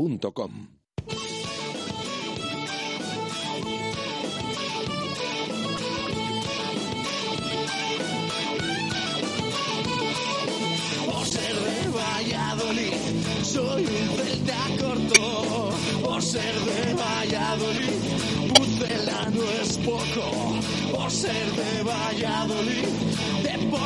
radiomarca.com. Por ser de Valladolid, soy un celta corto. Por ser de Valladolid, Pucela no es poco. Por ser de Valladolid,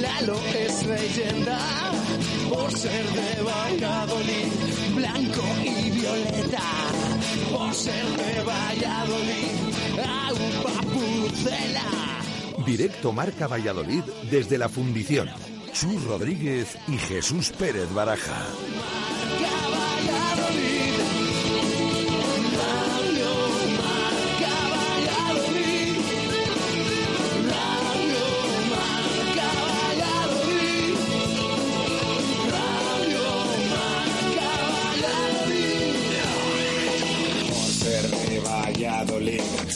Lalo es leyenda. Por ser de Valladolid, blanco y violeta. Por ser de Valladolid, agua pucela. Directo Marca Valladolid desde la Fundición. Chus Rodríguez y Jesús Pérez Baraja.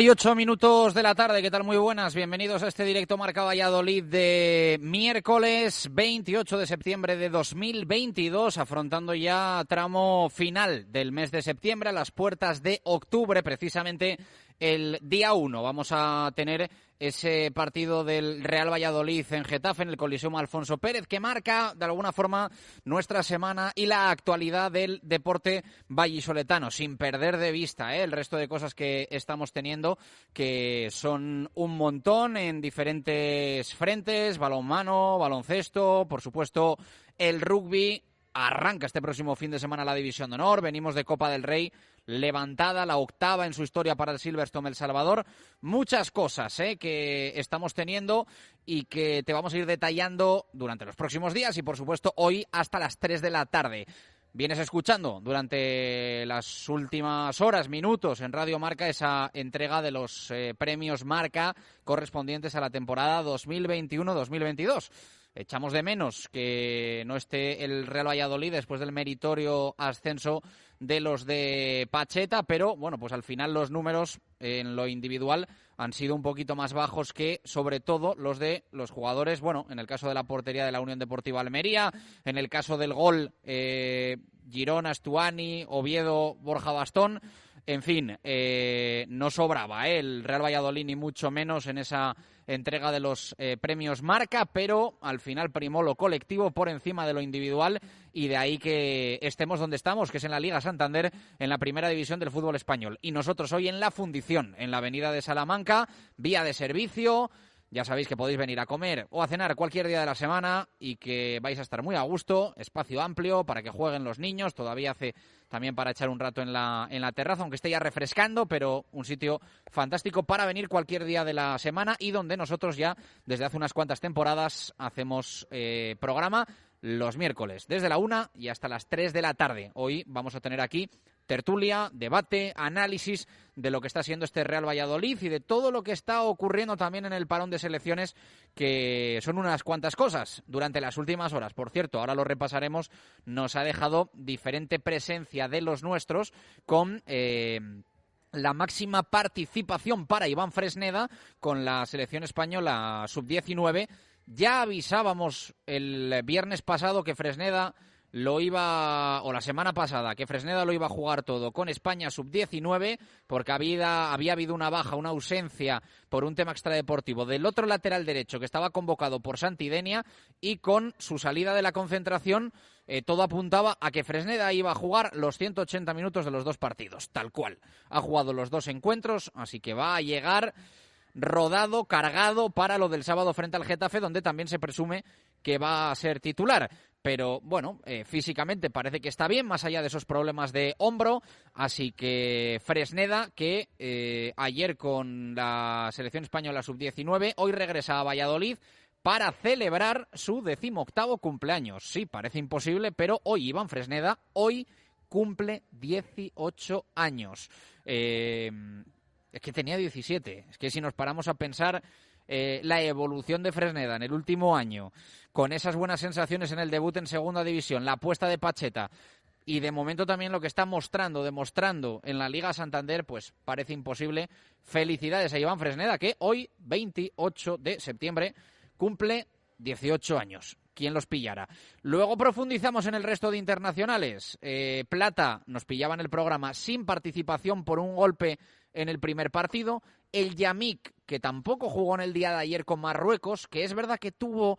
Y ocho minutos de la tarde, ¿qué tal? Muy buenas, bienvenidos a este directo Marca Valladolid de miércoles 28 de septiembre de 2022, afrontando ya tramo final del mes de septiembre, a las puertas de octubre, precisamente el día 1. Vamos a tener ese partido del Real Valladolid en Getafe, en el Coliseum Alfonso Pérez, que marca de alguna forma nuestra semana y la actualidad del deporte vallisoletano, sin perder de vista ¿eh? el resto de cosas que estamos teniendo, que son un montón en diferentes frentes, balonmano, baloncesto, por supuesto el rugby. Arranca este próximo fin de semana la División de Honor, venimos de Copa del Rey levantada, la octava en su historia para el Silverstone El Salvador. Muchas cosas ¿eh? que estamos teniendo y que te vamos a ir detallando durante los próximos días y, por supuesto, hoy hasta las 3 de la tarde. Vienes escuchando durante las últimas horas, minutos en Radio Marca esa entrega de los eh, premios Marca correspondientes a la temporada 2021-2022. Echamos de menos que no esté el Real Valladolid después del meritorio ascenso de los de Pacheta, pero bueno, pues al final los números en lo individual han sido un poquito más bajos que sobre todo los de los jugadores, bueno, en el caso de la portería de la Unión Deportiva Almería, en el caso del gol eh, Girona, Oviedo, Borja Bastón. En fin, eh, no sobraba ¿eh? el Real Valladolid ni mucho menos en esa entrega de los eh, premios Marca, pero al final primó lo colectivo por encima de lo individual y de ahí que estemos donde estamos, que es en la Liga Santander, en la primera división del fútbol español. Y nosotros hoy en la fundición, en la avenida de Salamanca, vía de servicio. Ya sabéis que podéis venir a comer o a cenar cualquier día de la semana y que vais a estar muy a gusto, espacio amplio para que jueguen los niños, todavía hace también para echar un rato en la, en la terraza, aunque esté ya refrescando, pero un sitio fantástico para venir cualquier día de la semana y donde nosotros ya desde hace unas cuantas temporadas hacemos eh, programa los miércoles, desde la una y hasta las tres de la tarde. Hoy vamos a tener aquí tertulia, debate, análisis de lo que está siendo este Real Valladolid y de todo lo que está ocurriendo también en el parón de selecciones, que son unas cuantas cosas durante las últimas horas. Por cierto, ahora lo repasaremos, nos ha dejado diferente presencia de los nuestros con... Eh, la máxima participación para Iván Fresneda con la selección española sub-19. Ya avisábamos el viernes pasado que Fresneda lo iba, o la semana pasada, que Fresneda lo iba a jugar todo con España sub-19, porque había, había habido una baja, una ausencia por un tema extradeportivo del otro lateral derecho que estaba convocado por Santidenia y con su salida de la concentración eh, todo apuntaba a que Fresneda iba a jugar los 180 minutos de los dos partidos, tal cual. Ha jugado los dos encuentros, así que va a llegar rodado, cargado para lo del sábado frente al Getafe, donde también se presume que va a ser titular pero bueno, eh, físicamente parece que está bien, más allá de esos problemas de hombro, así que Fresneda, que eh, ayer con la selección española sub-19, hoy regresa a Valladolid para celebrar su decimoctavo cumpleaños. Sí, parece imposible, pero hoy Iván Fresneda, hoy cumple 18 años. Eh, es que tenía 17, es que si nos paramos a pensar la evolución de Fresneda en el último año, con esas buenas sensaciones en el debut en segunda división, la apuesta de Pacheta y de momento también lo que está mostrando, demostrando en la Liga Santander, pues parece imposible. Felicidades a Iván Fresneda, que hoy, 28 de septiembre, cumple 18 años. ¿Quién los pillara? Luego profundizamos en el resto de internacionales. Eh, Plata nos pillaba en el programa sin participación por un golpe en el primer partido. El Yamik, que tampoco jugó en el día de ayer con Marruecos, que es verdad que tuvo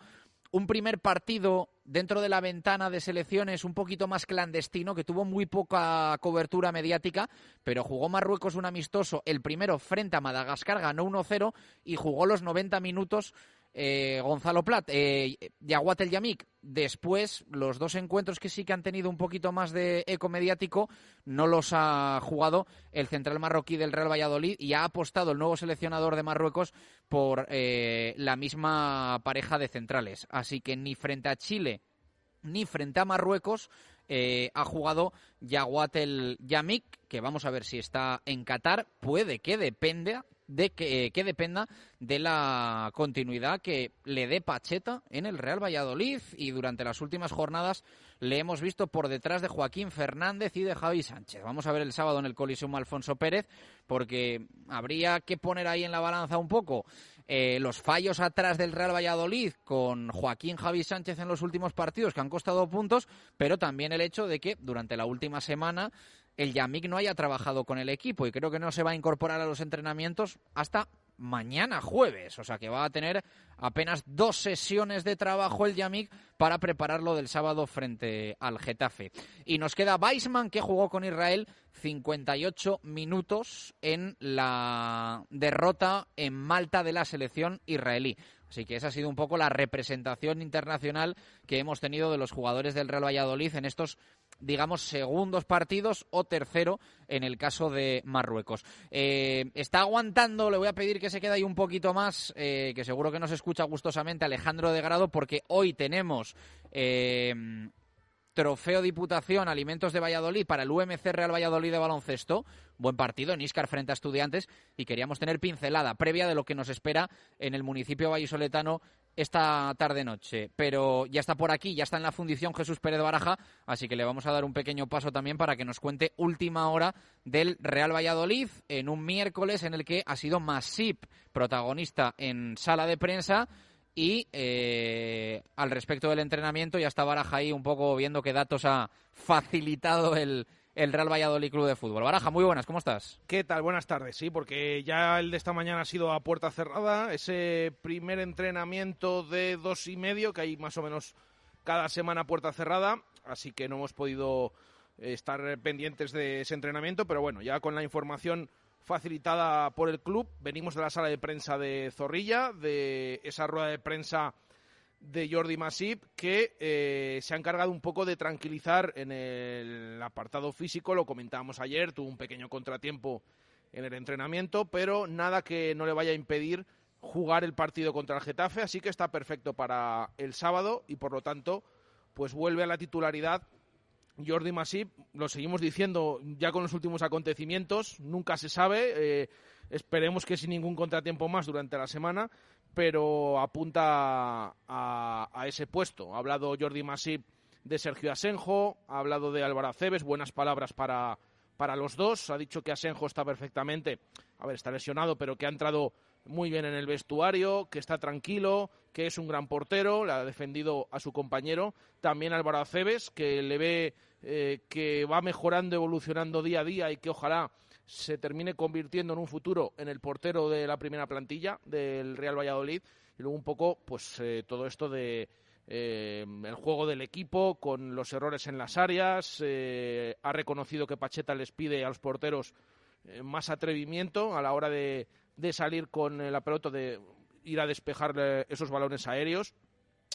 un primer partido dentro de la ventana de selecciones un poquito más clandestino, que tuvo muy poca cobertura mediática, pero jugó Marruecos un amistoso, el primero frente a Madagascar, ganó 1-0 y jugó los 90 minutos eh, Gonzalo Plat, eh, Yaguat el Yamik. Después, los dos encuentros que sí que han tenido un poquito más de eco mediático, no los ha jugado el central marroquí del Real Valladolid y ha apostado el nuevo seleccionador de Marruecos por eh, la misma pareja de centrales. Así que ni frente a Chile ni frente a Marruecos eh, ha jugado Yaguat el Yamik, que vamos a ver si está en Qatar. Puede que dependa, de que, que, dependa de la continuidad que le dé Pacheta en el Real Valladolid y durante las últimas jornadas le hemos visto por detrás de Joaquín Fernández y de Javi Sánchez. Vamos a ver el sábado en el Coliseum Alfonso Pérez porque habría que poner ahí en la balanza un poco eh, los fallos atrás del Real Valladolid con Joaquín Javi Sánchez en los últimos partidos que han costado puntos, pero también el hecho de que durante la última semana el Yamik no haya trabajado con el equipo y creo que no se va a incorporar a los entrenamientos hasta mañana jueves, o sea que va a tener apenas dos sesiones de trabajo el Yamik para prepararlo del sábado frente al Getafe. Y nos queda Weisman que jugó con Israel 58 minutos en la derrota en Malta de la selección israelí. Así que esa ha sido un poco la representación internacional que hemos tenido de los jugadores del Real Valladolid en estos digamos, segundos partidos o tercero en el caso de Marruecos. Eh, está aguantando, le voy a pedir que se quede ahí un poquito más, eh, que seguro que nos escucha gustosamente Alejandro de Grado, porque hoy tenemos eh, Trofeo Diputación Alimentos de Valladolid para el UMC Real Valladolid de baloncesto. Buen partido en Iscar frente a Estudiantes y queríamos tener pincelada previa de lo que nos espera en el municipio vallisoletano esta tarde-noche. Pero ya está por aquí, ya está en la fundición Jesús Pérez Baraja, así que le vamos a dar un pequeño paso también para que nos cuente última hora del Real Valladolid en un miércoles en el que ha sido Masip protagonista en sala de prensa y eh, al respecto del entrenamiento, ya está Baraja ahí un poco viendo qué datos ha facilitado el, el Real Valladolid Club de Fútbol. Baraja, muy buenas, ¿cómo estás? ¿Qué tal? Buenas tardes, sí, porque ya el de esta mañana ha sido a puerta cerrada, ese primer entrenamiento de dos y medio, que hay más o menos cada semana a puerta cerrada, así que no hemos podido estar pendientes de ese entrenamiento, pero bueno, ya con la información facilitada por el club, venimos de la sala de prensa de Zorrilla, de esa rueda de prensa de Jordi Masip, que eh, se ha encargado un poco de tranquilizar en el apartado físico, lo comentábamos ayer, tuvo un pequeño contratiempo en el entrenamiento, pero nada que no le vaya a impedir jugar el partido contra el Getafe, así que está perfecto para el sábado y por lo tanto pues vuelve a la titularidad Jordi Masip, lo seguimos diciendo ya con los últimos acontecimientos, nunca se sabe, eh, esperemos que sin ningún contratiempo más durante la semana, pero apunta a, ese puesto. Ha hablado Jordi Masip de Sergio Asenjo, ha hablado de Álvaro Aceves, buenas palabras para, para los dos. Ha dicho que Asenjo está perfectamente, a ver, está lesionado, pero que ha entrado muy bien en el vestuario, que está tranquilo, que es un gran portero, le ha defendido a su compañero. También Álvaro Aceves, que le ve eh, que va mejorando, evolucionando día a día y que ojalá se termine convirtiendo en un futuro en el portero de la primera plantilla del Real Valladolid y luego un poco pues eh, todo esto de eh, el juego del equipo con los errores en las áreas eh, ha reconocido que Pacheta les pide a los porteros más atrevimiento a la hora de, de salir con la pelota de ir a despejar esos balones aéreos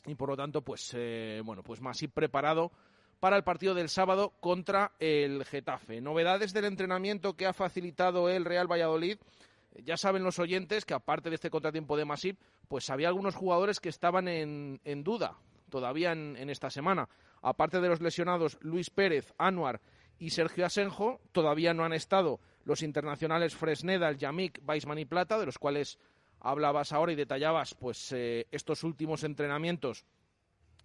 y por lo tanto pues bueno pues y preparado para el partido del sábado contra el Getafe. Novedades del entrenamiento que ha facilitado el Real Valladolid. Ya saben los oyentes que aparte de este contratiempo de Masip, pues había algunos jugadores que estaban en, duda todavía en, esta semana. Aparte de los lesionados Luis Pérez, Anuar y Sergio Asenjo, todavía no han estado los internacionales Fresneda, Yamik, Weisman y Plata, de los cuales hablabas ahora y detallabas pues eh, estos últimos entrenamientos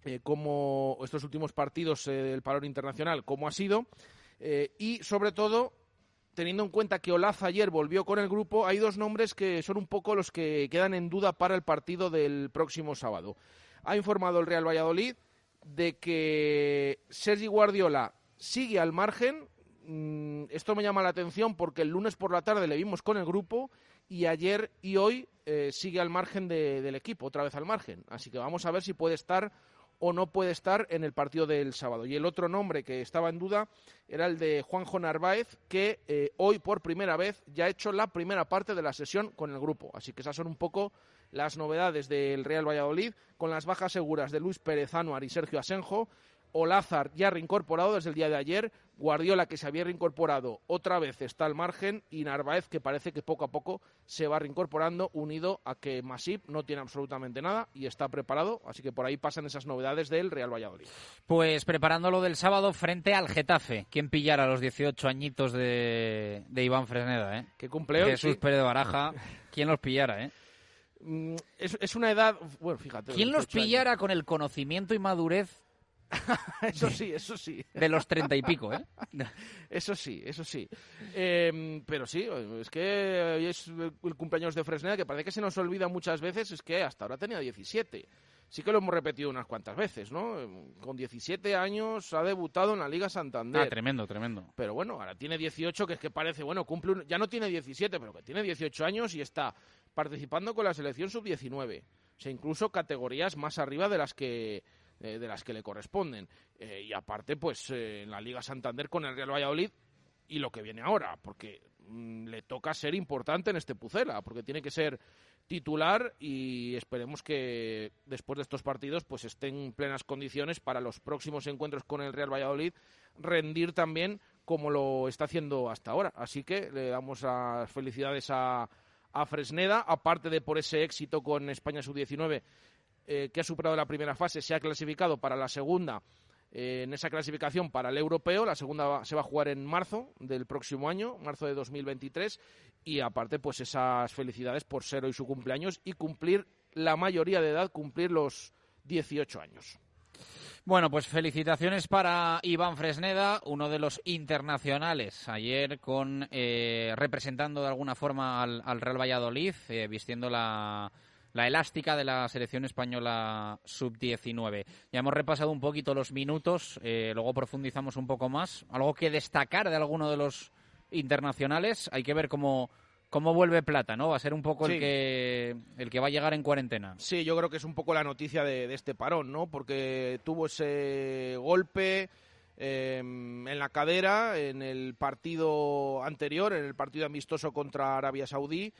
eh, como estos últimos partidos eh, del Palor Internacional, cómo ha sido, y sobre todo, teniendo en cuenta que Olaz ayer volvió con el grupo, hay dos nombres que son un poco los que quedan en duda para el partido del próximo sábado. Ha informado el Real Valladolid de que Sergi Guardiola sigue al margen. Mm, esto me llama la atención porque el lunes por la tarde le vimos con el grupo y ayer y hoy sigue al margen del equipo, otra vez al margen. Así que vamos a ver si puede estar o no puede estar en el partido del sábado. Y el otro nombre que estaba en duda era el de Juanjo Narváez, que eh, hoy por primera vez ya ha hecho la primera parte de la sesión con el grupo. Así que esas son un poco las novedades del Real Valladolid, con las bajas seguras de Luis Pérez Anuar y Sergio Asenjo, Olázar ya reincorporado desde el día de ayer, Guardiola que se había reincorporado otra vez está al margen y Narváez que parece que poco a poco se va reincorporando unido a que Masip no tiene absolutamente nada y está preparado, así que por ahí pasan esas novedades del Real Valladolid. Pues preparándolo del sábado frente al Getafe, ¿quién pillara los 18 añitos de, Iván Fresneda? ¿eh? Que cumple Jesús Pérez de Baraja, ¿quién los pillara? Eh? Mm, es, es, una edad, bueno, fíjate. ¿Quién los pillara con el conocimiento y madurez eso sí, eso sí. De los treinta y pico, ¿eh? eso sí, eso sí. Em, pero sí, es que hoy es el cumpleaños de Fresneda, que parece que se nos olvida muchas veces, es que hasta ahora tenía 17. Sí que lo hemos repetido unas cuantas veces, ¿no? Con 17 años ha debutado en la Liga Santander. Ah, tremendo, tremendo. Pero bueno, ahora tiene 18, que es que parece, bueno, cumple ya no tiene 17, pero que tiene 18 años y está participando con la selección sub-19. O sea, incluso categorías más arriba de las que eh, de las que le corresponden. Eh, y aparte, pues eh, en la Liga Santander con el Real Valladolid y lo que viene ahora, porque mm, le toca ser importante en este Pucela, porque tiene que ser titular y esperemos que después de estos partidos pues esté en plenas condiciones para los próximos encuentros con el Real Valladolid rendir también como lo está haciendo hasta ahora. Así que le damos las felicidades a, a Fresneda, aparte de por ese éxito con España Sub-19 eh, que ha superado la primera fase se ha clasificado para la segunda eh, en esa clasificación para el europeo. La segunda se va a jugar en marzo del próximo año, marzo de 2023. Y aparte, pues esas felicidades por ser hoy su cumpleaños y cumplir la mayoría de edad, cumplir los 18 años. Bueno, pues felicitaciones para Iván Fresneda, uno de los internacionales, ayer con eh, representando de alguna forma al, Real Valladolid, vistiendo la, la elástica de la selección española sub-19. Ya hemos repasado un poquito los minutos, eh, luego profundizamos un poco más. ¿Algo que destacar de alguno de los internacionales? Hay que ver cómo, cómo vuelve Plata, ¿no? Va a ser un poco el, que, el que va a llegar en cuarentena. Sí, yo creo que es un poco la noticia de, este parón, ¿no? Porque tuvo ese golpe em, en la cadera en el partido anterior, en el partido amistoso contra Arabia Saudí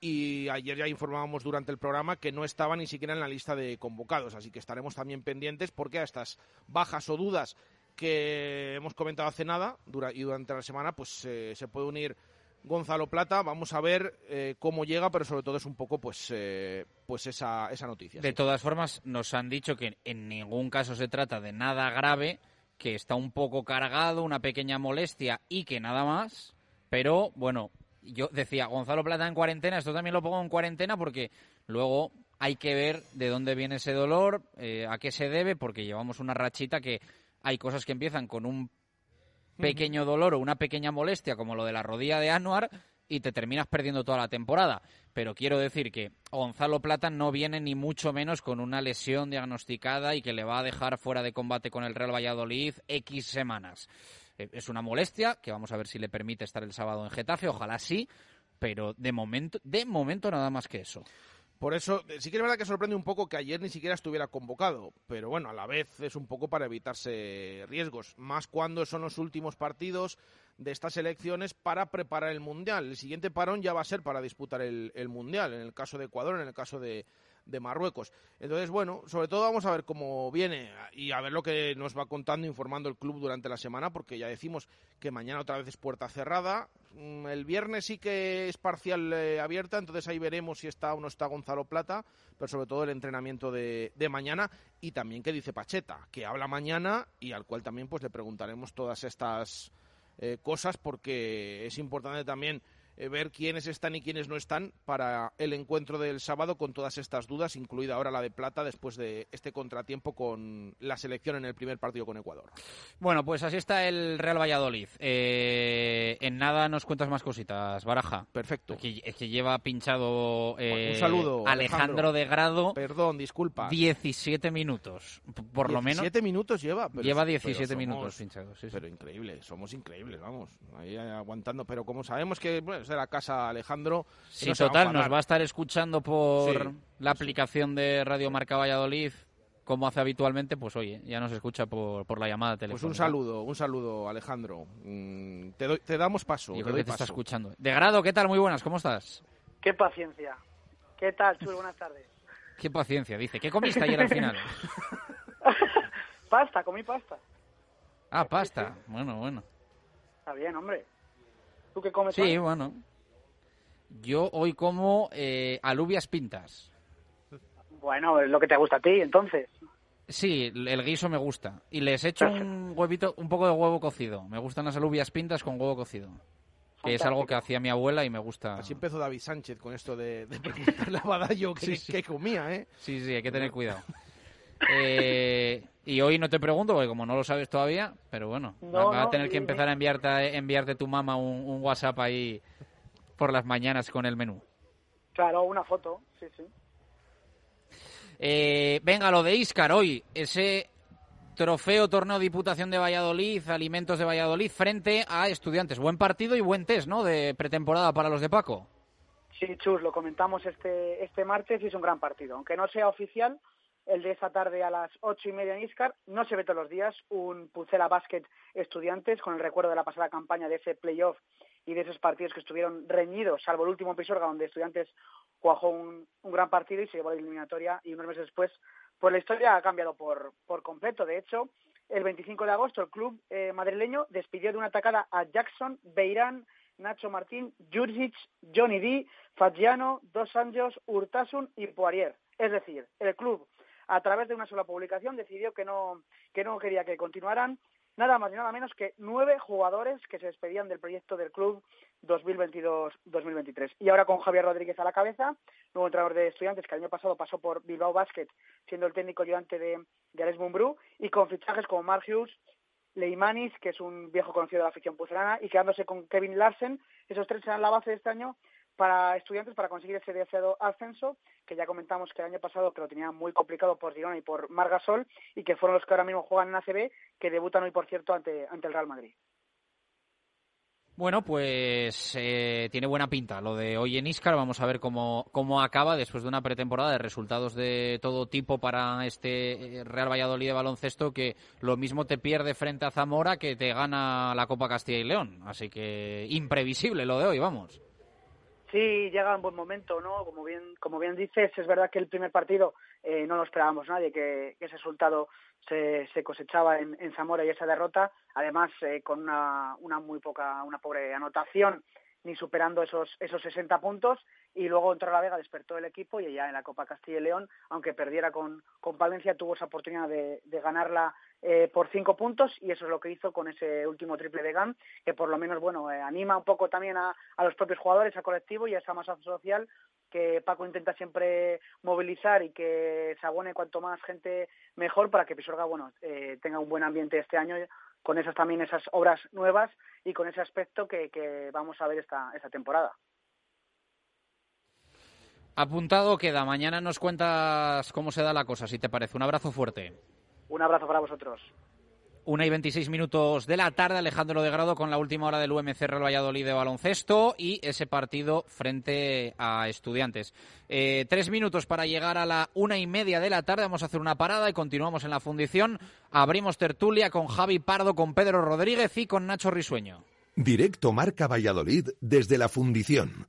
y ayer ya informábamos durante el programa que no estaba ni siquiera en la lista de convocados, así que estaremos también pendientes porque a estas bajas o dudas que hemos comentado hace nada y durante la semana pues eh, se puede unir Gonzalo Plata, vamos a ver eh, cómo llega, pero sobre todo es un poco pues eh, pues esa, esa noticia. De todas formas, nos han dicho que en ningún caso se trata de nada grave, que está un poco cargado, una pequeña molestia y que nada más, pero bueno, yo decía, Gonzalo Plata en cuarentena, esto también lo pongo en cuarentena porque luego hay que ver de dónde viene ese dolor, eh, a qué se debe, porque llevamos una rachita que hay cosas que empiezan con un pequeño dolor o una pequeña molestia, como lo de la rodilla de Anuar, y te terminas perdiendo toda la temporada. Pero quiero decir que Gonzalo Plata no viene ni mucho menos con una lesión diagnosticada y que le va a dejar fuera de combate con el Real Valladolid X semanas. Eh, es una molestia que vamos a ver si le permite estar el sábado en Getafe, ojalá sí, pero de momento, de momento nada más que eso. Por eso, eh, sí que es verdad que sorprende un poco que ayer ni siquiera estuviera convocado, pero bueno, a la vez es un poco para evitarse riesgos, más cuando son los últimos partidos de estas elecciones para preparar el Mundial. El siguiente parón ya va a ser para disputar el Mundial, en el caso de Ecuador, en el caso de, de Marruecos. Entonces, bueno, sobre todo vamos a ver cómo viene y a ver lo que nos va contando, informando el club durante la semana, porque ya decimos que mañana otra vez es puerta cerrada. Mm, el viernes sí que es parcial eh, abierta, entonces ahí veremos si está o no está Gonzalo Plata, pero sobre todo el entrenamiento de, de mañana y también que dice Pacheta, que habla mañana y al cual también pues le preguntaremos todas estas eh, cosas porque es importante también eh, ver quiénes están y quiénes no están para el encuentro del sábado con todas estas dudas, incluida ahora la de Plata después de este contratiempo con la selección en el primer partido con Ecuador. Bueno, pues así está el Real Valladolid. Eh, en nada nos cuentas más cositas, Baraja. Perfecto. Es que, lleva pinchado eh, Un saludo, Alejandro, de Grado. Perdón, disculpa. 17 minutos, por lo menos. 17 minutos lleva. lleva 17 minutos pinchados. pero increíble, somos increíbles, vamos. Ahí aguantando. Pero como sabemos que de la casa Alejandro. Sí, total, nos va a estar escuchando por la aplicación de Radio Marca Valladolid como hace habitualmente, pues oye, ya nos escucha por, por la llamada telefónica. Pues un saludo, un saludo, Alejandro. Mm, te, te damos paso. Yo creo que te está escuchando. De grado, ¿qué tal? Muy buenas, ¿cómo estás? Qué paciencia. ¿Qué tal, Chul? Buenas tardes. Qué paciencia, dice. ¿Qué comiste ayer al final? pasta, comí pasta. Ah, pasta. Bueno, bueno. Está bien, hombre. ¿Tú qué comes? Sí, bueno. Yo hoy como eh, alubias pintas. Bueno, es lo que te gusta a ti, entonces. Sí, el guiso me gusta. Y les echo un huevito, un poco de huevo cocido. Me gustan las alubias pintas con huevo cocido. Que es algo que hacía mi abuela y me gusta. Así empezó David Sánchez con esto de, de preguntarle a Badallo qué, comía, ¿eh? Sí, sí, hay que tener cuidado. eh, y hoy no te pregunto, porque como no lo sabes todavía, pero bueno, va a tener que empezar a enviarte, enviarte tu mamá un, WhatsApp ahí por las mañanas con el menú. Claro, una foto, sí, sí. Eh, venga, lo de Iscar hoy, ese trofeo torneo Diputación de Valladolid, Alimentos de Valladolid, frente a estudiantes. Buen partido y buen test, ¿no? De pretemporada para los de Paco. Sí, Chus, lo comentamos este, este martes y es un gran partido. Aunque no sea oficial, el de esa tarde a las ocho y media en Iscar. No se ve todos los días un Pucela Basket Estudiantes con el recuerdo de la pasada campaña de ese playoff y de esos partidos que estuvieron reñidos, salvo el último Pisorga, donde Estudiantes cuajó un, gran partido y se llevó la eliminatoria y unos meses después, pues la historia ha cambiado por, por completo. De hecho, el 25 de agosto el club eh, madrileño despidió de una atacada a Jackson, Beirán, Nacho Martín, Juricic, Johnny D, Fagiano, Dos Anjos, Urtasun y Poirier. Es decir, el club a través de una sola publicación decidió que no, que no quería que continuaran nada más y nada menos que nueve jugadores que se despedían del proyecto del club 2022-2023. Y ahora con Javier Rodríguez a la cabeza, nuevo entrenador de estudiantes que el año pasado pasó por Bilbao Basket, siendo el técnico ayudante de, Alex Mumbrú, y con fichajes como Mark Hughes, Leimanis, que es un viejo conocido de la afición pucelana, y quedándose con Kevin Larsen. Esos tres serán la base de este año para estudiantes para conseguir ese deseado ascenso, que ya comentamos que el año pasado que lo tenía muy complicado por Girona y por Margasol, y que fueron los que ahora mismo juegan en ACB, que debutan hoy, por cierto, ante, ante el Real Madrid. Bueno, pues eh, tiene buena pinta lo de hoy en Iscar. Vamos a ver cómo, cómo acaba después de una pretemporada de resultados de todo tipo para este eh, Real Valladolid de baloncesto que lo mismo te pierde frente a Zamora que te gana la Copa Castilla y León. Así que imprevisible lo de hoy, vamos. Sí, llega en buen momento, ¿no? Como bien, como bien dices, es verdad que el primer partido eh, no lo esperábamos nadie, que, ese resultado se, se cosechaba en, Zamora y esa derrota, además eh, con una, una muy poca, una pobre anotación, ni superando esos, esos 60 puntos, y luego entró la Vega, despertó el equipo y ya en la Copa Castilla y León, aunque perdiera con, con Palencia, tuvo esa oportunidad de ganarla eh, por cinco puntos y eso es lo que hizo con ese último triple de GAM, que por lo menos bueno eh, anima un poco también a, a, los propios jugadores, al colectivo y a esa masa social que Paco intenta siempre movilizar y que se abone cuanto más gente mejor para que Pisorga bueno eh, tenga un buen ambiente este año con esas también esas obras nuevas y con ese aspecto que, que vamos a ver esta, esta temporada. Apuntado queda. Mañana nos cuentas cómo se da la cosa, si te parece. Un abrazo fuerte. Un abrazo para vosotros. Una y 26 minutos de la tarde, Alejandro de Grado con la última hora del UMC Real Valladolid de baloncesto y ese partido frente a estudiantes. Eh, tres minutos para llegar a la una y media de la tarde. Vamos a hacer una parada y continuamos en la fundición. Abrimos tertulia con Javi Pardo, con Pedro Rodríguez y con Nacho Risueño. Directo Marca Valladolid desde la fundición.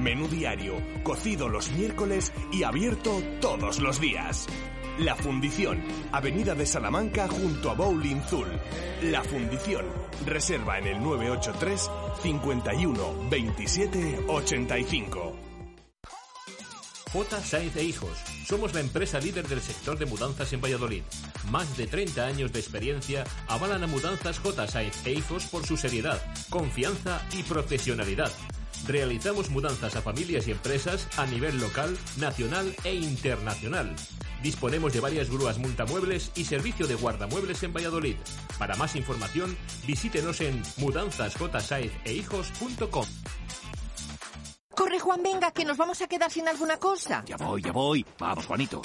Menú diario, cocido los miércoles y abierto todos los días. La Fundición, Avenida de Salamanca junto a Bowling Zul. La Fundición, reserva en el 983 51 27 85. J. Sainz e Hijos. Somos la empresa líder del sector de mudanzas en Valladolid. Más de 30 años de experiencia avalan a Mudanzas J. Sainz e Hijos por su seriedad, confianza y profesionalidad. Realizamos mudanzas a familias y empresas a nivel local, nacional e internacional. Disponemos de varias grúas multamuebles y servicio de guardamuebles en Valladolid. Para más información, visítenos en mudanzasjsaezehijos.com. Corre, Juan, venga, que nos vamos a quedar sin alguna cosa. Ya voy, ya voy. Vamos, Juanito.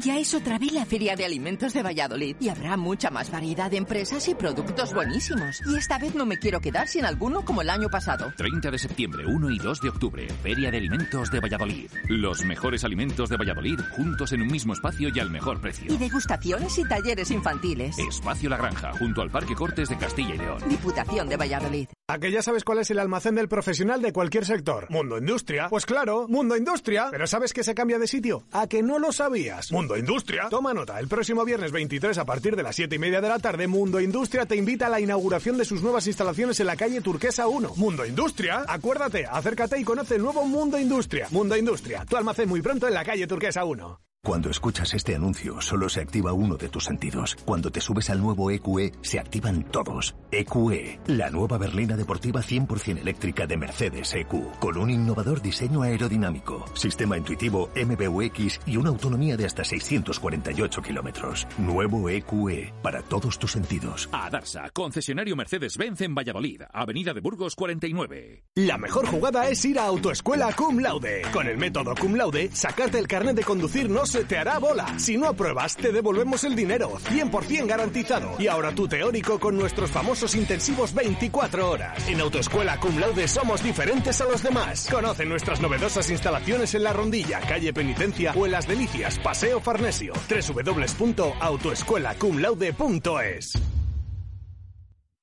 Ya es otra vez la Feria de Alimentos de Valladolid y habrá mucha más variedad de empresas y productos buenísimos. Y esta vez no me quiero quedar sin alguno como el año pasado. 30 de septiembre, 1 y 2 de octubre, Feria de Alimentos de Valladolid. Los mejores alimentos de Valladolid juntos en un mismo espacio y al mejor precio. Y degustaciones y talleres infantiles. Espacio La Granja, junto al Parque Cortes de Castilla y León. Diputación de Valladolid. ¿A que ya sabes cuál es el almacén del profesional de cualquier sector? Mundo Industria. Pues claro, Mundo Industria. Pero ¿sabes que se cambia de sitio? ¿A que no lo sabías? Mundo Industria. Toma nota, el próximo viernes 23 a partir de las 7 y media de la tarde, Mundo Industria te invita a la inauguración de sus nuevas instalaciones en la calle Turquesa 1. Mundo Industria. Acuérdate, acércate y conoce el nuevo Mundo Industria. Mundo Industria, tu almacén muy pronto en la calle Turquesa 1. Cuando escuchas este anuncio, solo se activa uno de tus sentidos. Cuando te subes al nuevo EQE, se activan todos. EQE, la nueva berlina deportiva 100% eléctrica de Mercedes EQ, con un innovador diseño aerodinámico, sistema intuitivo MBUX y una autonomía de hasta 648 kilómetros. Nuevo EQE, para todos tus sentidos. A Darsa, concesionario Mercedes-Benz en Valladolid, Avenida de Burgos 49. La mejor jugada es ir a Autoescuela Cum Laude. Con el método Cum Laude, sacarte el carnet de conducir no se te hará bola. Si no apruebas, te devolvemos el dinero, 100% garantizado. Y ahora tu teórico con nuestros famosos intensivos 24 horas. En Autoescuela Cum Laude somos diferentes a los demás. Conoce nuestras novedosas instalaciones en La Rondilla, calle Penitencia o en Las Delicias, Paseo Farnesio. www.autoescuelacumlaude.es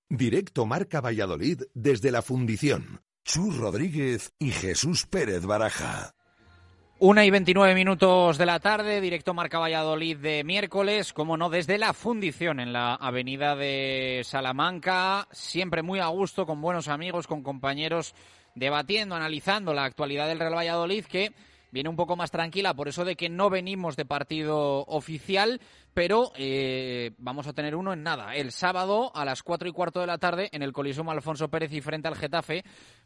Directo Marca Valladolid desde la fundición. Chus Rodríguez y Jesús Pérez Baraja. Una y 29 minutos de la tarde, directo Marca Valladolid de miércoles, como no, desde la fundición en la avenida de Salamanca, siempre muy a gusto, con buenos amigos, con compañeros debatiendo, analizando la actualidad del Real Valladolid que viene un poco más tranquila por eso de que no venimos de partido oficial, pero eh, vamos a tener uno en nada. El sábado a las cuatro y cuarto de la tarde en el Coliseum Alfonso Pérez y frente al Getafe.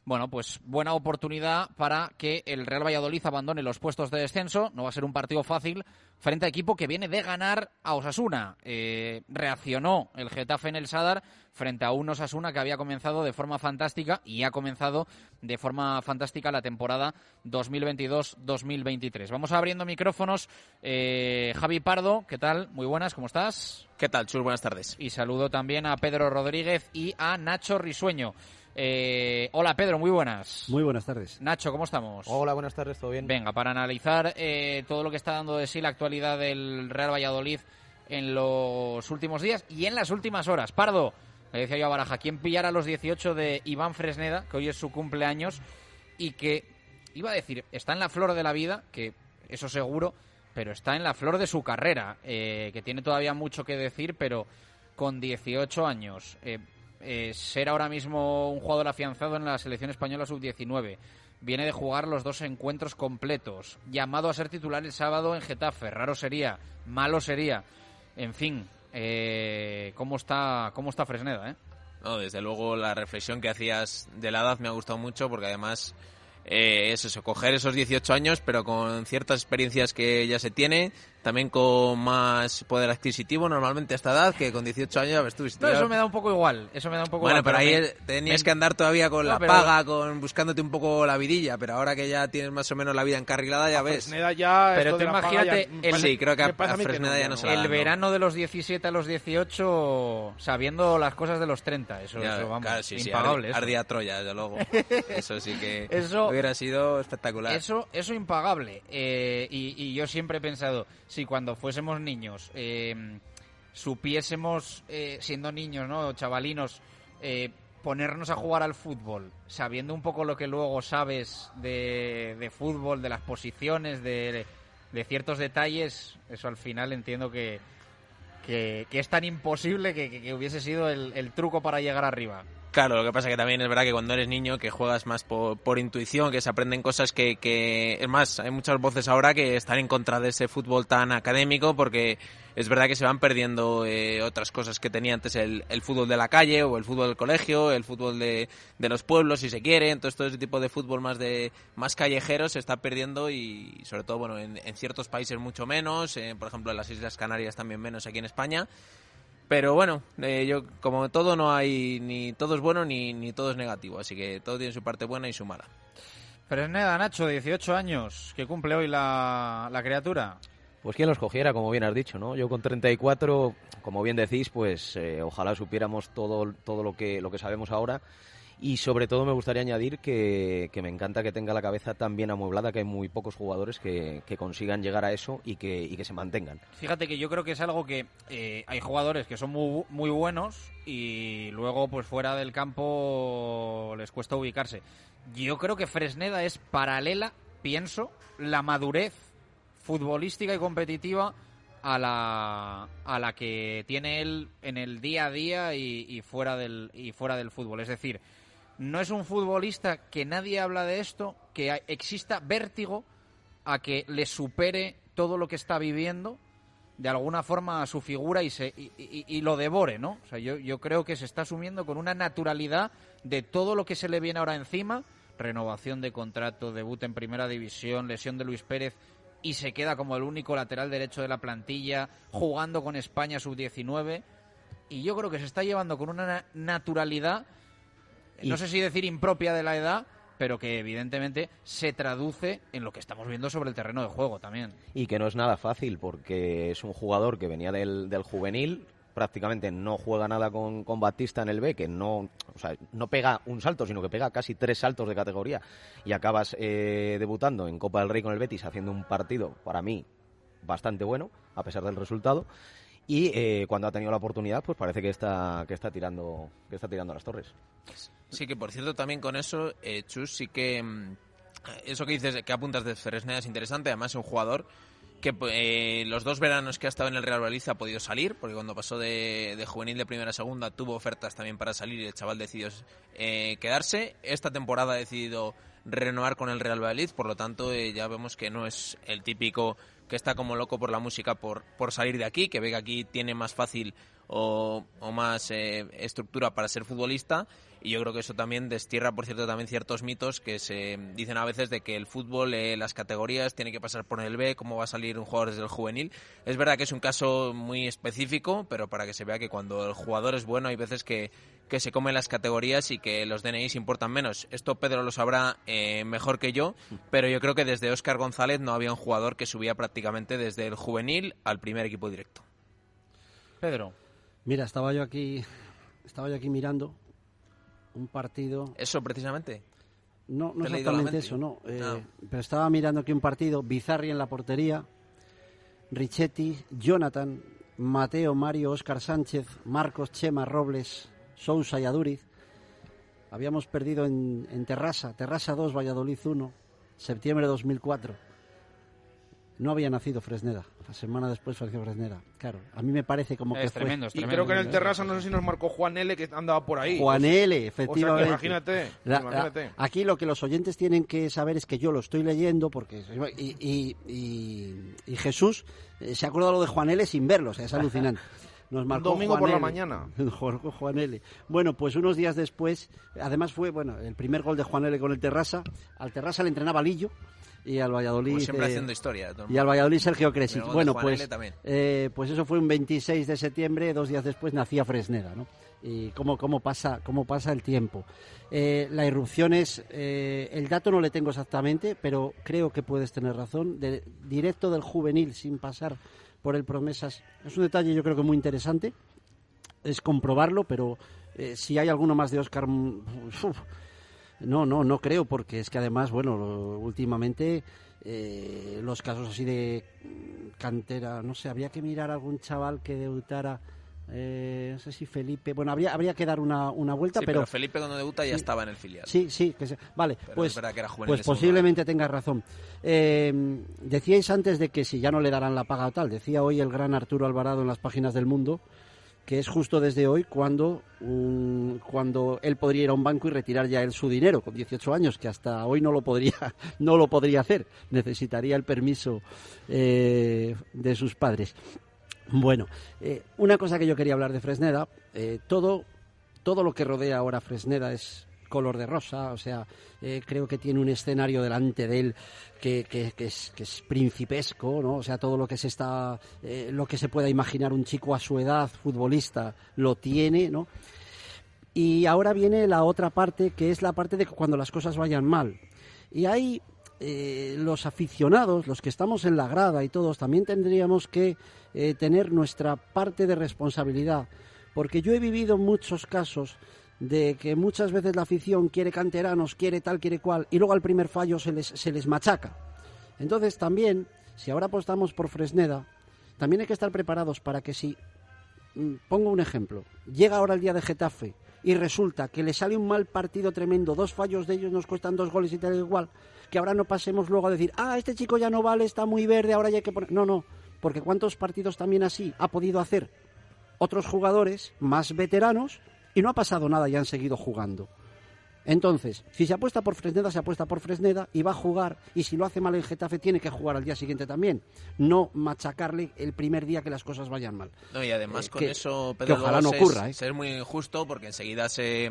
Bueno, pues buena oportunidad para que el Real Valladolid abandone los puestos de descenso. No va a ser un partido fácil frente a equipo que viene de ganar a Osasuna. Eh, reaccionó el Getafe en el Sadar frente a un Osasuna que había comenzado de forma fantástica y ha comenzado de forma fantástica la temporada 2022-2023. Vamos abriendo micrófonos. Eh, Javi Pardo, ¿qué tal? Muy buenas, ¿cómo estás? ¿Qué tal, Chus? Buenas tardes. Y saludo también a Pedro Rodríguez y a Nacho Risueño. Eh, hola Pedro, muy buenas. Muy buenas tardes. Nacho, ¿cómo estamos? Hola, buenas tardes, ¿todo bien? Venga, para analizar eh, todo lo que está dando de sí la actualidad del Real Valladolid en los últimos días y en las últimas horas. Pardo, le decía yo a Baraja, ¿quién pillara los 18 de Iván Fresneda, que hoy es su cumpleaños y que, iba a decir, está en la flor de la vida, que eso seguro, pero está en la flor de su carrera, eh, que tiene todavía mucho que decir, pero con 18 años, eh, ser ahora mismo un jugador afianzado en la selección española sub-19, viene de jugar los dos encuentros completos, llamado a ser titular el sábado en Getafe, raro sería, malo sería, en fin, eh, ¿cómo, está, ¿cómo está Fresneda? Eh? Desde luego la reflexión que hacías de la edad me ha gustado mucho porque además eh, es eso, coger esos 18 años, pero con ciertas experiencias que ya se tiene, también con más poder adquisitivo normalmente a esta edad, que con 18 años, ves tú, si No, eso me da un poco igual, eso me da un poco Bueno, igual. pero ahí me- tenías me- que andar todavía con No, la pero- paga, con buscándote un poco la vidilla, pero ahora que ya tienes más o menos la vida encarrilada, ya ves. Fresneda ya, Pero tú imagínate ya- el- Sí, creo que a, a Fresneda no, ya no se la el dan, ¿no? verano de los 17 a los 18 sabiendo las cosas de los 30, eso, Ya, eso, vamos, claro, sí, sí, impagable. ardi- eso. ardía Troya, desde luego. Eso sí que Eso- hubiera sido espectacular. Eso, eso impagable. Eh, y, y yo siempre he pensado, si cuando fuésemos niños eh, supiésemos, eh, siendo niños, ¿no? Chavalinos, eh, ponernos a jugar al fútbol, sabiendo un poco lo que luego sabes de, de fútbol, de las posiciones, de, de ciertos detalles, eso al final entiendo que, que, que es tan imposible que, que- que hubiese sido el, el truco para llegar arriba. Claro, lo que pasa que también es verdad que cuando eres niño que juegas más por, intuición, que se aprenden cosas que, que... Es más, hay muchas voces ahora que están en contra de ese fútbol tan académico porque es verdad que se van perdiendo eh, otras cosas que tenía antes el, el fútbol de la calle o el fútbol del colegio, el fútbol de, de los pueblos, si se quiere. Entonces todo ese tipo de fútbol más de más callejero se está perdiendo y sobre todo bueno en, en ciertos países mucho menos, por ejemplo en las Islas Canarias también menos aquí en España. Pero bueno, eh, yo como todo no hay ni todo es bueno ni, ni todo es negativo, así que todo tiene su parte buena y su mala. Fresneda, Nacho, 18 años, que cumple hoy la, la criatura. Pues quien los cogiera, como bien has dicho, ¿no? Yo con 34, como bien decís, pues eh, ojalá supiéramos todo, todo lo, que, lo que sabemos ahora. Y sobre todo me gustaría añadir que, que me encanta que tenga la cabeza tan bien amueblada que hay muy pocos jugadores que, que consigan llegar a eso y que, y que se mantengan. Fíjate que yo creo que es algo que eh, hay jugadores que son muy, muy buenos y luego pues fuera del campo les cuesta ubicarse. Yo creo que Fresneda es paralela, pienso, la madurez futbolística y competitiva a la, a la que tiene él en el día a día y, y fuera del, y fuera del fútbol. Es decir, no es un futbolista que nadie habla de esto, que exista vértigo a que le supere todo lo que está viviendo de alguna forma a su figura y, se, y, lo devore, ¿no? O sea, yo, yo creo que se está asumiendo con una naturalidad de todo lo que se le viene ahora encima, renovación de contrato, debut en primera división, lesión de Luis Pérez y se queda como el único lateral derecho de la plantilla, jugando con España sub-19 y yo creo que se está llevando con una na- no sé si decir impropia de la edad, pero que evidentemente se traduce en lo que estamos viendo sobre el terreno de juego también. Y que no es nada fácil porque es un jugador que venía del, del juvenil, prácticamente no juega nada con, con Batista en el B, que no, o sea, no pega un salto, sino que pega casi tres saltos de categoría. Y acabas eh, debutando en Copa del Rey con el Betis haciendo un partido, para mí, bastante bueno, a pesar del resultado. Y eh, cuando ha tenido la oportunidad, pues parece que está, que está tirando, que está tirando a las torres. Sí, que por cierto, también con eso, eh, Chus, sí que. mm, Eso que dices, que apuntas de Fresneda es interesante. Además, es un jugador que eh, los dos veranos que ha estado en el Real Valladolid ha podido salir, porque cuando pasó de, de juvenil de primera a segunda tuvo ofertas también para salir y el chaval decidió eh, quedarse. Esta temporada ha decidido renovar con el Real Valladolid, por lo tanto eh, ya vemos que no es el típico que está como loco por la música por, por salir de aquí, que ve que aquí tiene más fácil o, o más eh, estructura para ser futbolista y yo creo que eso también destierra, por cierto, también ciertos mitos que se dicen a veces de que el fútbol, eh, las categorías, tiene que pasar por el B, cómo va a salir un jugador desde el juvenil. Es verdad que es un caso muy específico, pero para que se vea que cuando el jugador es bueno hay veces que, que se comen las categorías y que los DNIs importan menos. Esto Pedro lo sabrá eh, mejor que yo, pero yo creo que desde Óscar González no había un jugador que subía prácticamente desde el juvenil al primer equipo directo. Pedro. Mira, estaba yo aquí, estaba yo aquí mirando un partido. ¿Eso precisamente? No, no ¿Te he leído la exactamente mente? eso, no. eh, Ah. Pero estaba mirando aquí un partido, Bizarri en la portería, Richetti, Jonathan, Mateo, Mario, Óscar Sánchez, Marcos, Chema, Robles, Sousa y Aduriz. Habíamos perdido en, en Terrassa, Terrassa 2, Valladolid 1, septiembre de 2004. No había nacido Fresneda. La semana después falleció Fresneda. Claro, a mí me parece como que fue... Y creo que en el Terrassa no sé si nos marcó Juan L, que andaba por ahí. Juan L, O sea, efectivamente. que imagínate, La- la- imagínate. aquí lo que los oyentes tienen que saber es que yo lo estoy leyendo porque y, y- y- y Jesús eh, se ha acordado lo de Juan L sin verlo, o sea, es alucinante. Nos marcó domingo Juan por la mañana. Juan Juan L. Bueno, pues unos días después, además fue bueno el primer gol de Juan L con el Terrassa. Al Terrassa le entrenaba Lillo y al Valladolid. Como siempre eh, haciendo historia. todo el y al. Valladolid Sergio Cresic. Bueno, pues, eh, pues eso fue un 26 de septiembre, dos días después nacía Fresneda, ¿no? Y cómo, cómo, pasa, cómo pasa el tiempo. Eh, la irrupción es, el dato no le tengo exactamente, pero creo que puedes tener razón, de, directo del juvenil sin pasar por el promesas. Es un detalle yo creo que muy interesante, es comprobarlo, pero si hay alguno más de Oscar... No, no, no creo, porque es que además, bueno, últimamente eh, los casos así de cantera, no sé, habría que mirar a algún chaval que debutara, eh, no sé si Felipe, bueno, habría, habría que dar una, una vuelta, Sí, pero, Felipe cuando debuta ya Sí. estaba en el filial. Sí, sí, que se- vale, Pero pues, es verdad que era pues posiblemente tengas razón. Eh, decíais antes de que si ya no le darán la paga o tal, decía hoy el gran Arturo Alvarado en las páginas del mundo que es justo desde hoy cuando, un- cuando él podría ir a un banco y retirar ya él su dinero con 18 años, que hasta hoy no lo podría, no lo podría hacer, necesitaría el permiso eh, de sus padres. Bueno, eh, una cosa que yo quería hablar de Fresneda, eh, todo, todo lo que rodea ahora Fresneda es color de rosa, o sea, eh, creo que tiene un escenario delante de él que, es, que es principesco, ¿no? O sea, todo lo que se está, eh, lo que se pueda imaginar un chico a su edad, futbolista, lo tiene, ¿no? Y ahora viene la otra parte, que es la parte de cuando las cosas vayan mal. Y ahí eh, los aficionados, los que estamos en la grada y todos, también tendríamos que tener nuestra parte de responsabilidad. Porque yo he vivido muchos casos de que muchas veces la afición quiere canteranos, quiere tal, quiere cual, y luego al primer fallo se les, se les machaca. Entonces también, si ahora apostamos por Fresneda, también hay que estar preparados para que si Mm, pongo un ejemplo. Llega ahora el día de Getafe y resulta que le sale un mal partido tremendo, dos fallos de ellos nos cuestan dos goles y tal igual, que ahora no pasemos luego a decir, ah, este chico ya no vale, está muy verde, ahora ya hay que poner... No, no, porque ¿cuántos partidos también así ha podido hacer otros jugadores más veteranos y no ha pasado nada y han seguido jugando? Entonces, si se apuesta por Fresneda, se apuesta por Fresneda y va a jugar. Y si lo hace mal en Getafe, tiene que jugar al día siguiente también. No machacarle el primer día que las cosas vayan mal. No, y además Eh, con que- eso, que Pedro, ojalá luego no ocurra, ¿eh? ser muy justo porque enseguida se,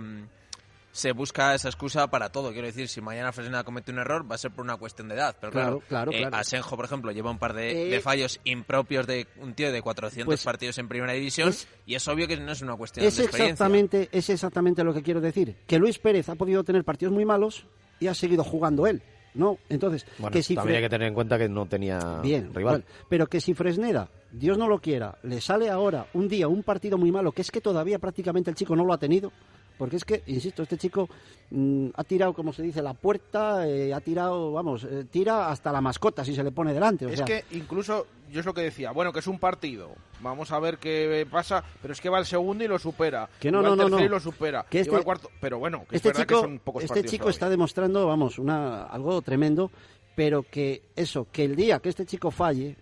se busca esa excusa para todo. Quiero decir, si mañana Fresneda comete un error, va a ser por una cuestión de edad. Pero claro, Claro, claro, eh, claro. Asenjo, por ejemplo, lleva un par de, Eh, de fallos impropios de un tío de 400 Pues, partidos en primera división es- y es obvio que no es una cuestión Es de experiencia. exactamente, es exactamente lo que quiero decir. Que Luis Pérez ha podido tener partidos muy malos y ha seguido jugando él. ¿No? Entonces, Bueno, que si también Fre- hay que tener en cuenta que no tenía Bien, rival. bueno, pero que si Fresneda, Dios no lo quiera, le sale ahora un día un partido muy malo, que es que todavía prácticamente el chico no lo ha tenido, porque es que, insisto, este chico mm, ha tirado, como se dice, la puerta, eh, ha tirado, vamos, eh, tira hasta la mascota si se le pone delante. O Es sea, que incluso, yo es lo que decía, bueno, que es un partido, vamos a ver qué pasa, pero es que va el segundo y lo supera. Que no, va no, no, no. y lo supera. Que este- va el cuarto, pero bueno, que este es verdad chico, que son pocos este chico todavía. está demostrando, vamos, una, algo tremendo, pero que eso, que el día que este chico falle,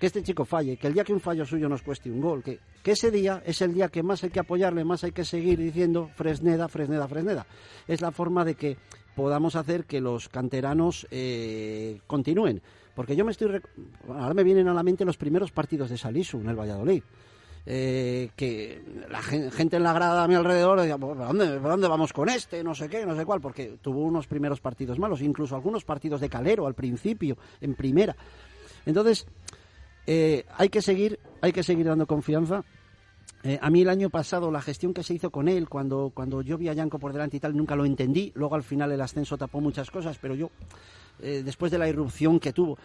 que este chico falle, que el día que un fallo suyo nos cueste un gol, que, que ese día es el día que más hay que apoyarle, más hay que seguir diciendo Fresneda, Fresneda, Fresneda. Es la forma de que podamos hacer que los canteranos eh, continúen. Porque yo me estoy. Ahora me vienen a la mente los primeros partidos de Salisu en el Valladolid. Eh, que la gen- gente en la grada a mi alrededor decía, ¿por dónde, por dónde vamos con este? No sé qué, no sé cuál, porque tuvo unos primeros partidos malos, incluso algunos partidos de calero al principio, en primera. Entonces, eh, hay que seguir, hay que seguir dando confianza. Eh, a mí el año pasado la gestión que se hizo con él, cuando, cuando yo vi a Yanko por delante y tal, nunca lo entendí. Luego al final el ascenso tapó muchas cosas, pero yo, eh, después de la irrupción que tuvo,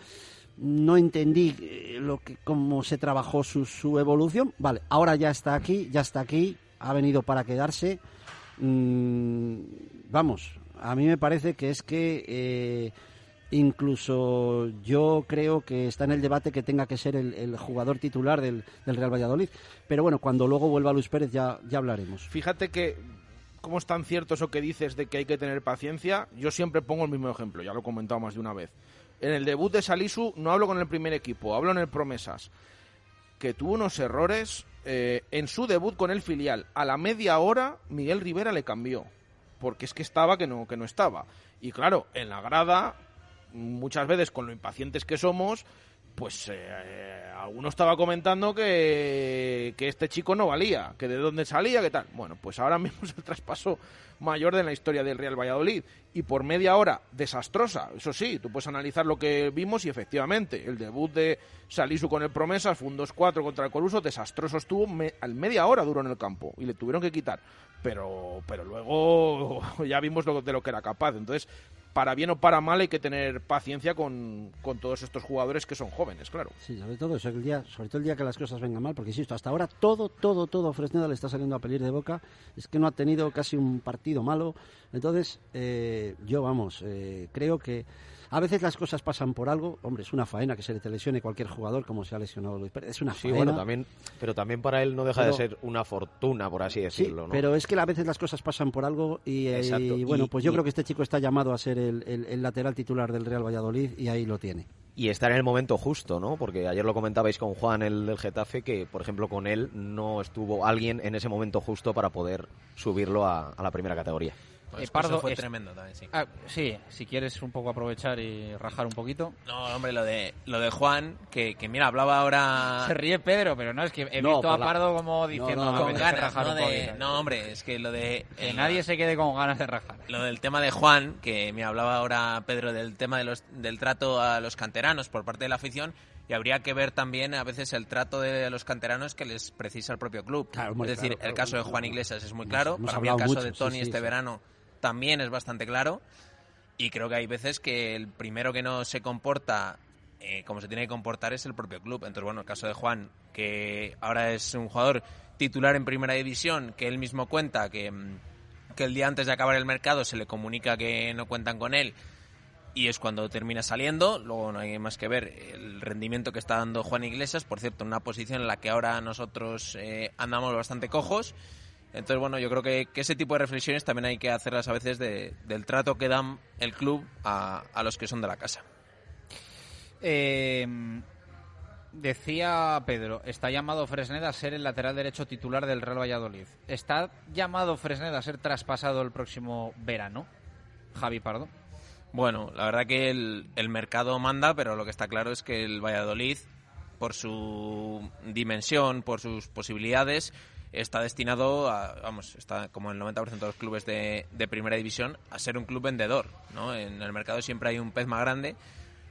no entendí lo que, cómo se trabajó su, su evolución. Vale, ahora ya está aquí, ya está aquí, ha venido para quedarse. Mm, vamos, a mí me parece que es que incluso yo creo que está en el debate que tenga que ser el, jugador titular del, del Real Valladolid. Pero bueno, cuando luego vuelva Luis Pérez ya, ya hablaremos. Fíjate que, ¿cómo es tan cierto eso que dices de que hay que tener paciencia? Yo siempre pongo el mismo ejemplo, ya lo he comentado más de una vez. En el debut de Salisu no hablo con el primer equipo, hablo en el Promesas, que tuvo unos errores eh, en su debut con el filial. A la media hora Miguel Rivera le cambió, porque es que estaba que no, que no estaba. Y claro, en la grada, muchas veces con lo impacientes que somos, pues eh, alguno estaba comentando que, que este chico no valía, que de dónde salía, que tal. Bueno, pues ahora mismo es el traspaso mayor de la historia del Real Valladolid. Y por media hora, desastrosa. Eso sí, tú puedes analizar lo que vimos y efectivamente, el debut de Salisu con el Promesas fue un 2-4 contra el Coruso, desastroso estuvo, al media hora duró en el campo y le tuvieron que quitar. Pero, pero luego ya vimos lo, de lo que era capaz. Entonces, para bien o para mal hay que tener paciencia con, con todos estos jugadores que son jóvenes, claro. Sí, sobre todo, eso, el día, sobre todo el día que las cosas vengan mal, porque insisto, hasta ahora todo, todo, todo Fresneda le está saliendo a pelir de boca. Es que no ha tenido casi un partido malo. Entonces, eh, yo vamos, eh, creo que a veces las cosas pasan por algo. Hombre, es una faena que se le te lesione cualquier jugador como se ha lesionado Luis Pérez. Es una Sí, faena. bueno, también, pero también para él no deja Pero- de ser una fortuna, por así Sí, decirlo, ¿no? pero es que a veces las cosas pasan por algo y, eh, y bueno, Y- pues yo y- creo que este chico está llamado a ser el, el- el lateral titular del Real Valladolid y ahí lo tiene. Y estar en el momento justo, ¿no? Porque ayer lo comentabais con Juan, el del Getafe, que, por ejemplo, con él no estuvo alguien en ese momento justo para poder subirlo a, a la primera categoría. Pues Eh, Pardo, eso fue es- tremendo también, sí. Ah, sí, si quieres un poco aprovechar y rajar un poquito. No, hombre, lo de, lo de Juan, que, que mira, hablaba ahora... Se ríe Pedro, pero no, es que he No, visto a la- Pardo como diciendo no, "Me con apetece ganas, rajar no, un de- poquito". no, hombre, es que lo de... Que el- nadie se quede con ganas de rajar. Lo del tema de Juan, que me hablaba ahora Pedro del tema de los, del trato a los canteranos por parte de la afición, y habría que ver también a veces el trato de los canteranos que les precisa el propio club. hombre, es decir, claro, claro. el caso de Juan Iglesias es muy claro, para mí el caso mucho, de sí, Tony sí, este sí. verano también es bastante claro, y creo que hay veces que el primero que no se comporta eh, como se tiene que comportar es el propio club. Entonces, bueno, el caso de Juan, que ahora es un jugador titular en primera división, que él mismo cuenta que, mm, que el día antes de acabar el mercado se le comunica que no cuentan con él y es cuando termina saliendo. Luego no hay más que ver el rendimiento que está dando Juan Iglesias, por cierto, en una posición en la que ahora nosotros eh, andamos bastante cojos. Entonces, bueno, yo creo que, que ese tipo de reflexiones también hay que hacerlas a veces de- del trato que dan el club a, a los que son de la casa. Eh, decía Pedro, está llamado Fresneda a ser el lateral derecho titular del Real Valladolid. ¿Está llamado Fresneda a ser traspasado el próximo verano? Javi Pardo. Bueno, la verdad que el, el mercado manda, pero lo que está claro es que el Valladolid, por su dimensión, por sus posibilidades, está destinado a, vamos, está como el 90% de los clubes de, primera división, a ser un club vendedor, ¿no? En el mercado siempre hay un pez más grande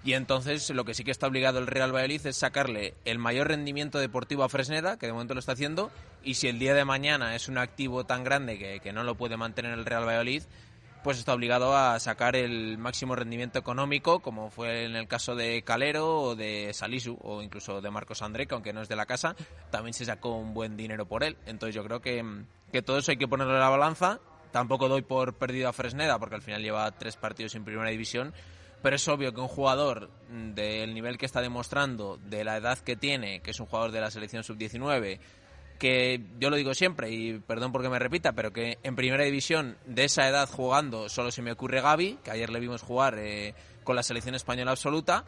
y entonces lo que sí que está obligado el Real Valladolid es sacarle el mayor rendimiento deportivo a Fresneda, que de momento lo está haciendo, y si el día de mañana es un activo tan grande que, que no lo puede mantener el Real Valladolid, pues está obligado a sacar el máximo rendimiento económico, como fue en el caso de Calero o de Salisu o incluso de Marcos André, que aunque no es de la casa, también se sacó un buen dinero por él. Entonces yo creo que, que todo eso hay que ponerlo en la balanza. Tampoco doy por perdido a Fresneda, porque al final lleva tres partidos en primera división. Pero es obvio que un jugador del nivel que está demostrando, de la edad que tiene, que es un jugador de la selección sub-19, que yo lo digo siempre, y perdón porque me repita, pero que en primera división de esa edad jugando solo se me ocurre Gaby, que ayer le vimos jugar eh, con la selección española absoluta,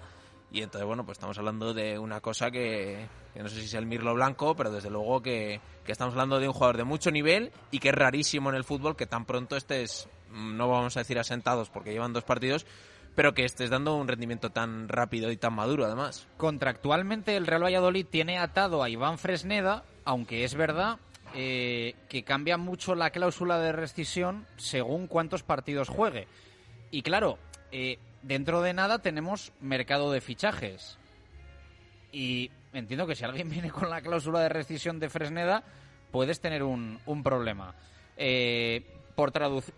Y entonces, bueno, pues estamos hablando de una cosa que, que no sé si es el mirlo blanco, pero desde luego que, que estamos hablando de un jugador de mucho nivel y que es rarísimo en el fútbol que tan pronto estés, mm, no vamos a decir asentados porque llevan dos partidos, pero que estés dando un rendimiento tan rápido y tan maduro además. Contractualmente el Real Valladolid tiene atado a Iván Fresneda, aunque es verdad eh, que cambia mucho la cláusula de rescisión según cuántos partidos juegue. Y claro, eh, dentro de nada tenemos mercado de fichajes. Y entiendo que si alguien viene con la cláusula de rescisión de Fresneda, puedes tener un, problema. Eh, por traducir.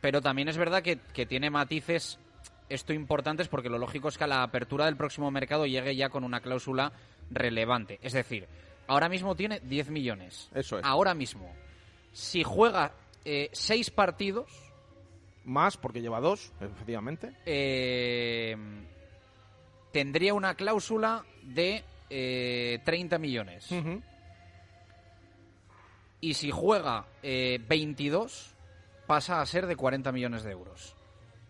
Pero también es verdad que, que tiene matices esto importantes porque lo lógico es que a la apertura del próximo mercado llegue ya con una cláusula relevante. Es decir, ahora mismo tiene 10 millones. Eso es. Ahora mismo. Si juega eh, seis partidos, Más, porque lleva dos, efectivamente. eh, tendría una cláusula de eh, 30 millones. Y si juega eh, 22, pasa a ser de 40 millones de euros.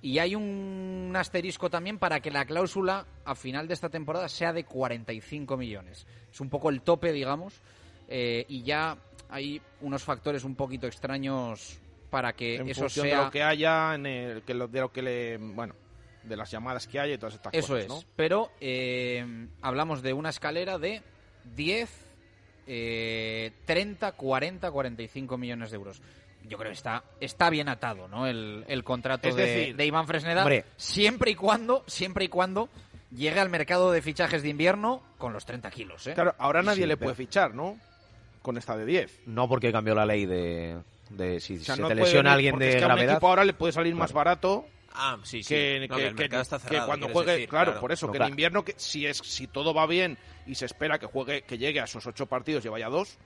Y hay un asterisco también para que la cláusula a final de esta temporada sea de 45 millones. Es un poco el tope, digamos, eh, y ya hay unos factores un poquito extraños para que en eso sea de lo que haya, en el, que lo, de lo que le. Bueno, de las llamadas que haya y todas estas Eso cosas, es. ¿no? Pero eh, hablamos de una escalera de 10, eh, 30, 40, 45 millones de euros. Yo creo que está, está bien atado, ¿no? El, el contrato Es de, decir, de Iván Fresneda. hombre. Siempre y cuando, siempre y cuando llegue al mercado de fichajes de invierno con los 30 kilos, ¿eh? Claro, ahora nadie sí, le pero- puede fichar, ¿no? Con esta de 10. No porque cambió la ley de, de si O sea, se no te lesiona venir, alguien de es que a un gravedad. equipo ahora le puede salir más barato Ah, sí, sí. que, No, cuando juegue, decir, claro, claro. por eso, No, que claro. en invierno, que si es si todo va bien y se espera que juegue, que llegue a esos ocho partidos y vaya dos,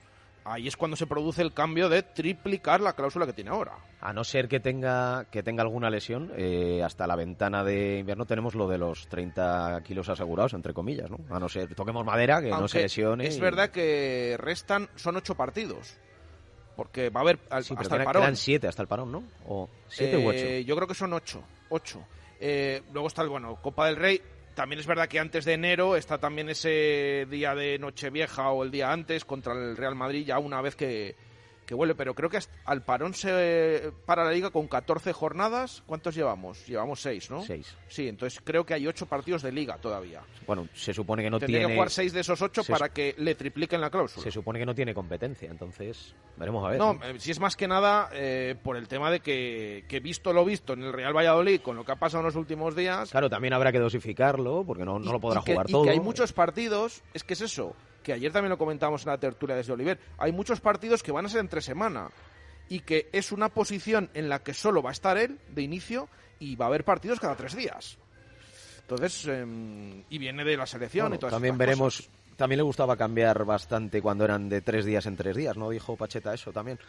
ahí es cuando se produce el cambio de triplicar la cláusula que tiene ahora. A no ser que tenga, que tenga alguna lesión, eh, hasta la ventana de invierno tenemos lo de los 30 kilos asegurados, entre comillas, ¿no? A no ser, toquemos madera, que no se lesione. Es y- verdad que restan, son ocho partidos. Porque va a haber al- Sí, hasta el parón. quedan siete hasta el parón, ¿no? O siete u ocho. Eh, Yo creo que son ocho. ocho. Eh, luego está el, bueno, Copa del Rey. También es verdad que antes de enero está también ese día de Nochevieja o el día antes contra el Real Madrid, ya una vez que, que vuelve. Pero creo que hasta- al parón se para la liga con 14 jornadas. ¿Cuántos llevamos? Llevamos 6, ¿no? Seis. Sí, entonces creo que hay 8 partidos de liga todavía. Bueno, se supone que no Tendría tiene... que jugar 6 de esos 8 se- para que le tripliquen la cláusula. Se supone que no tiene competencia, entonces veremos a ver. No, eh, si es más que nada eh, por el tema de que, que visto lo visto en el Real Valladolid con lo que ha pasado en los últimos días, Claro, también habrá que dosificarlo, porque no, no lo podrá y que, jugar y todo. que hay muchos partidos, es que es eso, que ayer también lo comentábamos en la tertulia desde Oliver, hay muchos partidos que van a ser entre semana y que es una posición en la que solo va a estar él de inicio y va a haber partidos cada tres días. Entonces, em, y viene de la selección Bueno, y todas también veremos... cosas. También le gustaba cambiar bastante cuando eran de tres días en tres días, ¿no? Dijo Pacheta eso también.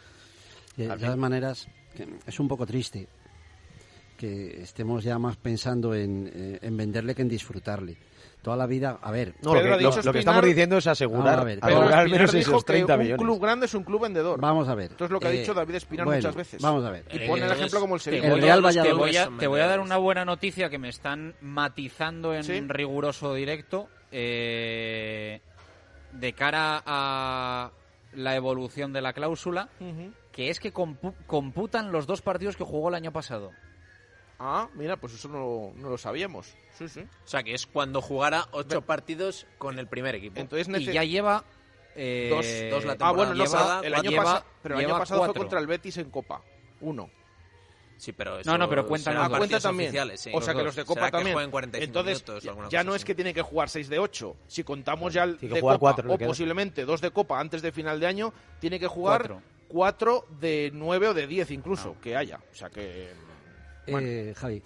De Al todas maneras, que es un poco triste que estemos ya más pensando en, eh, en venderle que en disfrutarle. Toda la vida, a ver... No, lo que, lo- lo que estamos diciendo es asegurar, a ver, asegurar al menos Espinar dijo esos 30 que un millones. club grande es un club vendedor. Vamos a ver. Esto es lo que ha Eh, dicho David Espinar bueno, muchas veces. Vamos a ver. Y pone el Eh, ejemplo como el te Sevilla. El Real a, te, Valladolid voy a, te voy a dar una buena noticia que me están matizando en ¿Sí? riguroso directo eh, de cara a la evolución de la cláusula, que es que compu- computan los dos partidos que jugó el año pasado. Ah, mira, pues eso no, no lo sabíamos. Sí, sí. O sea, que es cuando jugara ocho partidos con el primer equipo. Entonces Y ya lleva... eh, Dos- dos la Ah, bueno, no, el lleva- año lleva- pasado, pero el año pasado fue contra el Betis en Copa. Uno. Sí, pero No, no, pero cuentan los. Ah, cuenta partidos también. oficiales, sí. o sea que los de Copa que también. 45 Entonces, minutos ya no es que tienen que jugar 6 de 8. Si contamos ya el Tiene que de Copa cuatro, o posiblemente dos de Copa antes de final de año, tiene que jugar Cuatro. 4 de 9 o de 10 incluso, Ah. que haya. O sea que bueno. Eh, Javi,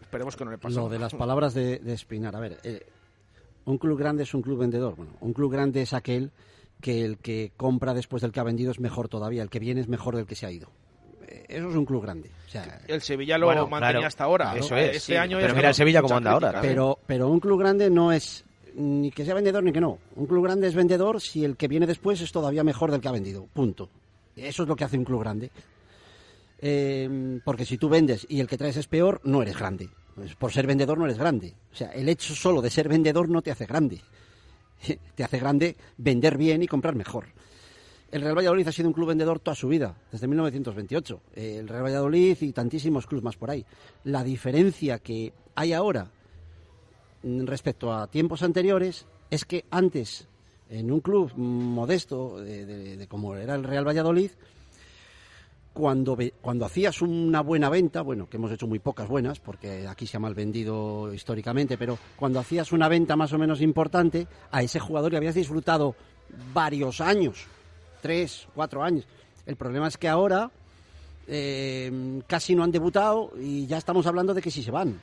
esperemos que no le pase. lo de las palabras de, de Espinar. A ver, eh, un club grande es un club vendedor. Bueno, un club grande es aquel que el que compra después del que ha vendido es mejor todavía. El que viene es mejor del que se ha ido. Eh, Eso es un club grande. O sea, El Sevilla lo Bueno, mantenía claro, hasta ahora. claro, Eso es, Este sí, año pero es mira el Sevilla cómo anda ahora, crítica, pero, pero un club grande no es ni que sea vendedor ni que no. Un club grande es vendedor si el que viene después es todavía mejor del que ha vendido. Punto. Eso es lo que hace un club grande. Eh, porque si tú vendes y el que traes es peor, no eres grande. Pues por ser vendedor no eres grande. O sea, el hecho solo de ser vendedor no te hace grande. Te hace grande vender bien y comprar mejor. El Real Valladolid ha sido un club vendedor toda su vida, desde 1928. El Real Valladolid y tantísimos clubes más por ahí. La diferencia que hay ahora mm, respecto a tiempos anteriores es que antes, en un club modesto de, de- de como era el Real Valladolid, cuando, cuando hacías una buena venta, bueno, que hemos hecho muy pocas buenas, porque aquí se ha mal vendido históricamente, pero cuando hacías una venta más o menos importante, a ese jugador le habías disfrutado varios años, tres, cuatro años. El problema es que ahora eh, casi no han debutado y ya estamos hablando de que si se van.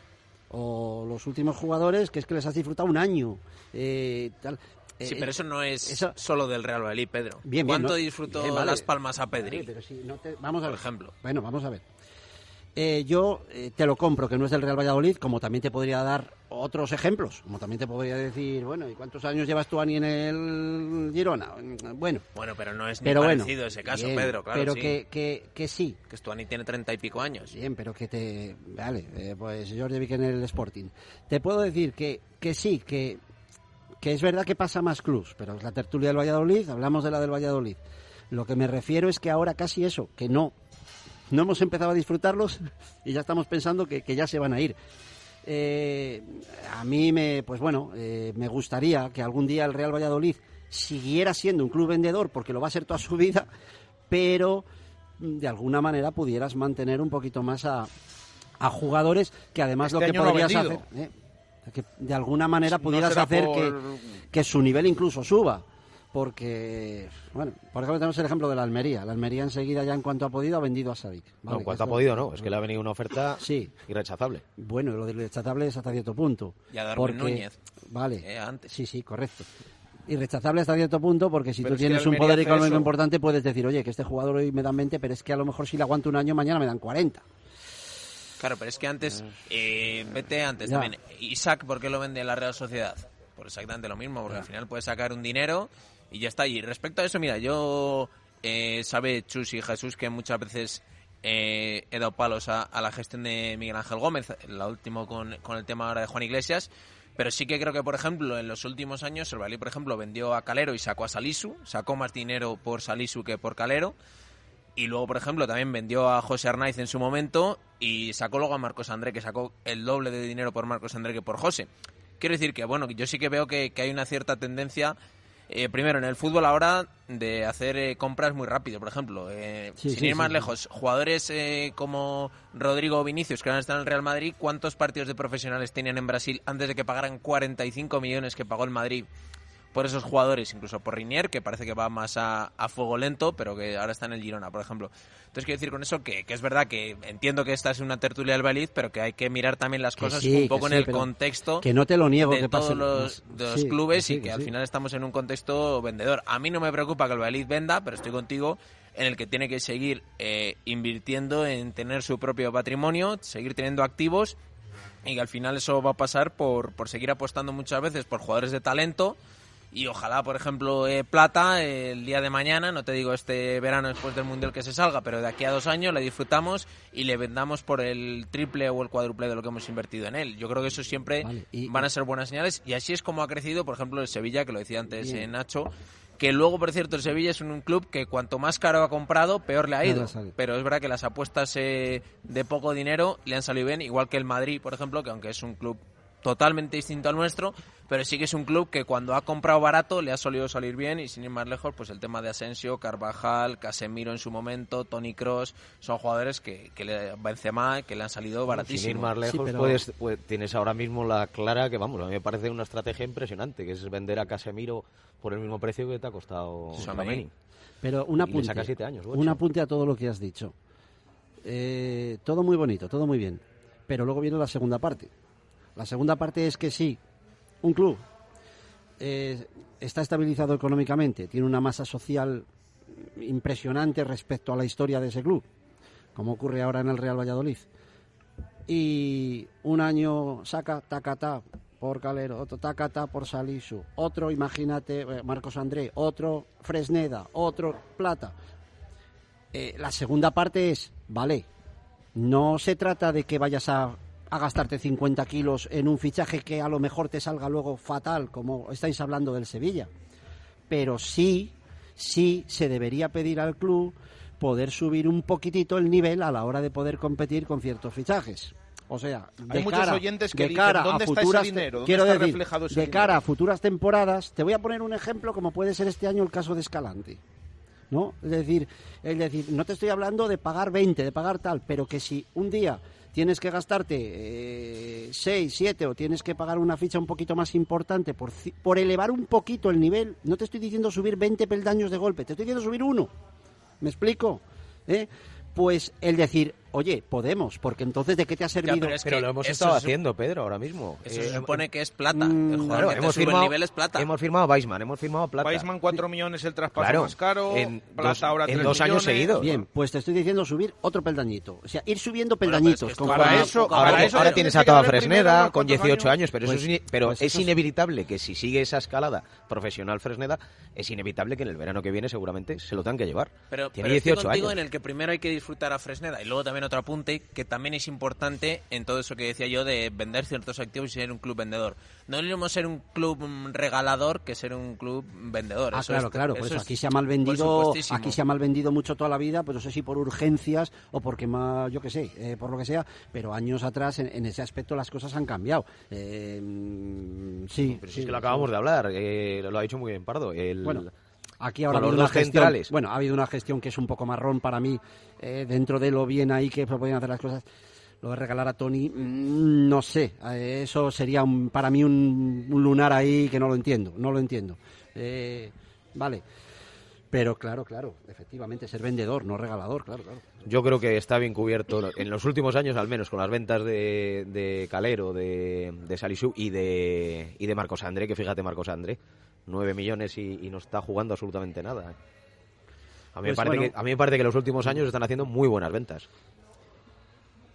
O los últimos jugadores que es que les has disfrutado un año. eh. Sí, Eh, pero eso no es eso- solo del Real Valladolid, Pedro. Bien, bien, ¿Cuánto ¿no? disfrutó Bien, vale. Las Palmas a Pedri? Vale, pero si no te- vamos a por ver. ejemplo. Bueno, vamos a ver. Eh, yo eh, te lo compro, que no es del Real Valladolid, como también te podría dar otros ejemplos. Como también te podría decir, bueno, ¿y cuántos años llevas tú, Ani, en el Girona? Bueno, Bueno, pero no es ni pero bueno. parecido ese caso, bien, Pedro, claro. Pero sí. que, que, que sí. Que Stuani tiene treinta y pico años. Bien, pero que te... Vale, eh, pues Jordi Vic en el Sporting. Te puedo decir que, que sí, que, que es verdad que pasa más clubs, pero es la tertulia del Valladolid, hablamos de la del Valladolid. Lo que me refiero es que ahora casi eso, que no. No hemos empezado a disfrutarlos y ya estamos pensando que, que ya se van a ir. Eh, a mí me, pues bueno, eh, me gustaría que algún día el Real Valladolid siguiera siendo un club vendedor, porque lo va a ser toda su vida, pero mm, de alguna manera pudieras mantener un poquito más a, a jugadores que además Este lo que no podrías hacer, eh, que de alguna manera No pudieras hacer por- que, que su nivel incluso suba. Porque, bueno, por ejemplo tenemos el ejemplo de la Almería. La Almería enseguida ya en cuanto ha podido ha vendido a Sadik. No, en cuanto ha podido, no. Es que le ha venido una oferta Sí. irrechazable. Bueno, lo del rechazable es hasta cierto punto. Y a Darwin porque, Núñez. Vale. Eh, antes. Sí, sí, correcto. Irrechazable hasta cierto punto porque si Pero tú tienes un poder económico eso. importante puedes decir, oye, que este jugador hoy me dan 20, pero es que a lo mejor si le aguanto un año, mañana me dan 40. Claro, pero es que antes, eh, vete antes Ya. también. Isaac, ¿por qué lo vende la Real Sociedad? Por exactamente lo mismo, porque al final puedes sacar un dinero y ya está. Y respecto a eso, mira, yo, eh, sabe Chus y Jesús que muchas veces eh, he dado palos a, a la gestión de Miguel Ángel Gómez, la último con, con el tema ahora de Juan Iglesias. Pero sí que creo que, por ejemplo, en los últimos años, el Valladolid, por ejemplo, vendió a Calero y sacó a Salisu. Sacó más dinero por Salisu que por Calero. Y luego, por ejemplo, también vendió a José Arnaiz en su momento y sacó luego a Marcos André, que sacó el doble de dinero por Marcos André que por José. Quiero decir que, bueno, yo sí que veo que, que hay una cierta tendencia, eh, primero en el fútbol ahora, de hacer eh, compras muy rápido. Por ejemplo, eh, Sí, sin sí, ir más sí. lejos, jugadores eh, como Rodrigo Vinicius, que ahora están en el Real Madrid, ¿cuántos partidos de profesionales tenían en Brasil antes de que pagaran 45 millones que pagó el Madrid por esos jugadores, incluso por Rinier, que parece que va más a, a fuego lento, pero que ahora está en el Girona, por ejemplo. Entonces quiero decir con eso que, que es verdad que entiendo que esta es una tertulia del Valid, pero que hay que mirar también las Que cosas sí, un poco sí, en el contexto que no te lo niego de que todos los, de los sí, clubes que y que, al final estamos en un contexto vendedor. A mí no me preocupa que el Valid venda, pero estoy contigo en el que tiene que seguir eh, invirtiendo en tener su propio patrimonio, seguir teniendo activos y que al final eso va a pasar por, por seguir apostando muchas veces por jugadores de talento y ojalá, por ejemplo, eh, Plata el día de mañana, no te digo este verano después del Mundial que se salga, pero de aquí a dos años le disfrutamos y le vendamos por el triple o el cuádruple de lo que hemos invertido en él. Yo creo que eso siempre Vale, y- van a ser buenas señales y así es como ha crecido, por ejemplo, el Sevilla, que lo decía antes eh, Nacho, que luego, por cierto, el Sevilla es un, club que cuanto más caro ha comprado, peor le ha ido. Pero es verdad que las apuestas eh, de poco dinero le han salido bien, igual que el Madrid, por ejemplo, que aunque es un club totalmente distinto al nuestro, pero sí que es un club que cuando ha comprado barato le ha solido salir bien y sin ir más lejos, pues el tema de Asensio, Carvajal, Casemiro en su momento, Tony Cross, son jugadores que, que le, Benzema, que le han salido Sin ir más lejos, pero- puedes- pues, tienes ahora mismo la clara que, vamos, a mí me parece una estrategia impresionante, que es vender a Casemiro por el mismo precio que te ha costado. Pero un apunte. saca siete años, ocho. un apunte a todo lo que has dicho. Eh, todo muy bonito, todo muy bien. Pero luego viene la segunda parte. La segunda parte es que sí, un club eh, está estabilizado económicamente, tiene una masa social impresionante respecto a la historia de ese club, como ocurre ahora en el Real Valladolid. Y un año saca tacata por Calero, otro tacata por Salisu, otro, imagínate, eh, Marcos André, otro Fresneda, otro Plata. Eh, la segunda parte es, vale, no se trata de que vayas a, a gastarte 50 kilos en un fichaje que a lo mejor te salga luego fatal, como estáis hablando del Sevilla. Pero sí, sí se debería pedir al club poder subir un poquitito el nivel a la hora de poder competir con ciertos fichajes. O sea, de Hay muchos oyentes que de dicen, cara ¿dónde a está ese futuras dinero? ¿Dónde quiero está decir, reflejado ese de dinero? cara a futuras temporadas, te voy a poner un ejemplo como puede ser este año el caso de Escalante. ¿no? Es decir, es decir, no te estoy hablando de pagar 20, de pagar tal, pero que si un día tienes que gastarte 6, 7 o tienes que pagar una ficha un poquito más importante por, por elevar un poquito el nivel, no te estoy diciendo subir 20 peldaños de golpe, te estoy diciendo subir uno. ¿Me explico? ¿Eh? Pues el decir, oye, podemos, porque entonces ¿de qué te ha servido? pero es Pero que lo hemos estado haciendo, Pedro, ahora mismo. Eso Eh, se supone que es plata. Mm, el jugador Claro, que te hemos sube firmado, el nivel es plata. hemos firmado a Weisman, hemos firmado Plata. Weisman 4 millones el traspaso Claro, más caro, en Plata dos- ahora en 3 dos años seguidos. Bien, pues te estoy diciendo subir otro peldañito. O sea, ir subiendo Bueno, pero es peldañitos. conforme- para eso- Ahora, para ti- eso ahora te tienes a toda Fresneda con cuantos 18 años. años, pero, Pues- eso es, ini- pero pues es inevitable que si sigue esa escalada profesional Fresneda, es inevitable que en el verano que viene seguramente se lo tengan que llevar. Pero, Tiene pero estoy 18 contigo años. en el que primero hay que disfrutar a Fresneda y luego también otro apunte que también es importante en todo eso que decía yo de vender ciertos activos y ser un club vendedor. No es lo mismo ser un club regalador que ser un club vendedor. Ah, Eso claro, es- claro. Por eso eso es aquí se ha mal vendido, aquí se ha mal vendido mucho toda la vida, pues no sé si por urgencias o porque más, yo qué sé, eh, por lo que sea. Pero años atrás en, en ese aspecto las cosas han cambiado. Eh, mm, sí, Pero si sí, es que lo sí. acabamos de hablar, eh, lo ha dicho muy bien Pardo. El, Bueno, Aquí ahora ha con habido los una dos gestión, centrales. bueno, ha habido una gestión que es un poco marrón para mí, eh, dentro de lo bien ahí que podían hacer las cosas. Lo de regalar a Tony, mm, no sé, eh, eso sería un- para mí un, un lunar ahí que no lo entiendo, no lo entiendo. Eh, vale, pero claro, claro, efectivamente, ser vendedor, no regalador, claro, claro. Yo creo que está bien cubierto en los últimos años, al menos con las ventas de, de Calero, de, de Salisu y de, y de Marcos André, que fíjate Marcos André, 9 millones y, y no está jugando absolutamente nada. A mí, me Pues parece bueno. que, a mí me parece que los últimos años están haciendo muy buenas ventas.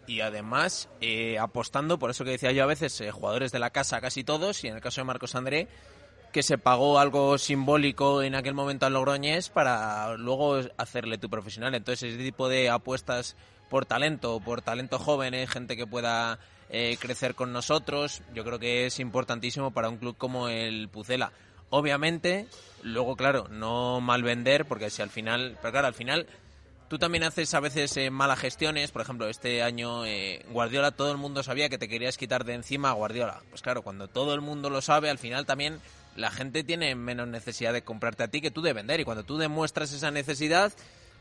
Y además, eh, apostando, por eso que decía yo a veces, eh, jugadores de la casa, casi todos, y en el caso de Marcos André, que se pagó algo simbólico en aquel momento al Logroñés para luego hacerle tu profesional. Entonces, ese tipo de apuestas por talento, por talento joven, eh, gente que pueda eh, crecer con nosotros, yo creo que es importantísimo para un club como el Pucela. Obviamente, luego, claro, no mal vender, porque si al final, pero claro, al final Tú también haces a veces eh, malas gestiones, por ejemplo, este año eh, Guardiola, todo el mundo sabía que te querías quitar de encima a Guardiola. Pues claro, cuando todo el mundo lo sabe, al final también la gente tiene menos necesidad de comprarte a ti que tú de vender. Y cuando tú demuestras esa necesidad,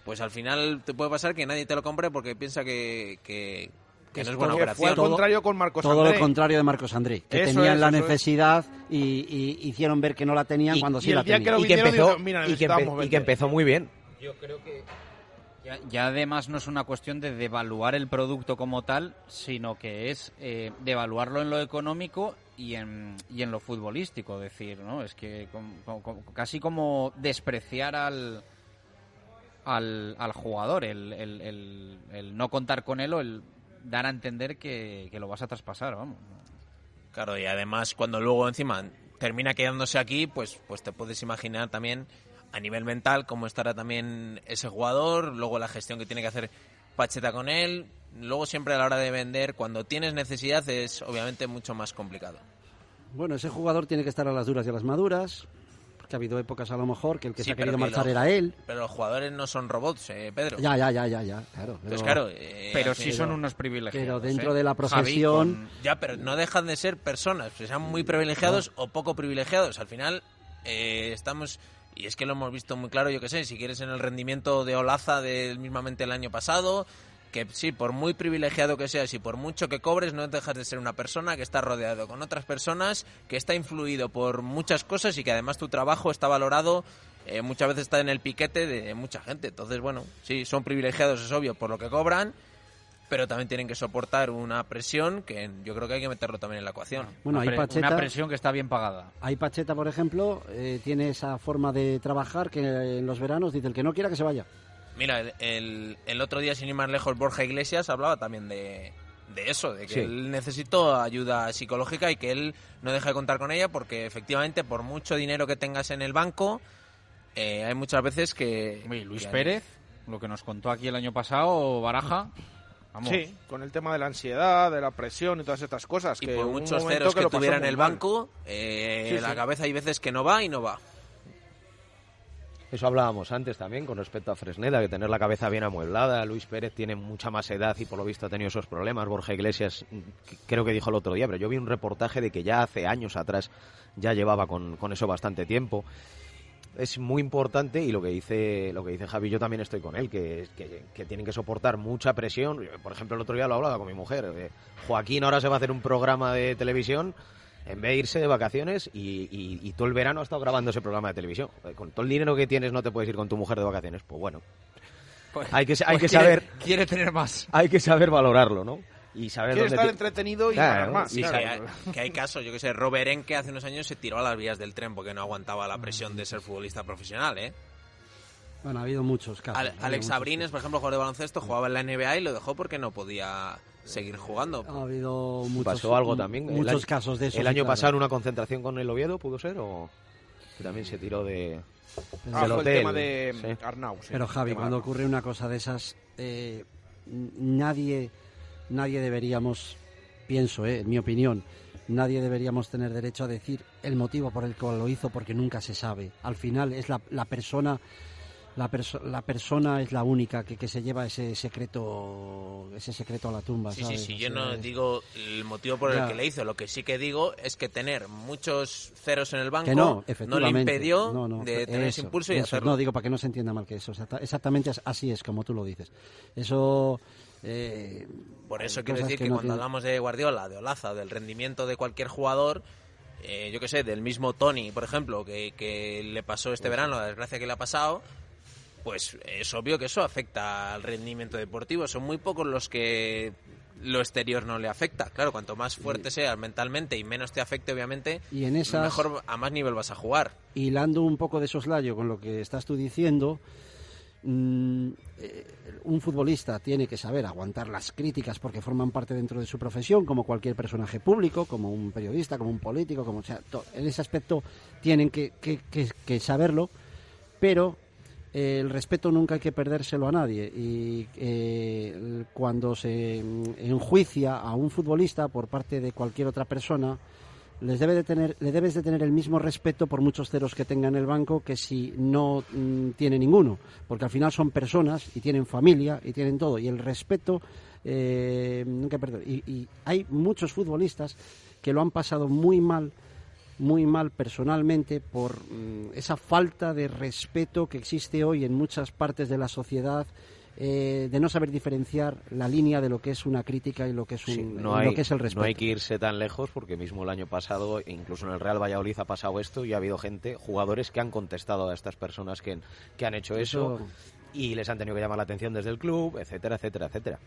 pues al final te puede pasar que nadie te lo compre porque piensa que, que, que no es buena Porque fue operación. al contrario con Marcos Todo André. lo contrario de Marcos André, que Eso tenían es, la necesidad y, y hicieron ver que no la tenían Y- cuando y sí la tenían. Y que empezó, dijo, "Mira, y que, necesitábamos empe- y vender". que empezó muy bien. Yo creo que ya, ya además no es una cuestión de devaluar el producto como tal, sino que es eh, devaluarlo en lo económico y en, y en lo futbolístico. decir, ¿no? Es que com- com- com- casi como despreciar al, al, al jugador, el, el- el- el no contar con él o el dar a entender que, que lo vas a traspasar, vamos. Claro, y además cuando luego encima termina quedándose aquí, pues, pues te puedes imaginar también a nivel mental cómo estará también ese jugador, luego la gestión que tiene que hacer Pacheta con él, luego siempre a la hora de vender, cuando tienes necesidad es obviamente mucho más complicado. Bueno, ese jugador tiene que estar a las duras y a las maduras, porque ha habido épocas a lo mejor que el que Sí, se ha pero querido que marchar los- era él. Pero los jugadores no son robots, eh, Pedro. Ya, ya, ya, ya, ya, claro. Pero- claro, eh, Pero al sí son unos privilegiados. pero dentro ¿eh? de la Javi profesión- con- Ya, pero no dejan de ser personas, que sean muy privilegiados o poco privilegiados. Al final eh, estamos, y es que lo hemos visto muy claro, yo que sé, si quieres en el rendimiento de Olaza del mismamente el año pasado, que sí, por muy privilegiado que seas y por mucho que cobres, no dejas de ser una persona que está rodeado con otras personas, que está influido por muchas cosas y que además tu trabajo está valorado. eh, muchas veces está en el piquete de mucha gente. Entonces, bueno, sí, son privilegiados, es obvio, por lo que cobran, pero también tienen que soportar una presión que yo creo que hay que meterlo también en la ecuación. Bueno, ahí Una pre- Pacheta, una presión que está bien pagada. ahí Pacheta, por ejemplo, eh, tiene esa forma de trabajar que en los veranos dice el que no quiera que se vaya. Mira, el, el- el otro día, sin ir más lejos, Borja Iglesias hablaba también de, de eso, de que Sí. él necesitó ayuda psicológica y que él no deja de contar con ella porque efectivamente por mucho dinero que tengas en el banco, eh, hay muchas veces que... Oye, Luis que- Pérez, lo que nos contó aquí el año pasado, Baraja, Vamos. Sí, con el tema de la ansiedad, de la presión y todas estas cosas. Y que por muchos ceros que, lo pasó tuviera en el mal. banco, eh, Sí, la sí. cabeza hay veces que no va y no va. Eso hablábamos antes también con respecto a Fresneda, que tener la cabeza bien amueblada. Luis Pérez tiene mucha más edad y por lo visto ha tenido esos problemas. Borja Iglesias mm, creo que dijo el otro día, pero yo vi un reportaje de que ya hace años atrás ya llevaba con, con eso bastante tiempo. Es muy importante y lo que dice lo que dice Javi, yo también estoy con él, que, que, que tienen que soportar mucha presión. Por ejemplo, el otro día lo hablaba con mi mujer. eh, Joaquín ahora se va a hacer un programa de televisión en vez de irse de vacaciones y, y- y todo el verano ha estado grabando ese programa de televisión. Eh, Con todo el dinero que tienes no te puedes ir con tu mujer de vacaciones. Pues bueno, Pues- hay que, hay pues que quiere- saber Quiere tener más. hay que saber valorarlo, ¿no? Y saber Quiere dónde estar entretenido y Claro, ganar más. y claro. Que, hay, que hay casos, yo que sé, Robert que hace unos años se tiró a las vías del tren porque no aguantaba la presión de ser futbolista profesional, ¿eh? Bueno, ha habido muchos casos. Ale- ha habido Alex muchos Sabrines, por ejemplo, jugador de baloncesto, jugaba en la NBA y lo dejó porque no podía seguir jugando. Ha habido muchos, pasó algo también. El muchos año- casos de eso. El año claro. pasado en una concentración con el Oviedo, ¿pudo ser? ¿O que también se tiró de, Ah, del hotel? el tema de Sí. Arnau. sí, Pero el Javi, cuando ocurre una cosa de esas, eh, nadie, nadie deberíamos, pienso, eh, en mi opinión, nadie deberíamos tener derecho a decir el motivo por el cual lo hizo porque nunca se sabe. Al final es la, la persona, la, perso- la persona es la única que, que se lleva ese secreto, ese secreto a la tumba. Sí, sí, ¿sabes? sí, yo no digo el motivo por Ya. el que le hizo, lo que sí que digo es que tener muchos ceros en el banco Que no, no le impidió No, no, de tener ese impulso y eso. hacerlo. No, digo para que no se entienda mal que eso. exacta- Exactamente as- así es, como tú lo dices. Eso. eh, Por eso quiero decir que, cuando hablamos de Guardiola, de Olaza, del rendimiento de cualquier jugador, eh, yo que sé, del mismo Tony, por ejemplo, que, que le pasó este verano, la desgracia que le ha pasado, pues es obvio que eso afecta al rendimiento deportivo. Son muy pocos los que lo exterior no le afecta. Claro, cuanto más fuerte seas mentalmente y menos te afecte, obviamente, Y en esas- mejor a más nivel vas a jugar. hilando un poco de soslayo con lo que estás tú diciendo, mm, eh, un futbolista tiene que saber aguantar las críticas porque forman parte dentro de su profesión, como cualquier personaje público, como un periodista, como un político, como o sea, to- en ese aspecto tienen que, que- que- que saberlo, pero el respeto nunca hay que perdérselo a nadie. Y eh, cuando se mm, enjuicia a un futbolista por parte de cualquier otra persona, les debe de tener, le debes de tener el mismo respeto por muchos ceros que tenga en el banco que si no mm, tiene ninguno, porque al final son personas y tienen familia y tienen todo, y el respeto eh, nunca. Y, y hay muchos futbolistas que lo han pasado muy mal, muy mal personalmente por mm, esa falta de respeto que existe hoy en muchas partes de la sociedad. eh, de no saber diferenciar la línea de lo que es una crítica y lo que es, un, Sí, lo que es el respeto. no hay que irse tan lejos porque mismo el año pasado, incluso en el Real Valladolid ha pasado esto y ha habido gente, jugadores que han contestado a estas personas que, que han hecho eso, Eso- y les han tenido que llamar la atención desde el club, etcétera, etcétera, etcétera.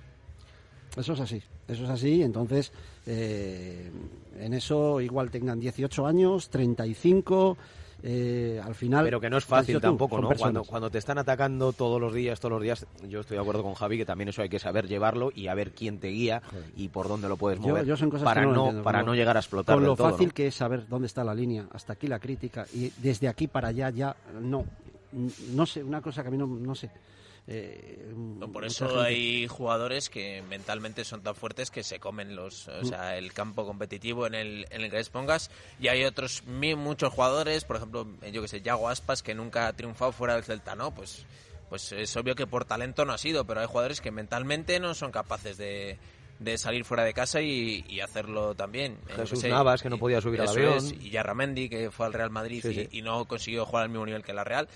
Eso es así, eso es así. Entonces, eh, en eso igual tengan 18 años, 35, eh, al final... Pero que no es fácil tú, tampoco, ¿no? Cuando, cuando te están atacando todos los días, todos los días, yo estoy de acuerdo con Javi que también eso hay que saber llevarlo y a ver quién te guía y por dónde lo puedes Yo, mover yo son cosas para que no, lo no entiendo, para no llegar a explotar Con lo todo, fácil ¿no? que es saber dónde está la línea, hasta aquí la crítica, y desde aquí para allá ya no. No sé, una cosa que a mí no, no sé. Eh, Por mucha eso gente- hay jugadores que mentalmente son tan fuertes que se comen los, o Mm. sea, el campo competitivo en el, en el que les pongas. Y hay otros muchos jugadores, por ejemplo, yo que sé, Yago Aspas, que nunca ha triunfado fuera del Celta, ¿no? Pues, pues es obvio que por talento no ha sido, pero hay jugadores que mentalmente no son capaces de, de salir fuera de casa y, y hacerlo también. Eh, que Jesús sé, Navas, que no podía subir al avión. es, y Yarramendi, que fue al Real Madrid Sí, y, sí. y no consiguió jugar al mismo nivel que la Real.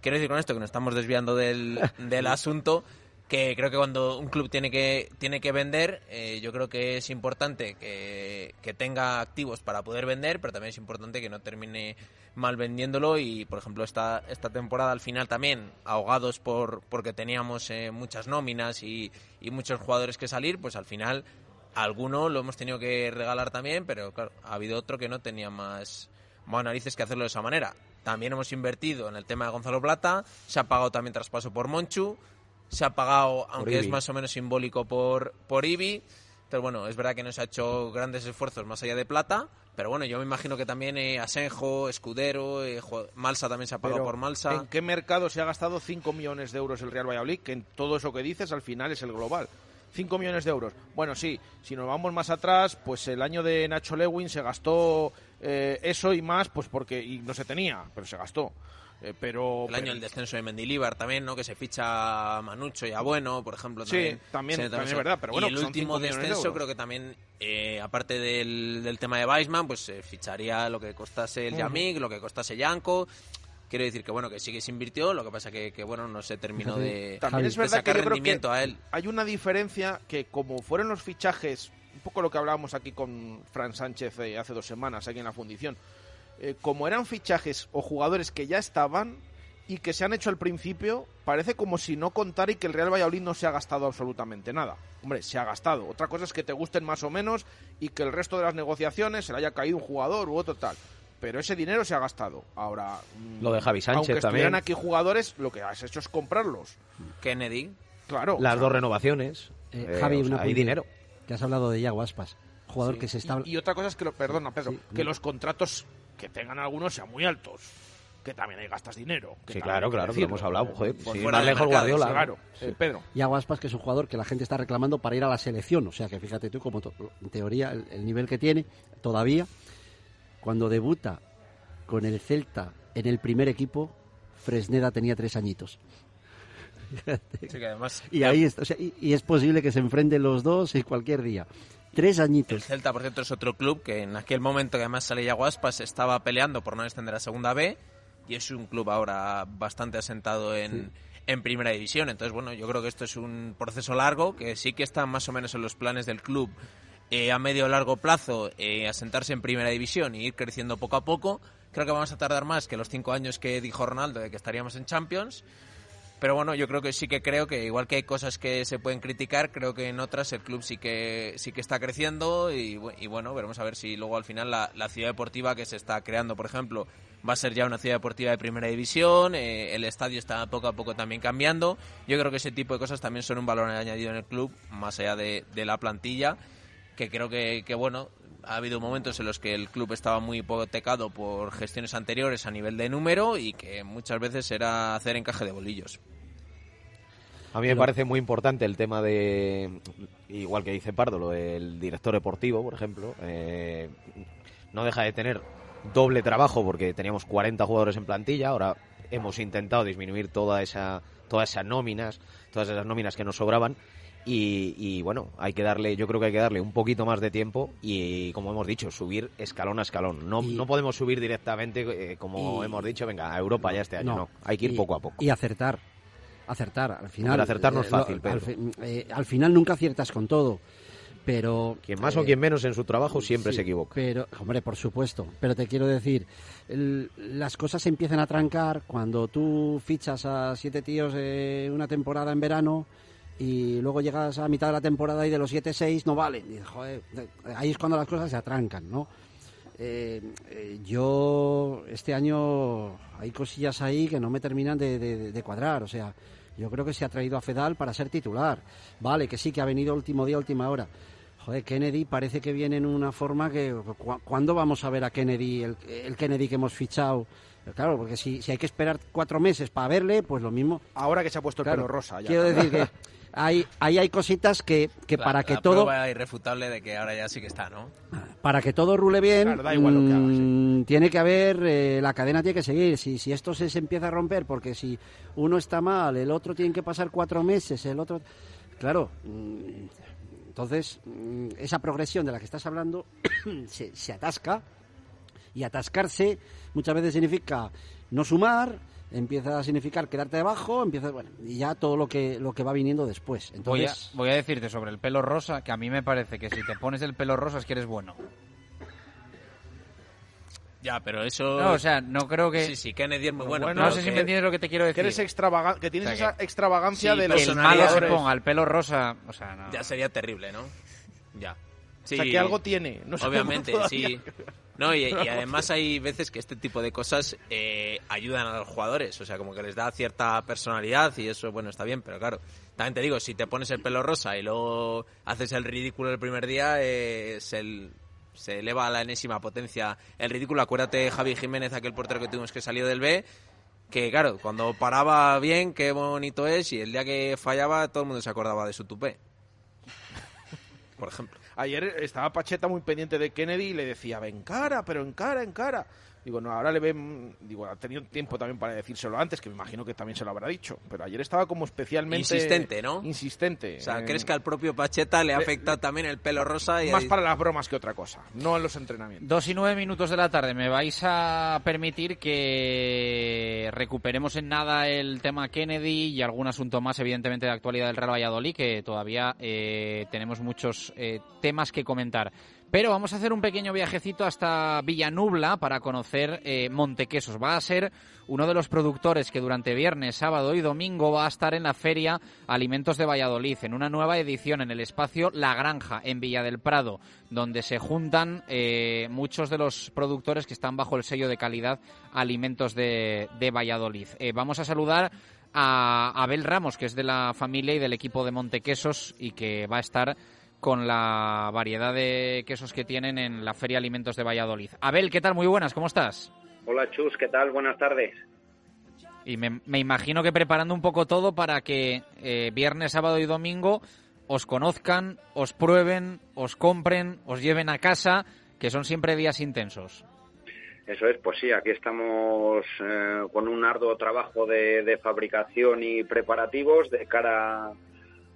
Quiero decir con esto que nos estamos desviando del, del asunto, que creo que cuando un club tiene que, tiene que vender, eh, yo creo que es importante que, que tenga activos para poder vender, pero también es importante que no termine mal vendiéndolo y, por ejemplo, esta, esta temporada al final también, ahogados por porque teníamos eh, muchas nóminas y, y muchos jugadores que salir, pues al final alguno lo hemos tenido que regalar también, pero claro, ha habido otro que no tenía más, más narices que hacerlo de esa manera. También hemos invertido en el tema de Gonzalo Plata, se ha pagado también traspaso por Monchu, se ha pagado, aunque es más o menos simbólico, por, por Ibi. Pero bueno, es verdad que no se ha hecho grandes esfuerzos más allá de Plata. Pero bueno, yo me imagino que también eh, Asenjo, Escudero, eh, Malsa también se ha pagado Pero, por Malsa. ¿En qué mercado se ha gastado 5 millones de euros el Real Valladolid? Que en todo eso que dices al final es el global. 5 millones de euros. Bueno, sí, si nos vamos más atrás, pues el año de Nacho Lewin se gastó eh, eso y más, pues porque y no se tenía, pero se gastó. Eh, pero El año del descenso de Mendilibar también, ¿no? Que se ficha a Manucho y a Bueno, por ejemplo. Sí, También, se- también se- es verdad, pero bueno, Y el último de descenso creo que también, eh, aparte del, del tema de Weisman, pues se ficharía lo que costase el Ujú. Yamik, lo que costase Yanko. Quiero decir que bueno, que sí que se invirtió, lo que pasa que, que bueno, no se terminó de, También es verdad que sacar que rendimiento a él. hay una diferencia que como fueron los fichajes, un poco lo que hablábamos aquí con Fran Sánchez eh, hace dos semanas aquí en la fundición, eh, como eran fichajes o jugadores que ya estaban y que se han hecho al principio, parece como si no contara y que el Real Valladolid no se ha gastado absolutamente nada. Hombre, se ha gastado. Otra cosa es que te gusten más o menos y que el resto de las negociaciones se le haya caído un jugador u otro tal. Pero ese dinero se ha gastado. Ahora, mm, Lo de Javi Sánchez aunque también. aquí jugadores, lo que has hecho es comprarlos. Kennedy. Claro. Las o sea, dos renovaciones. Eh, eh, Javi, o sea, una hay dinero. Que has hablado de Yago Aspas, jugador Sí. que se está... Y, y otra cosa es que, lo, perdona Pedro, que los contratos que tengan algunos sean muy altos. Que también hay gastas dinero. que Sí, claro, claro, que lo hemos hablado, joder, sí, fuera más lejos mercado, Guardiola, claro. Sí. Eh, Pedro. Yago Aspas, que es un jugador que la gente está reclamando para ir a la selección. O sea, que fíjate tú, como en teoría, el, el nivel que tiene todavía, cuando debuta con el Celta en el primer equipo, Fresneda tenía tres añitos. Sí, que además, Y ahí está, o sea, y, y es posible que se enfrenten los dos cualquier día. Tres El añitos. Celta, por cierto, es otro club que en aquel momento que además sale Yago Aspas estaba peleando por no descender a Segunda B y es un club ahora bastante asentado en, en Primera División. Entonces, bueno, yo creo que esto es un proceso largo que sí que está más o menos en los planes del club eh, a medio o largo plazo eh, asentarse en Primera División y ir creciendo poco a poco. Creo que vamos a tardar más que los cinco años que dijo Ronaldo de que estaríamos en Champions. Pero bueno, yo creo que sí que creo que igual que hay cosas que se pueden criticar, creo que en otras el club sí que sí que está creciendo y, bu- y bueno, veremos a ver si luego al final la, ciudad deportiva que se está creando, por ejemplo, va a ser ya una ciudad deportiva de primera división, eh, el estadio está poco a poco también cambiando. Yo creo que ese tipo de cosas también son un valor añadido en el club, más allá de, la plantilla, que creo que bueno, ha habido momentos en los que el club estaba muy hipotecado por gestiones anteriores a nivel de número y que muchas veces era hacer encaje de bolillos. A mí me parece muy importante el tema de, igual que dice Pardo, lo del director deportivo, por ejemplo. eh, no deja de tener doble trabajo porque teníamos 40 jugadores en plantilla, ahora hemos intentado disminuir toda esa, todas esas nóminas, todas esas nóminas que nos sobraban. Y, y, bueno, hay que darle, yo creo que hay que darle un poquito más de tiempo y, como hemos dicho, subir escalón a escalón. No, no podemos subir directamente, eh, como y- hemos dicho, venga, a Europa ya este año. No, hay que ir poco a poco. Y acertar. Acertar. Al final. Pero acertar no es eh, lo- fácil, Pedro. al, fi- eh, al final nunca aciertas con todo. Pero. Quien más o quien menos en su trabajo siempre se equivoca. Pero, hombre, por supuesto. Pero te quiero decir, el- las cosas se empiezan a trancar cuando tú fichas a siete tíos eh, una temporada en verano y luego llegas a mitad de la temporada y de los siete, seis no valen. Y, joder, ahí es cuando las cosas se atrancan, ¿no? Eh, eh, yo este año hay cosillas ahí que no me terminan de, de- de cuadrar. O sea, yo creo que se ha traído a Fedal para ser titular. Vale, que sí, que ha venido último día, última hora. Joder, Kennedy parece que viene en una forma que... ¿cu- ¿Cuándo vamos a ver a Kennedy, el, el Kennedy que hemos fichado? Claro, porque si, si hay que esperar cuatro meses para verle, pues lo mismo... Ahora que se ha puesto el Claro, pelo rosa. ya. Quiero decir que hay, ahí hay cositas que, que La- para que la todo... prueba irrefutable de que ahora ya sí que está, ¿no? para que todo rule bien, Claro, da igual lo que hagas, mm, tiene que haber, eh, la cadena tiene que seguir. Si, si esto se, se empieza a romper, porque si uno está mal, el otro tiene que pasar cuatro meses, el otro... Claro, mm, entonces mm, esa progresión de la que estás hablando se, se atasca y atascarse muchas veces significa no sumar, empieza a significar quedarte debajo, empieza, bueno, y ya todo lo que, lo que va viniendo después. Voy a, Entonces, voy a decirte sobre el pelo rosa que a mí me parece que si te pones el pelo rosa es que eres bueno. Ya, pero eso... No, o sea, no creo que... Sí, sí, Kennedy es muy bueno. no sé si me entiendes lo que te quiero decir. Que eres extravaga- que tienes O sea, esa extravagancia Sí, de los que el malo se ponga el pelo rosa, o sea, no. Ya sería terrible, ¿no? Ya. O sea, que algo tiene. No Obviamente, sí. No, y, y además hay veces que este tipo de cosas eh, ayudan a los jugadores, o sea, como que les da cierta personalidad y eso, bueno, está bien, pero claro, también te digo, si te pones el pelo rosa y luego haces el ridículo el primer día, eh, se, se eleva a la enésima potencia el ridículo. Acuérdate Javi Jiménez, aquel portero que tuvimos que salió del B, que claro, cuando paraba bien, qué bonito es, y el día que fallaba todo el mundo se acordaba de su tupé. por ejemplo. Ayer estaba Pacheta muy pendiente de Kennedy y le decía, ven cara, pero en cara, en cara. Digo, no, ahora le ven, digo, ha tenido tiempo también para decírselo antes, que me imagino que también se lo habrá dicho, pero ayer estaba como especialmente... Insistente, ¿no? Insistente. O sea, ¿crees que al propio Pacheta le ha afectado también el pelo rosa? Y Más para las bromas que otra cosa, no en los entrenamientos. Dos y nueve minutos de la tarde. Me vais a permitir que recuperemos en nada el tema Kennedy y algún asunto más, evidentemente, de actualidad del Real Valladolid, que todavía eh, tenemos muchos eh, temas que comentar. Pero vamos a hacer un pequeño viajecito hasta Villanubla para conocer eh, Montequesos. Va a ser uno de los productores que durante viernes, sábado y domingo va a estar en la feria Alimentos de Valladolid, en una nueva edición en el espacio La Granja, en Villa del Prado, donde se juntan eh, muchos de los productores que están bajo el sello de calidad Alimentos de, Valladolid. Eh, vamos a saludar a Abel Ramos, que es de la familia y del equipo de Montequesos y que va a estar con la variedad de quesos que tienen en la Feria Alimentos de Valladolid. Abel, ¿qué tal? Muy buenas, ¿cómo estás? Hola Chus, ¿qué tal? Buenas tardes. Y me, me imagino que preparando un poco todo para que eh, viernes, sábado y domingo os conozcan, os prueben, os compren, os lleven a casa, que son siempre días intensos. Eso es, pues sí, aquí estamos eh, con un arduo trabajo de, de fabricación y preparativos de cara a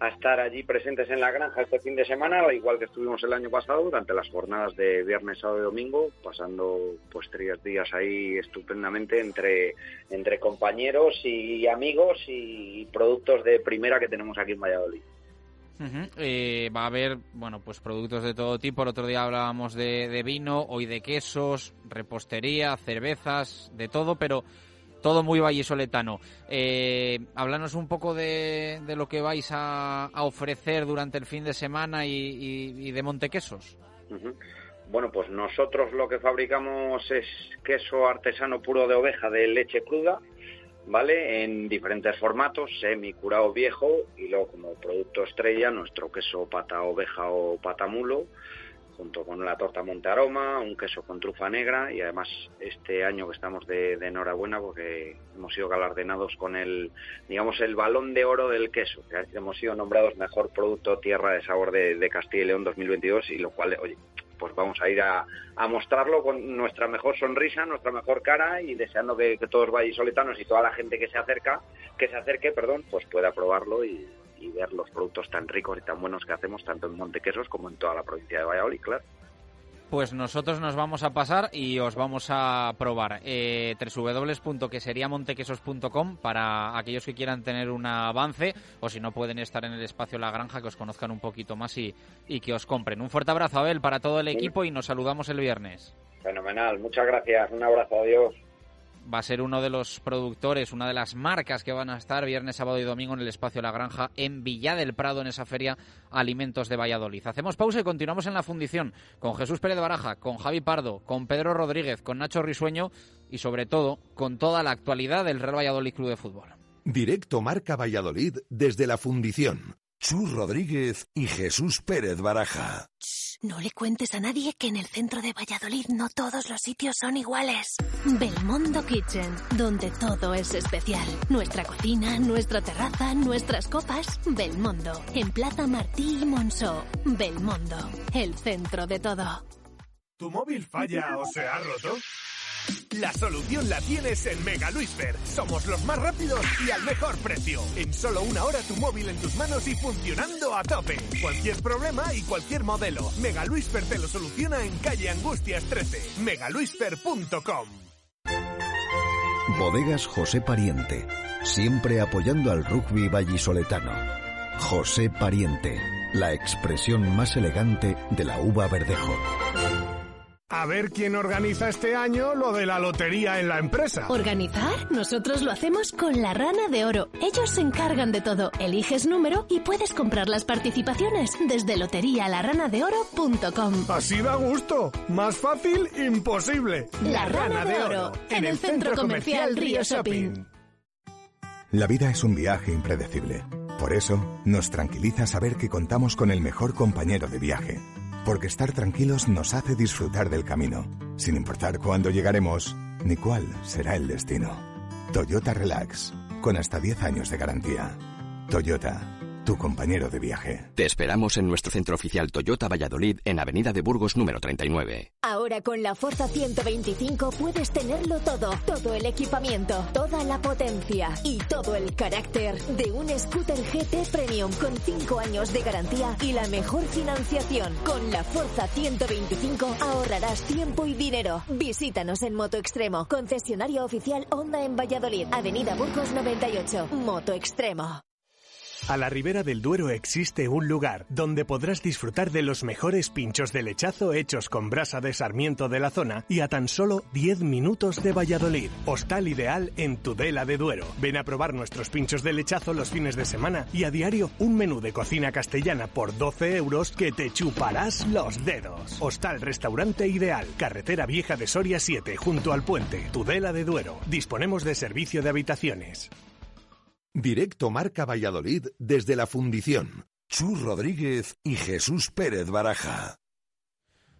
estar allí presentes en la granja este fin de semana, igual que estuvimos el año pasado durante las jornadas de viernes, sábado y domingo, pasando pues tres días ahí estupendamente entre, entre compañeros y amigos y productos de primera que tenemos aquí en Valladolid. Eh, va a haber, bueno, pues productos de todo tipo. El otro día hablábamos de vino, hoy de quesos, repostería, cervezas, de todo, pero todo muy vallisoletano. Eh, háblanos un poco de, lo que vais a, ofrecer durante el fin de semana y, de Montequesos. Bueno, pues nosotros lo que fabricamos es queso artesano puro de oveja de leche cruda, ¿vale? En diferentes formatos, semi, curado viejo y luego como producto estrella nuestro queso pata oveja o pata mulo, junto con la torta Monte Aroma, un queso con trufa negra y además este año que estamos de, enhorabuena porque hemos sido galardonados con el, digamos, el balón de oro del queso, que hemos sido nombrados mejor producto tierra de sabor de, de Castilla y León 2022 y lo cual, oye, pues vamos a ir a, a mostrarlo con nuestra mejor sonrisa, nuestra mejor cara y deseando que, que todos vallisoletanos y toda la gente que se acerca, que se acerque, perdón, pues pueda probarlo y, y ver los productos tan ricos y tan buenos que hacemos tanto en Montequesos como en toda la provincia de Valladolid, claro. Pues nosotros nos vamos a pasar y os vamos a probar eh, www.queseriamontequesos.com para aquellos que quieran tener un avance o si no pueden estar en el espacio La Granja, que os conozcan un poquito más y, y que os compren. Un fuerte abrazo, Abel, para todo el equipo y nos saludamos el viernes. Fenomenal, muchas gracias, un abrazo, adiós. Va a ser uno de los productores, una de las marcas que van a estar viernes, sábado y domingo en el espacio La Granja en Villa del Prado, en esa feria Alimentos de Valladolid. Hacemos pausa y continuamos en la fundición con Jesús Pérez Baraja, con Javi Pardo, con Pedro Rodríguez, con Nacho Risueño y sobre todo con toda la actualidad del Real Valladolid Club de Fútbol. Directo Marca Valladolid desde la Fundición. Chus Rodríguez y Jesús Pérez Baraja. No le cuentes a nadie que en el centro de Valladolid no todos los sitios son iguales. Belmondo Kitchen, donde todo es especial. Nuestra cocina, nuestra terraza, nuestras copas. Belmondo, en Plaza Martí y Monceau. Belmondo, el centro de todo. ¿Tu móvil falla o se ha roto? La solución la tienes en Mega Luisfer. Somos los más rápidos y al mejor precio. En solo una hora tu móvil en tus manos y funcionando a tope. Cualquier problema y cualquier modelo. Mega Luisfer te lo soluciona en calle Angustias 13. megaluisfer.com Bodegas José Pariente, siempre apoyando al rugby vallisoletano. José Pariente, la expresión más elegante de la uva verdejo. A ver quién organiza este año lo de la lotería en la empresa. ¿Organizar? Nosotros lo hacemos con la rana de oro. Ellos se encargan de todo. Eliges número y puedes comprar las participaciones desde loterialaranadeoro.com. Así da gusto. Más fácil, imposible. La Rana de Oro, en el Centro Comercial Río Shopping. La vida es un viaje impredecible. Por eso, nos tranquiliza saber que contamos con el mejor compañero de viaje. Porque estar tranquilos nos hace disfrutar del camino, sin importar cuándo llegaremos ni cuál será el destino. Toyota Relax, con hasta 10 años de garantía. Toyota, tu compañero de viaje. Te esperamos en nuestro centro oficial Toyota Valladolid en Avenida de Burgos número 39. Ahora con la Forza 125 puedes tenerlo todo, todo el equipamiento, toda la potencia y todo el carácter de un scooter GT Premium con 5 años de garantía y la mejor financiación. Con la Forza 125 ahorrarás tiempo y dinero. Visítanos en Moto Extremo, concesionario oficial Honda en Valladolid, Avenida Burgos 98, Moto Extremo. A la ribera del Duero existe un lugar donde podrás disfrutar de los mejores pinchos de lechazo hechos con brasa de sarmiento de la zona y a tan solo 10 minutos de Valladolid. Hostal ideal en Tudela de Duero. Ven a probar nuestros pinchos de lechazo los fines de semana y a diario un menú de cocina castellana por 12 euros que te chuparás los dedos. Hostal Restaurante Ideal, Carretera Vieja de Soria 7, junto al puente, Tudela de Duero. Disponemos de servicio de habitaciones. Directo Marca Valladolid desde la Fundición. Chus Rodríguez y Jesús Pérez Baraja.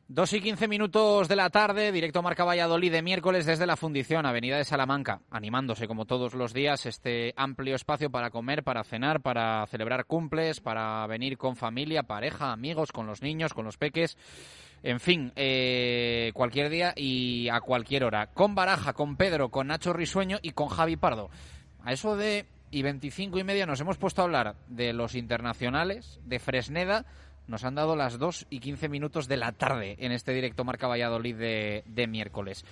Dos y quince minutos de la tarde, directo Marca Valladolid de miércoles desde la Fundición, Avenida de Salamanca, animándose como todos los días este amplio espacio para comer, para cenar, para celebrar cumples, para venir con familia, pareja, amigos, con los niños, con los peques. En fin, eh, cualquier día y a cualquier hora. Con Baraja, con Pedro, con Nacho Risueño y con Javi Pardo. A eso de y 25 y media nos hemos puesto a hablar de los internacionales, de Fresneda. Nos han dado las 2 y 15 minutos de la tarde en este directo Marca Valladolid de, miércoles.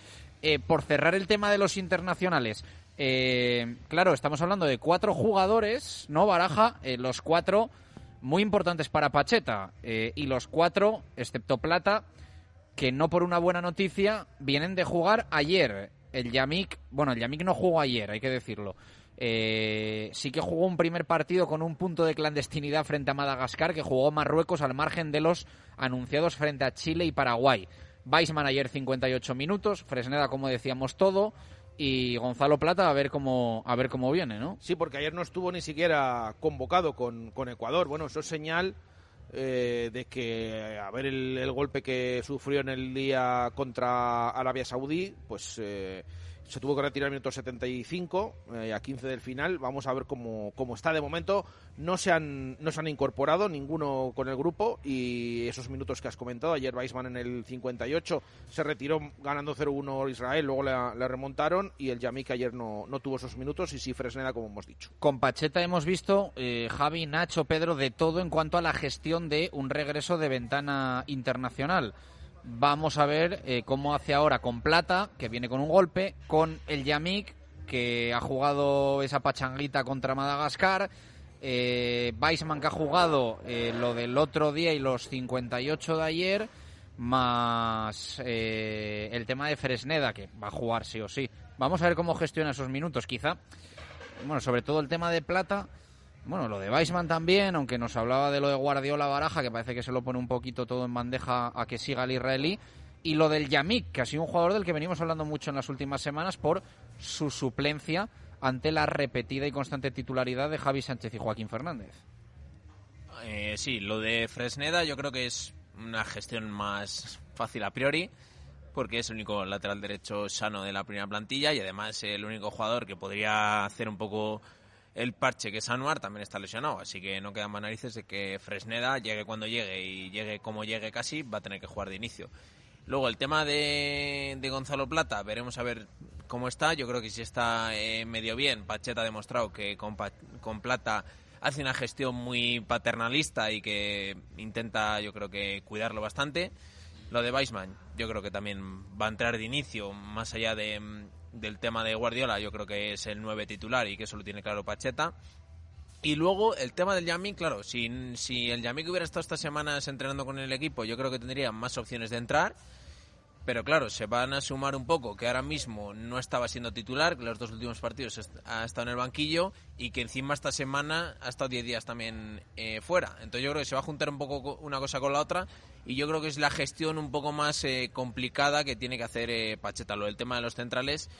Eh, por cerrar el tema de los internacionales, eh, claro, estamos hablando de cuatro jugadores, ¿no, Baraja? Eh, los cuatro muy importantes para Pacheta y los cuatro, excepto Plata, que no por una buena noticia, vienen de jugar ayer. El Yamik, bueno, el Yamik no jugó ayer, hay que decirlo. Eh, sí que jugó un primer partido con un punto de clandestinidad frente a Madagascar, que jugó Marruecos al margen de los anunciados frente a Chile y Paraguay. Weissman ayer 58 minutos, Fresneda, como decíamos, todo. Y Gonzalo Plata a ver cómo a ver cómo viene, ¿no? Sí, porque ayer no estuvo ni siquiera convocado con, con Ecuador. Bueno, eso es señal eh, de que a ver el, golpe que sufrió en el día contra Arabia Saudí, pues eh, se tuvo que retirar el minuto 75 eh, a 15 del final. Vamos a ver cómo, cómo, está de momento. No se, han, no se han incorporado ninguno con el grupo y esos minutos que has comentado, ayer Weisman en el 58 se retiró ganando 0-1 Israel, luego le, remontaron y el Yamik ayer no, no tuvo esos minutos y sí Fresneda como hemos dicho. Con Pacheta hemos visto, eh, Javi, Nacho, Pedro, de todo en cuanto a la gestión de un regreso de ventana internacional. Vamos a ver eh, cómo hace ahora con Plata, que viene con un golpe, con el Yamik, que ha jugado esa pachanguita contra Madagascar, eh, Weissman, que ha jugado eh, lo del otro día y los 58 de ayer, más eh, el tema de Fresneda, que va a jugar sí o sí. Vamos a ver cómo gestiona esos minutos, quizá. Bueno, sobre todo el tema de Plata bueno, lo de Weisman también, aunque nos hablaba de lo de Guardiola Baraja, que parece que se lo pone un poquito todo en bandeja a que siga el israelí. Y lo del Yamik, que ha sido un jugador del que venimos hablando mucho en las últimas semanas por su suplencia ante la repetida y constante titularidad de Javi Sánchez y Joaquín Fernández. Eh, sí, lo de Fresneda yo creo que es una gestión más fácil a priori, porque es el único lateral derecho sano de la primera plantilla y además el único jugador que podría hacer un poco el parche que es Anuar también está lesionado, así que no quedan más narices de que Fresneda llegue cuando llegue y llegue como llegue casi, va a tener que jugar de inicio. Luego el tema de, Gonzalo Plata, veremos a ver cómo está. Yo creo que si está eh, medio bien. Pacheta ha demostrado que con, con Plata hace una gestión muy paternalista y que intenta, yo creo que, cuidarlo bastante. Lo de Weisman, yo creo que también va a entrar de inicio, más allá de, del tema de Guardiola, yo creo que es el 9 titular y que eso lo tiene claro Pacheta. Y luego el tema del Yamik, claro, si, si el Yamik hubiera estado estas semanas entrenando con el equipo, yo creo que tendría más opciones de entrar. Pero claro, se van a sumar un poco que ahora mismo no estaba siendo titular, que los dos últimos partidos ha estado en el banquillo y que encima esta semana ha estado 10 días también eh, fuera. Entonces yo creo que se va a juntar un poco una cosa con la otra y yo creo que es la gestión un poco más eh, complicada que tiene que hacer eh, Pacheta. Lo del tema de los centrales,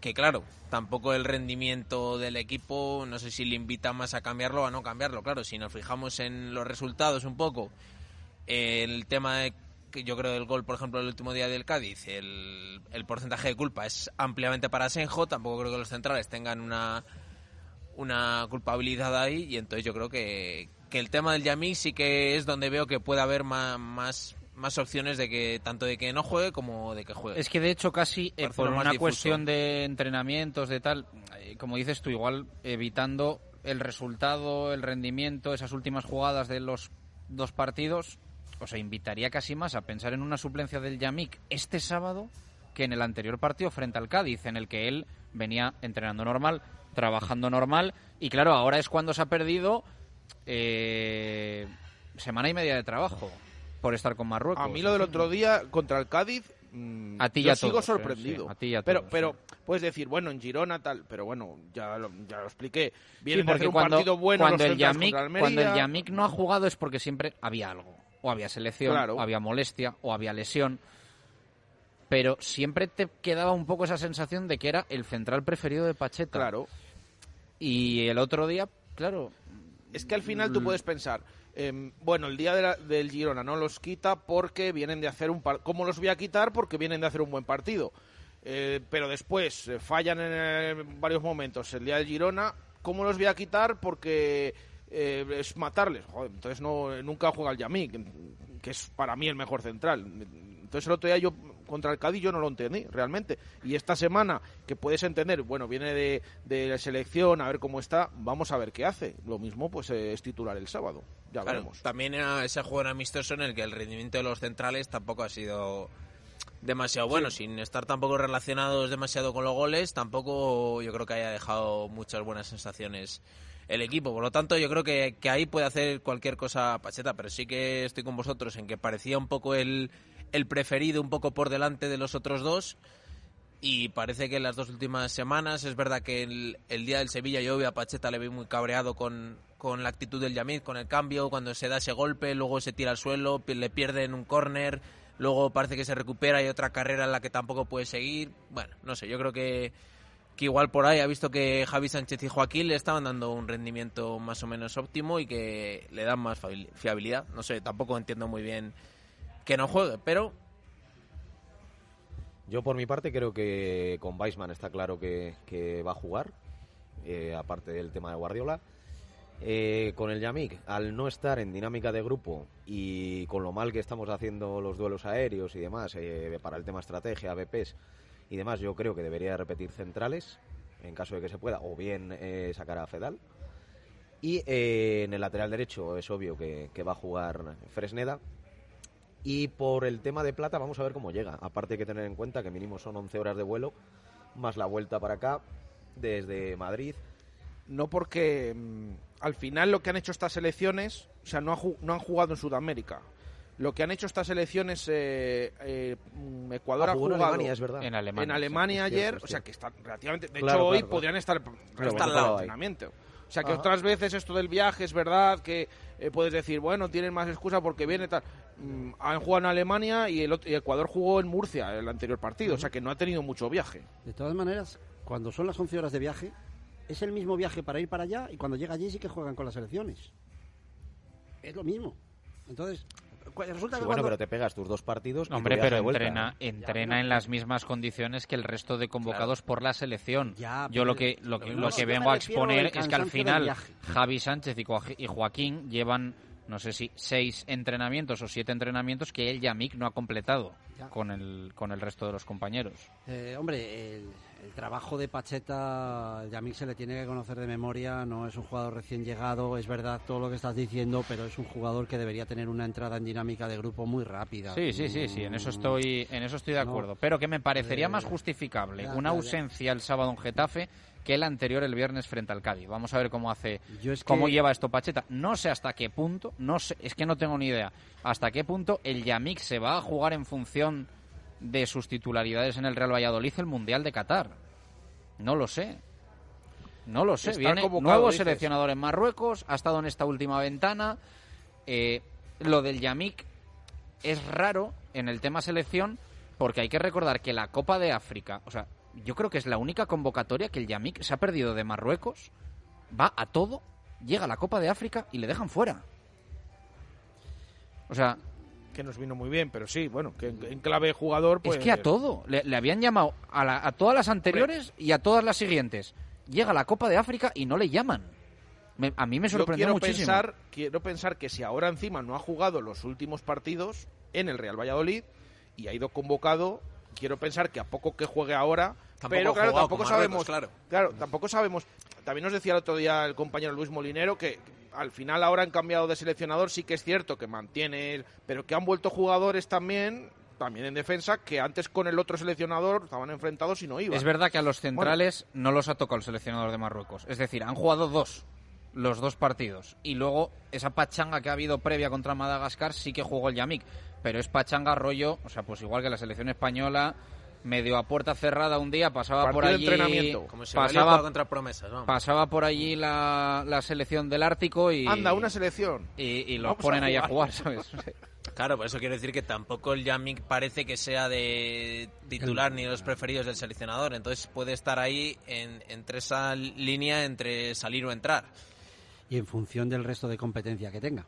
que claro, tampoco el rendimiento del equipo, no sé si le invita más a cambiarlo o a no cambiarlo. Claro, si nos fijamos en los resultados un poco, el tema de yo creo el gol, por ejemplo, el último día del Cádiz, el, el porcentaje de culpa es ampliamente para Senjo, tampoco creo que los centrales tengan una, una culpabilidad ahí y entonces yo creo que, que el tema del Yamik sí que es donde veo que puede haber más, más, más opciones de que tanto de que no juegue como de que juegue. Es que de hecho casi eh, por una cuestión de entrenamientos, de tal, eh, como dices tú, igual evitando el resultado, el rendimiento, esas últimas jugadas de los dos partidos, o sea, invitaría casi más a pensar en una suplencia del Yamik este sábado que en el anterior partido frente al Cádiz, en el que él venía entrenando normal, trabajando normal, y claro, ahora es cuando se ha perdido eh, semana y media de trabajo por estar con Marruecos. A mí lo del otro día contra el Cádiz, mm, A ti yo sigo todos, ¿eh? sorprendido. Sí, a ti y a pero, todos, pero puedes decir, bueno, en Girona tal, pero bueno, ya lo, ya lo expliqué. Vienen Sí, de porque hacer un cuando, partido bueno cuando el Yamik, cuando el. Yamik no ha jugado es porque siempre había algo. O había selección, Claro. o había molestia, o había lesión. Pero siempre te quedaba un poco esa sensación de que era el central preferido de Pacheta. Claro. Y el otro día, claro. Es que al final tú Mm. puedes pensar, em, bueno, el día de la- del Girona no los quita porque vienen de hacer un par ¿Cómo los voy a quitar? Porque vienen de hacer un buen partido. Eh, pero después eh, fallan en eh, varios momentos el día del Girona. ¿Cómo los voy a quitar? Porque eh, es matarles. Joder, entonces no, nunca juega el Yamik, que es para mí el mejor central. Entonces el otro día yo contra el Cádiz yo no lo entendí realmente. Y esta semana que puedes entender, bueno, viene de, de la selección, a ver cómo está, vamos a ver qué hace. Lo mismo pues eh, es titular el sábado. Ya Claro, veremos. también era ese juego en amistoso en el que el rendimiento de los centrales tampoco ha sido demasiado bueno, sin estar tampoco relacionados demasiado con los goles, tampoco yo creo que haya dejado muchas buenas sensaciones el equipo. Por lo tanto, yo creo que, que ahí puede hacer cualquier cosa Pacheta, pero sí que estoy con vosotros en que parecía un poco el, el preferido, un poco por delante de los otros dos. Y parece que en las dos últimas semanas es verdad que el, día del Sevilla yo vi a Pacheta le vi muy cabreado con, con la actitud del Yamid, con el cambio, cuando se da ese golpe, luego se tira al suelo, le pierden un córner, luego parece que se recupera y otra carrera en la que tampoco puede seguir. Bueno, no sé, yo creo que, que igual por ahí ha visto que Javi Sánchez y Joaquín le estaban dando un rendimiento más o menos óptimo y que le dan más fiabilidad. No sé, tampoco entiendo muy bien que no juegue, pero Yo por mi parte creo que con Weisman está claro que, que va a jugar, eh, aparte del tema de Guardiola. Eh, con el Yamik, al no estar en dinámica de grupo y con lo mal que estamos haciendo los duelos aéreos y demás, eh, para el tema estrategia, BPs y demás, yo creo que debería repetir centrales en caso de que se pueda, o bien eh, sacar a Fedal. Y eh, en el lateral derecho es obvio que, va a jugar Fresneda, y por el tema de plata, vamos a ver cómo llega. Aparte hay que tener en cuenta que mínimo son 11 horas de vuelo, más la vuelta para acá, desde Madrid. No porque mm, al final lo que han hecho estas elecciones, o sea, no, ha no han jugado en Sudamérica. Lo que han hecho estas elecciones, eh, eh, Ecuador Ah, ha jugó en jugado Alemania, es verdad. En Alemania, en Alemania sí, es ayer, o sea que están relativamente. De Claro, hecho, hoy claro, podrían estar, Claro, estar bueno, al claro, ahí. entrenamiento. O sea que Ajá. otras veces esto del viaje es verdad que eh, puedes decir, bueno, tienen más excusa porque viene tal. Mm, han jugado en Alemania y, el otro- y Ecuador jugó en Murcia el anterior partido, o sea que no ha tenido mucho viaje. De todas maneras, cuando son las 11 horas de viaje, es el mismo viaje para ir para allá y cuando llega allí sí que juegan con las selecciones. Es lo mismo. Entonces, resulta Sí, que bueno, cuando- pero te pegas tus dos partidos. y Hombre, viaje pero entrena, entrena en las mismas condiciones que el resto de convocados por la selección. Ya, Yo lo que lo que, lo que vengo a exponer es que al final. Javi Sánchez y y Joaquín llevan no sé si seis entrenamientos o siete entrenamientos que él Yamik no ha completado Ya. con el con el resto de los compañeros. Eh, hombre, el, el trabajo de Pacheta, Yamik se le tiene que conocer de memoria, no es un jugador recién llegado, es verdad todo lo que estás diciendo, pero es un jugador que debería tener una entrada en dinámica de grupo muy rápida. Sí, sí, sí, sí, en eso Mm, estoy, en eso estoy de No. acuerdo. Pero que me parecería Eh, más justificable ya, una ya. ausencia el sábado en Getafe que el anterior el viernes frente al Cádiz. Vamos a ver cómo hace, Yo es cómo que- lleva esto Pacheta. No sé hasta qué punto, no sé, es que no tengo ni idea hasta qué punto el Yamik se va a jugar en función de sus titularidades en el Real Valladolid el Mundial de Qatar. No lo sé. No lo sé. Está Viene nuevo dices. seleccionador en Marruecos, ha estado en esta última ventana. Eh, lo del Yamik es raro en el tema selección porque hay que recordar que la Copa de África, o sea, yo creo que es la única convocatoria que el Yamik se ha perdido de Marruecos, va a todo, llega a la Copa de África y le dejan fuera. O sea, Que nos vino muy bien, pero sí, bueno, que en, en clave jugador, pues. es que a todo, le, le habían llamado a, la- a todas las anteriores y a todas las siguientes. Llega a la Copa de África y no le llaman. Me- a mí me Yo sorprendió quiero muchísimo. Pensar, quiero pensar que si ahora encima no ha jugado los últimos partidos en el Real Valladolid y ha ido convocado, quiero pensar que a poco que juegue ahora, Tampoco pero claro, tampoco sabemos, claro. claro, tampoco sabemos. También nos decía el otro día el compañero Luis Molinero que al final ahora han cambiado de seleccionador, sí que es cierto que mantiene, el- pero que han vuelto jugadores también, también en defensa, que antes con el otro seleccionador estaban enfrentados y no iban. Es verdad que a los centrales no los ha tocado el seleccionador de Marruecos. Es decir, han jugado dos, los dos partidos. Y luego esa pachanga que ha habido previa contra Madagascar sí que jugó el Yamik. Pero es pachanga rollo, o sea, pues igual que la selección española, medio a puerta cerrada un día, pasaba por Partido allí... entrenamiento. Como si pasaba, contra promesas, vamos. pasaba por allí la, la selección del Ártico y... Anda, una selección. Y, y los Vamos a ponen ahí a jugar. ¿sabes? Claro, por eso quiero decir que tampoco el Yamik parece que sea de titular ni de los preferidos del seleccionador. Entonces puede estar ahí en, entre esa línea entre salir o entrar. y en función del resto de competencia que tenga.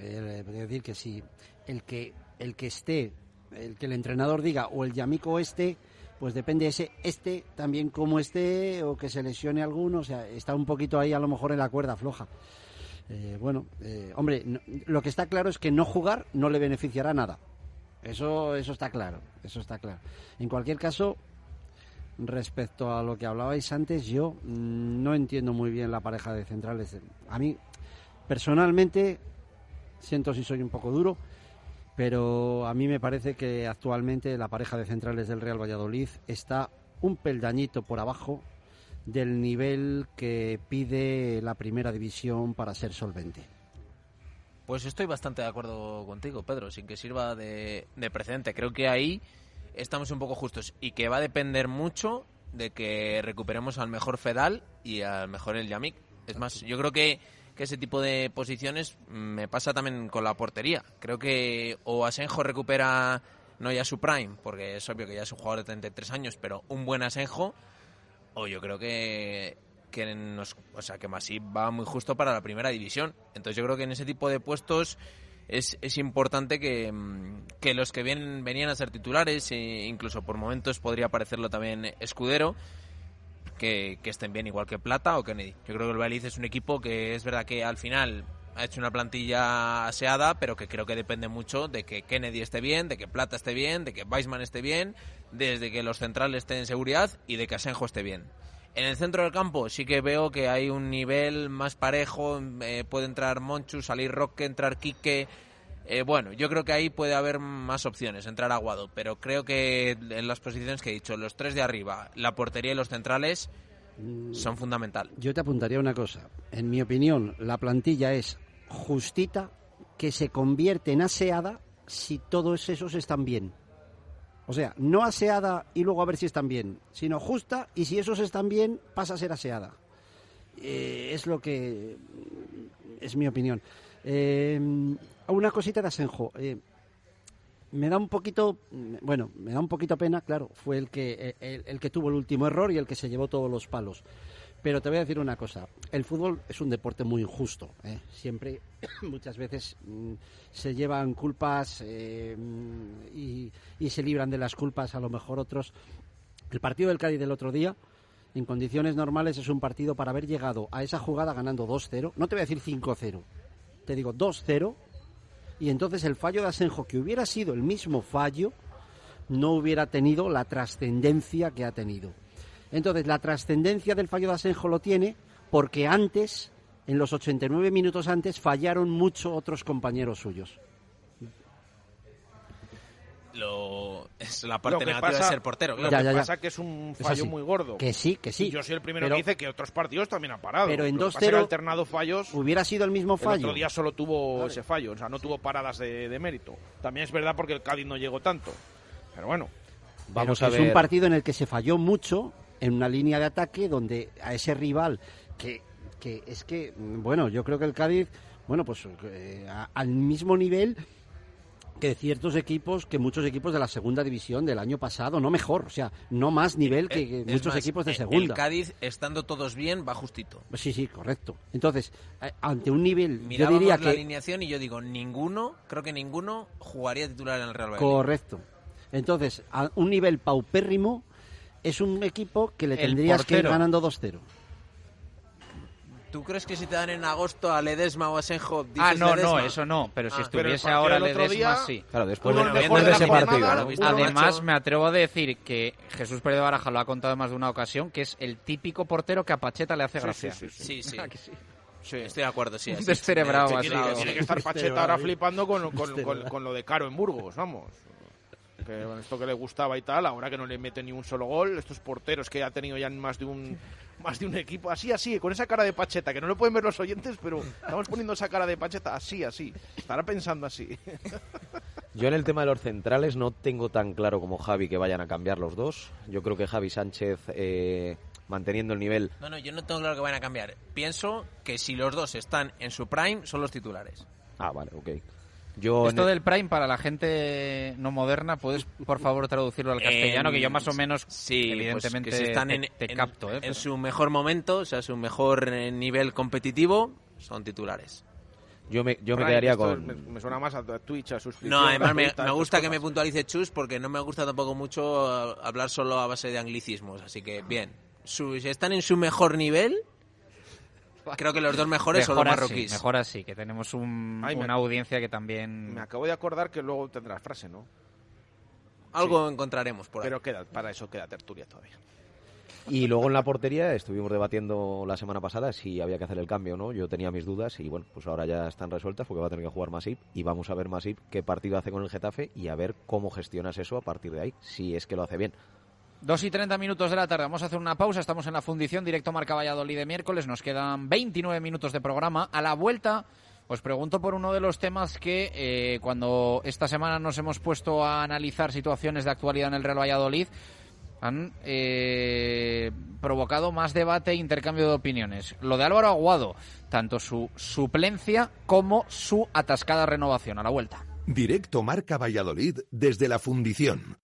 Eh, Es decir, que si el que, el que esté, el que el entrenador diga o el Yamico este, pues depende ese este también como esté o que se lesione alguno, o sea, está un poquito ahí a lo mejor en la cuerda floja. Eh, bueno, eh, hombre, lo que está claro es que no jugar no le beneficiará nada. Eso, eso está claro, eso está claro. En cualquier caso, respecto a lo que hablabais antes, yo mm, no entiendo muy bien la pareja de centrales. A mí, personalmente, siento si soy un poco duro, pero a mí me parece que actualmente la pareja de centrales del Real Valladolid está un peldañito por abajo del nivel que pide la primera división para ser solvente. Pues estoy bastante de acuerdo contigo, Pedro, sin que sirva de, de precedente. Creo que ahí estamos un poco justos y que va a depender mucho de que recuperemos al mejor Fedal y al mejor el Yamik. Es más, yo creo que, que ese tipo de posiciones me pasa también con la portería. Creo que o Asenjo recupera no ya su prime, porque es obvio que ya es un jugador de 33 años, pero un buen Asenjo, o yo creo que que nos, o sea, que Masip va muy justo para la primera división. Entonces yo creo que en ese tipo de puestos es, es importante que, mm, que los que vienen, venían a ser titulares, e incluso por momentos podría parecerlo también Escudero, que, estén bien igual que Plata o Kennedy. Yo creo que el Valladolid es un equipo que es verdad que al final ha hecho una plantilla aseada, pero que creo que depende mucho de que Kennedy esté bien, de que Plata esté bien, de que Weisman esté bien, desde que los centrales estén en seguridad y de que Asenjo esté bien. En el centro del campo sí que veo que hay un nivel más parejo, eh, puede entrar Monchu, salir Roque, entrar Quique. Eh, bueno, yo creo que ahí puede haber más opciones, entrar Aguado, pero creo que en las posiciones que he dicho, los tres de arriba, la portería y los centrales son fundamental. Yo te apuntaría una cosa. En mi opinión, la plantilla es justita que se convierte en aseada si todos esos están bien. O sea, no aseada y luego a ver si están bien, sino justa y si esos están bien pasa a ser aseada. Eh, es lo que es mi opinión. Eh, una cosita de Asenjo. Eh, me da un poquito, bueno, me da un poquito pena, claro, fue el que, el, el que tuvo el último error y el que se llevó todos los palos. Pero te voy a decir una cosa, el fútbol es un deporte muy injusto. ¿eh? Siempre, muchas veces, mm, se llevan culpas eh, mm, y se libran de las culpas a lo mejor otros. El partido del Cádiz del otro día, en condiciones normales, es un partido para haber llegado a esa jugada ganando 2-0. No te voy a decir 5-0, te digo 2-0. Y entonces el fallo de Asenjo, que hubiera sido el mismo fallo, no hubiera tenido la trascendencia que ha tenido. Entonces, la trascendencia del fallo de Asenjo lo tiene porque antes, en los 89 minutos antes, fallaron mucho otros compañeros suyos. Lo, es la parte que negativa pasa- de ser portero. Lo claro. que Ya, ya, ya. pasa que es un fallo muy gordo. Que sí, que sí. Y yo soy el primero Pero- que dice que otros partidos también han parado. Pero en Lo que pasa es que 2-0 ha alternado fallos. Hubiera sido el mismo El fallo. otro día solo tuvo ese fallo, o sea, no tuvo paradas de, de mérito. También es verdad porque el Cádiz no llegó tanto. Pero bueno. Pero que Es un partido en el que se falló mucho en una línea de ataque donde a ese rival que, que es que, mm, bueno, yo creo que el Cádiz, bueno, pues eh, a- al mismo nivel que ciertos equipos, que muchos equipos de la segunda división del año pasado, no mejor, o sea, no más nivel que, que muchos más, equipos de eh, segunda. El Cádiz, estando todos bien, va justito. Sí, sí, correcto. Entonces, ante un nivel, yo Mirábamos diría la que... alineación y yo digo, ninguno, creo que ninguno jugaría titular en el Real Valladolid. Correcto. Entonces, a un nivel paupérrimo, es un equipo que le El tendrías que ir ganando 2-0. ¿Tú crees que si te dan en agosto a Ledesma o a Senjo, dices Ah, no, no, Ledesma? eso no. Pero si Ah. estuviese Pero ahora Ledesma, día, sí. Claro, después, de, después de ese partido. ¿no? ¿no? Además, me atrevo a decir que Jesús Pérez de Baraja lo ha contado en más de una ocasión, que es el típico portero que a Pacheta le hace Sí, gracia. sí, sí, Sí, sí. ¿A que sí? Sí. Estoy de acuerdo, sí. Un así. descerebrado. Tiene, tiene que estar Pacheta ahora flipando con, con, con- con lo de Caro en Burgos, vamos. Que bueno, esto que le gustaba y tal, ahora que no le mete ni un solo gol, estos porteros que ha tenido ya en más de un más de un equipo, así, así, con esa cara de Pacheta, que no lo pueden ver los oyentes, pero estamos poniendo esa cara de Pacheta así, así. Estará pensando así. Yo en el tema de los centrales no tengo tan claro como Javi que vayan a cambiar los dos. Yo creo que Javi Sánchez, eh, manteniendo el nivel, No, no, yo no tengo claro que vayan a cambiar. Pienso que si los dos están en su prime, son los titulares. Ah, vale, ok. Yo Esto en- del Prime para la gente no moderna, ¿puedes por favor traducirlo al castellano? En- que yo más o menos, sí, pues evidentemente, que si están te- en, te en- capto. ¿eh? en su mejor momento, o sea, su mejor eh, nivel competitivo, son titulares. yo me, yo me Prime, quedaría esto con... Me, me suena más a Twitch, a suscripción. No, además me, me gusta que me puntualice Chus porque no me gusta tampoco mucho eh, hablar solo a base de anglicismos, así que bien. Su- si están en su mejor nivel, creo que los dos mejores son los Mejor así, marroquíes. mejor así, que tenemos un- Ay, me- una audiencia que también... Me acabo de acordar que luego tendrás frase, ¿no? Algo encontraremos por ahí. Pero queda, para eso queda tertulia todavía. Y luego en la portería estuvimos debatiendo la semana pasada si había que hacer el cambio o no. Yo tenía mis dudas y bueno, pues ahora ya están resueltas porque va a tener que jugar Masip y vamos a ver Masip qué partido hace con el Getafe y a ver cómo gestionas eso a partir de ahí, si es que lo hace bien. Dos y 30 minutos de la tarde. Vamos a hacer una pausa. Estamos en la fundición directo Marca Valladolid de miércoles. Nos quedan 29 minutos de programa. A la vuelta os pregunto por uno de los temas que eh, cuando esta semana nos hemos puesto a analizar situaciones de actualidad en el Real Valladolid han eh, provocado más debate e intercambio de opiniones. Lo de Álvaro Aguado, tanto su suplencia como su atascada renovación. A la vuelta. Directo Marca Valladolid desde la fundición.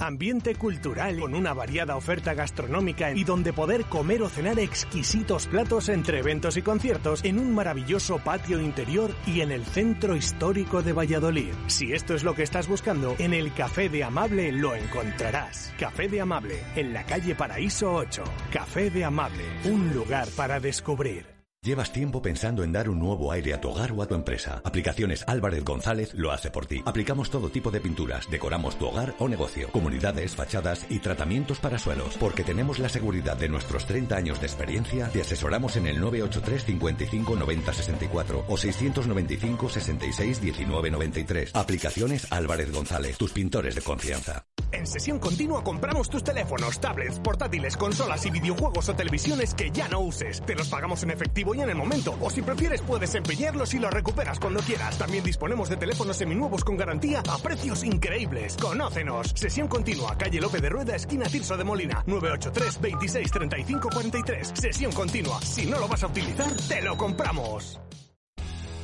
Ambiente cultural con una variada oferta gastronómica y donde poder comer o cenar exquisitos platos entre eventos y conciertos en un maravilloso patio interior y en el centro histórico de Valladolid. Si esto es lo que estás buscando, en el Café de Amable lo encontrarás. Café de Amable, en la calle Paraíso 8. Café de Amable, un lugar para descubrir. Llevas tiempo pensando en dar un nuevo aire a tu hogar o a tu empresa. Aplicaciones Álvarez González lo hace por ti. Aplicamos todo tipo de pinturas, decoramos tu hogar o negocio, comunidades, fachadas y tratamientos para suelos. Porque tenemos la seguridad de nuestros 30 años de experiencia, te asesoramos en el 983 55 90 64 o 695 66 19 93. Aplicaciones Álvarez González, tus pintores de confianza. En sesión continua compramos tus teléfonos, tablets, portátiles, consolas y videojuegos o televisiones que ya no uses. Te los pagamos en efectivo y en el momento. O si prefieres puedes empeñarlos y los recuperas cuando quieras. También disponemos de teléfonos seminuevos con garantía a precios increíbles. Conócenos. Sesión continua, calle López de Rueda, esquina Tirso de Molina. 983 26 35 43. Sesión continua. Si no lo vas a utilizar, te lo compramos.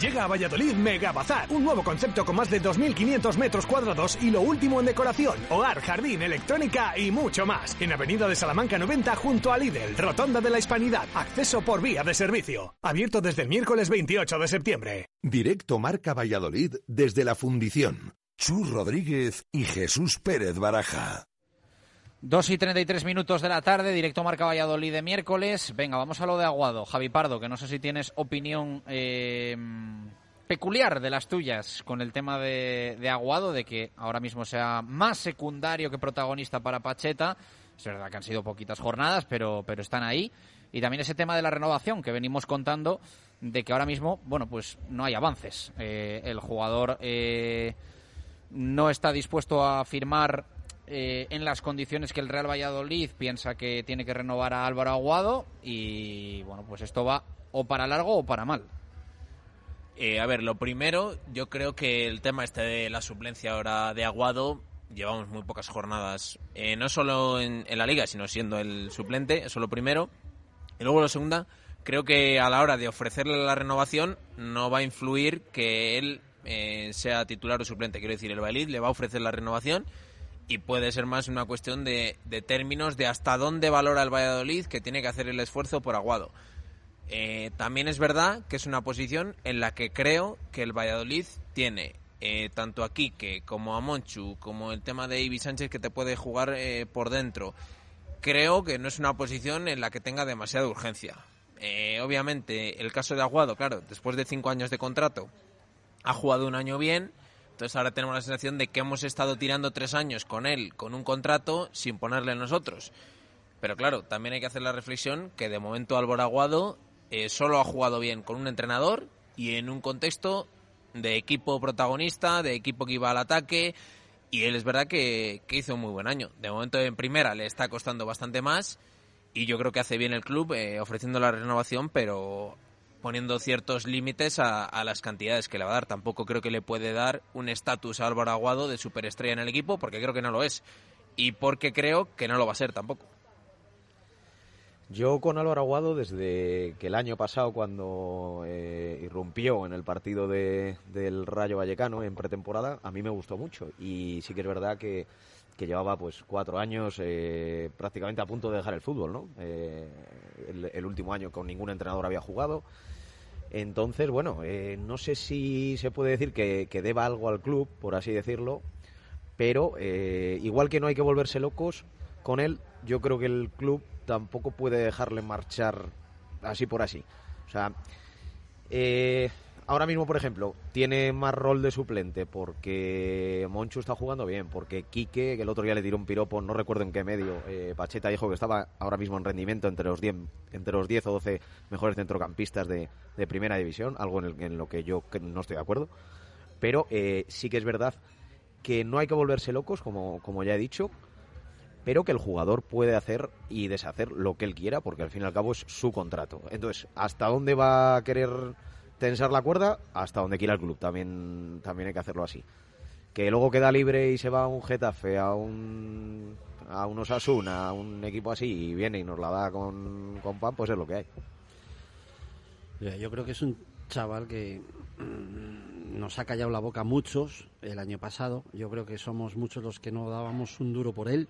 Llega a Valladolid Mega Bazar, un nuevo concepto con más de 2.500 metros cuadrados y lo último en decoración, hogar, jardín, electrónica y mucho más. En Avenida de Salamanca 90 junto a Lidl, Rotonda de la Hispanidad, acceso por vía de servicio. Abierto desde el miércoles 28 de septiembre. Directo Marca Valladolid desde la fundición. Chus Rodríguez y Jesús Pérez Baraja. Dos y 33 minutos de la tarde, directo Marca Valladolid de miércoles. Venga, vamos a lo de Aguado. Javi Pardo, que no sé si tienes opinión eh, peculiar de las tuyas con el tema de, de Aguado, de que ahora mismo sea más secundario que protagonista para Pacheta. Es verdad que han sido poquitas jornadas, pero, pero están ahí. Y también ese tema de la renovación que venimos contando, de que ahora mismo, bueno, pues no hay avances. Eh, el jugador eh, no está dispuesto a firmar eh, en las condiciones que el Real Valladolid piensa que tiene que renovar a Álvaro Aguado y bueno, pues esto va o para largo o para mal. Eh, a ver, lo primero, yo creo que el tema este de la suplencia ahora de Aguado, llevamos muy pocas jornadas, eh, no solo en, en la liga, sino siendo el suplente, eso lo primero. Y luego lo segunda, creo que a la hora de ofrecerle la renovación no va a influir que él eh, sea titular o suplente. Quiero decir, el Valladolid le va a ofrecer la renovación y puede ser más una cuestión de, de términos de hasta dónde valora el Valladolid que tiene que hacer el esfuerzo por Aguado. Eh, también es verdad que es una posición en la que creo que el Valladolid tiene eh, tanto a Quique como a Monchu, como el tema de Ibi Sánchez que te puede jugar eh, por dentro. Creo que no es una posición en la que tenga demasiada urgencia. Eh, obviamente, el caso de Aguado, claro, después de cinco años de contrato, ha jugado un año bien. Entonces ahora tenemos la sensación de que hemos estado tirando tres años con él, con un contrato, sin ponerle nosotros. Pero claro, también hay que hacer la reflexión que de momento Álvaro Aguado eh, solo ha jugado bien con un entrenador y en un contexto de equipo protagonista, de equipo que iba al ataque. Y él es verdad que, que hizo un muy buen año. De momento en primera le está costando bastante más y yo creo que hace bien el club eh, ofreciendo la renovación, pero poniendo ciertos límites a, las cantidades que le va a dar. Tampoco creo que le puede dar un estatus a Álvaro Aguado de superestrella en el equipo, porque creo que no lo es. Y porque creo que no lo va a ser tampoco. Yo con Álvaro Aguado, desde que el año pasado, cuando eh, irrumpió en el partido de, del Rayo Vallecano en pretemporada, a mí me gustó mucho. Y sí que es verdad que, que llevaba pues cuatro años eh, prácticamente a punto de dejar el fútbol, ¿no? Eh, el, el, último año con ningún entrenador había jugado. Entonces, bueno, eh, no sé si se puede decir que, deba algo al club, por así decirlo, pero eh, igual que no hay que volverse locos con él, yo creo que el club tampoco puede dejarle marchar así por así. O sea, eh, ahora mismo, por ejemplo, tiene más rol de suplente porque Monchu está jugando bien, porque Quique, que el otro día le tiró un piropo, no recuerdo en qué medio, eh, Pacheta dijo que estaba ahora mismo en rendimiento entre los 10 entre los 10 o 12 mejores centrocampistas de, primera división, algo en, el, en, lo que yo no estoy de acuerdo. Pero eh, sí que es verdad que no hay que volverse locos, como, como ya he dicho, pero que el jugador puede hacer y deshacer lo que él quiera, porque al fin y al cabo es su contrato. Entonces, ¿hasta dónde va a querer tensar la cuerda? Hasta donde quiera el club, también, también hay que hacerlo así. Que luego queda libre y se va a un Getafe, a un, a un Osasuna, a un equipo así, y viene y nos la da con, con pan, pues es lo que hay. Yo creo que es un chaval que mm, nos ha callado la boca muchos el año pasado. Yo creo que somos muchos los que no dábamos un duro por él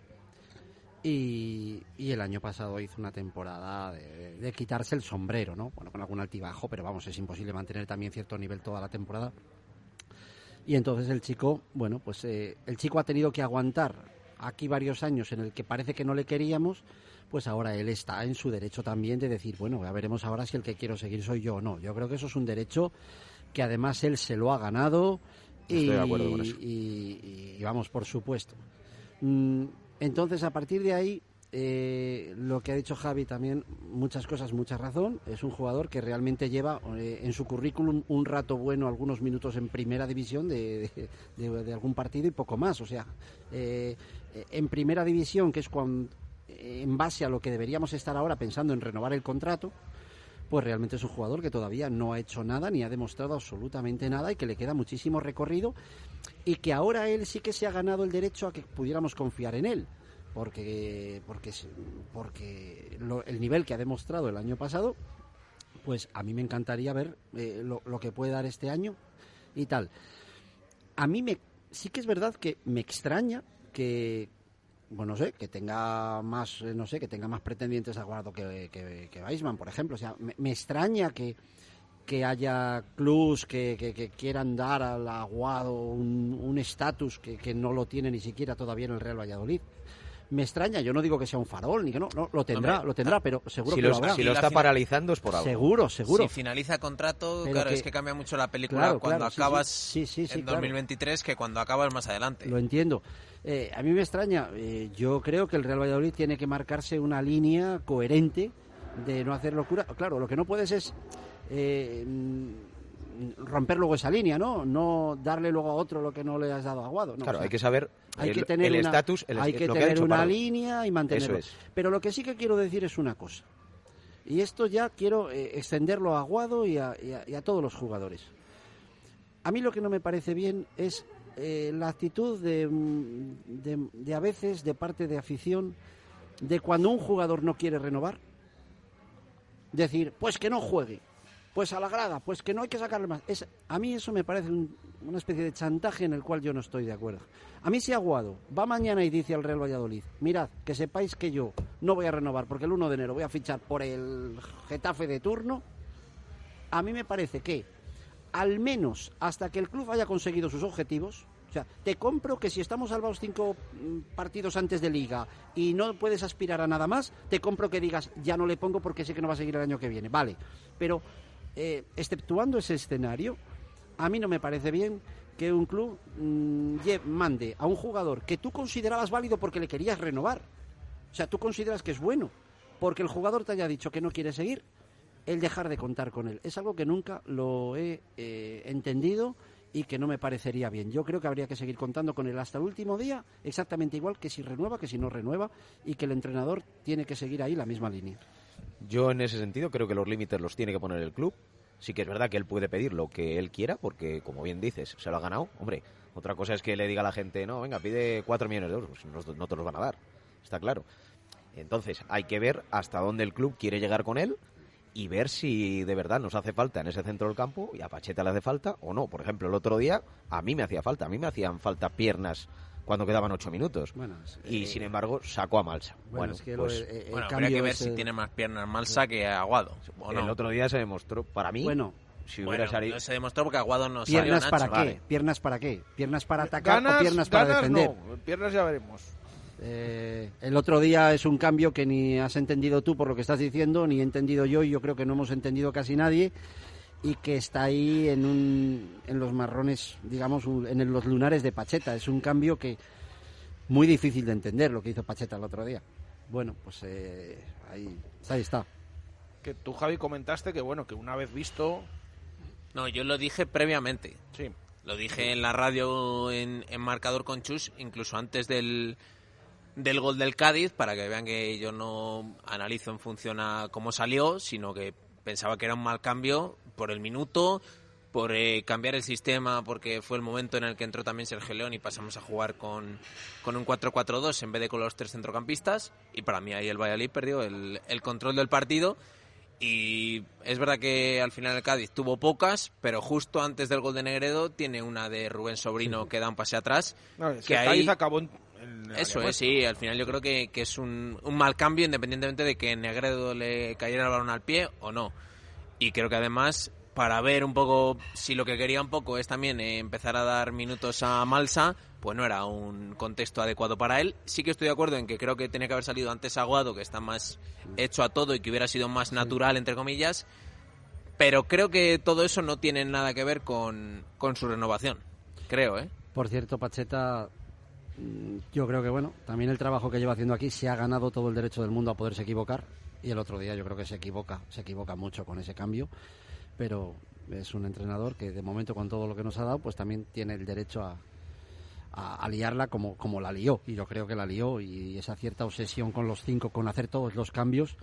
y, y, el año pasado hizo una temporada de, de, quitarse el sombrero, ¿no? Bueno, con algún altibajo, pero vamos, es imposible mantener también cierto nivel toda la temporada. Y entonces el chico, bueno, pues eh, el chico ha tenido que aguantar aquí varios años en el que parece que no le queríamos, pues ahora él está en su derecho también de decir, bueno, ya veremos ahora si el que quiero seguir soy yo o no. Yo creo que eso es un derecho que además él se lo ha ganado. Y, Estoy de acuerdo con eso. Y, y vamos, por supuesto. Mm, entonces, a partir de ahí, eh, lo que ha dicho Javi también, muchas cosas, mucha razón. Es un jugador que realmente lleva eh, en su currículum un rato bueno, algunos minutos en primera división de, algún partido y poco más. O sea, eh, en primera división, que es cuando, en base a lo que deberíamos estar ahora pensando en renovar el contrato, pues realmente es un jugador que todavía no ha hecho nada ni ha demostrado absolutamente nada y que le queda muchísimo recorrido y que ahora él sí que se ha ganado el derecho a que pudiéramos confiar en él porque porque porque el nivel que ha demostrado el año pasado pues a mí me encantaría ver eh, lo, lo, que puede dar este año y tal. A mí me sí que es verdad que me extraña que bueno, no sé, que tenga más, no sé, que tenga más pretendientes a Guardo que, que, que Weisman, por ejemplo. O sea, me, me extraña que, que haya clubs que, que, que, quieran dar al Aguado un estatus que, que, no lo tiene ni siquiera todavía en el Real Valladolid. Me extraña, yo no digo que sea un farol, ni que no, no lo tendrá, Hombre, lo tendrá, pero seguro si que lo, lo habrá. Si lo está paralizando es por algo. Seguro, seguro. Si finaliza contrato, pero claro, es que cambia mucho la película claro, cuando claro, acabas sí, sí, sí, en 2023 que cuando acabas más adelante. Lo entiendo. Eh, a mí me extraña, eh, yo creo que el Real Valladolid tiene que marcarse una línea coherente de no hacer locura. Claro, lo que no puedes es eh, romper luego esa línea, ¿no? No darle luego a otro lo que no le has dado a Aguado. ¿no? Claro, o sea, hay que saber hay el, que tener el estatus, hay que lo tener que una línea y mantenerlo. Es. Pero lo que sí que quiero decir es una cosa. Y esto ya quiero eh, extenderlo a Aguado y a, y, a, y a, todos los jugadores. A mí lo que no me parece bien es eh, la actitud de, mm, de, de a veces de parte de afición de cuando un jugador no quiere renovar, decir, pues que no juegue, pues a la grada, pues que no hay que sacarle más. Es, a mí eso me parece un- una especie de chantaje en el cual yo no estoy de acuerdo. A mí si Aguado va mañana y dice al Real Valladolid, mirad, que sepáis que yo no voy a renovar porque el 1 de enero voy a fichar por el Getafe de turno, a mí me parece que al menos hasta que el club haya conseguido sus objetivos, o sea, te compro que si estamos salvados cinco mm, partidos antes de liga y no puedes aspirar a nada más, te compro que digas, ya no le pongo porque sé que no va a seguir el año que viene. Vale, pero eh, exceptuando ese escenario, a mí no me parece bien que un club mm, mande a un jugador que tú considerabas válido porque le querías renovar. O sea, tú consideras que es bueno porque el jugador te haya dicho que no quiere seguir, el dejar de contar con él. Es algo que nunca lo he eh, entendido y que no me parecería bien. Yo creo que habría que seguir contando con él hasta el último día, exactamente igual que si renueva, que si no renueva, y que el entrenador tiene que seguir ahí la misma línea. Yo en ese sentido creo que los límites los tiene que poner el club. Sí que es verdad que él puede pedir lo que él quiera, porque como bien dices, se lo ha ganado. Hombre, otra cosa es que le diga a la gente, no, venga, pide cuatro millones de euros. No, no te los van a dar, está claro. Entonces hay que ver hasta dónde el club quiere llegar con él y ver si de verdad nos hace falta en ese centro del campo y a Pacheta le hace falta o no. Por ejemplo, el otro día a mí me hacía falta, a mí me hacían falta piernas cuando quedaban ocho minutos. y sin embargo sacó a Malsa. Bueno, es que pues, eh, el Bueno, habría que ver ese- si tiene más piernas Malsa que Aguado. ¿o no? el otro día se demostró, para mí, Bueno, si Bueno, hubiera salido... no se demostró porque Aguado no ¿Piernas salió, para Nacho. qué? ¿Piernas para qué? ¿Piernas para atacar Ganas, o piernas para ganas defender? no, piernas ya veremos. Eh, el otro día es un cambio que ni has entendido tú por lo que estás diciendo, ni he entendido yo, y yo creo que no hemos entendido casi nadie, y que está ahí en, un, en los marrones, digamos, en los lunares de Pacheta. Es un cambio que muy difícil de entender lo que hizo Pacheta el otro día. Bueno, pues eh, ahí, ahí está. Que tú, Javi, comentaste que, bueno, que una vez visto... No, yo lo dije previamente. Sí. Lo dije en la radio en, en marcador con Chus, incluso antes del, del gol del Cádiz, para que vean que yo no analizo en función a cómo salió, sino que pensaba que era un mal cambio por el minuto, por eh, cambiar el sistema, porque fue el momento en el que entró también Sergio León y pasamos a jugar con, con un 4-4-2 en vez de con los tres centrocampistas. Y para mí ahí el Valladolid perdió el, el control del partido. Y es verdad que al final el Cádiz tuvo pocas, pero justo antes del gol de Negredo tiene una de Rubén Sobrino que da un pase atrás. No, es que ahí- Cádiz acabó en, en Eso es, sí, al final yo creo que, que es un, un mal cambio independientemente de que Negredo le cayera el balón al pie o no. Y creo que además, para ver un poco si lo que quería un poco es también eh, empezar a dar minutos a Malsa, pues no era un contexto adecuado para él. Sí que estoy de acuerdo en que creo que tenía que haber salido antes Aguado, que está más hecho a todo y que hubiera sido más natural, entre comillas. Pero creo que todo eso no tiene nada que ver con, con su renovación. Creo, ¿eh? Por cierto, Pacheta, yo creo que bueno, también el trabajo que lleva haciendo aquí se ha ganado todo el derecho del mundo a poderse equivocar y el otro día yo creo que se equivoca, se equivoca mucho con ese cambio, pero es un entrenador que de momento con todo lo que nos ha dado, pues también tiene el derecho a, a, a liarla como, como la lió y yo creo que la lió y esa cierta obsesión con los cinco, con hacer todos los cambios.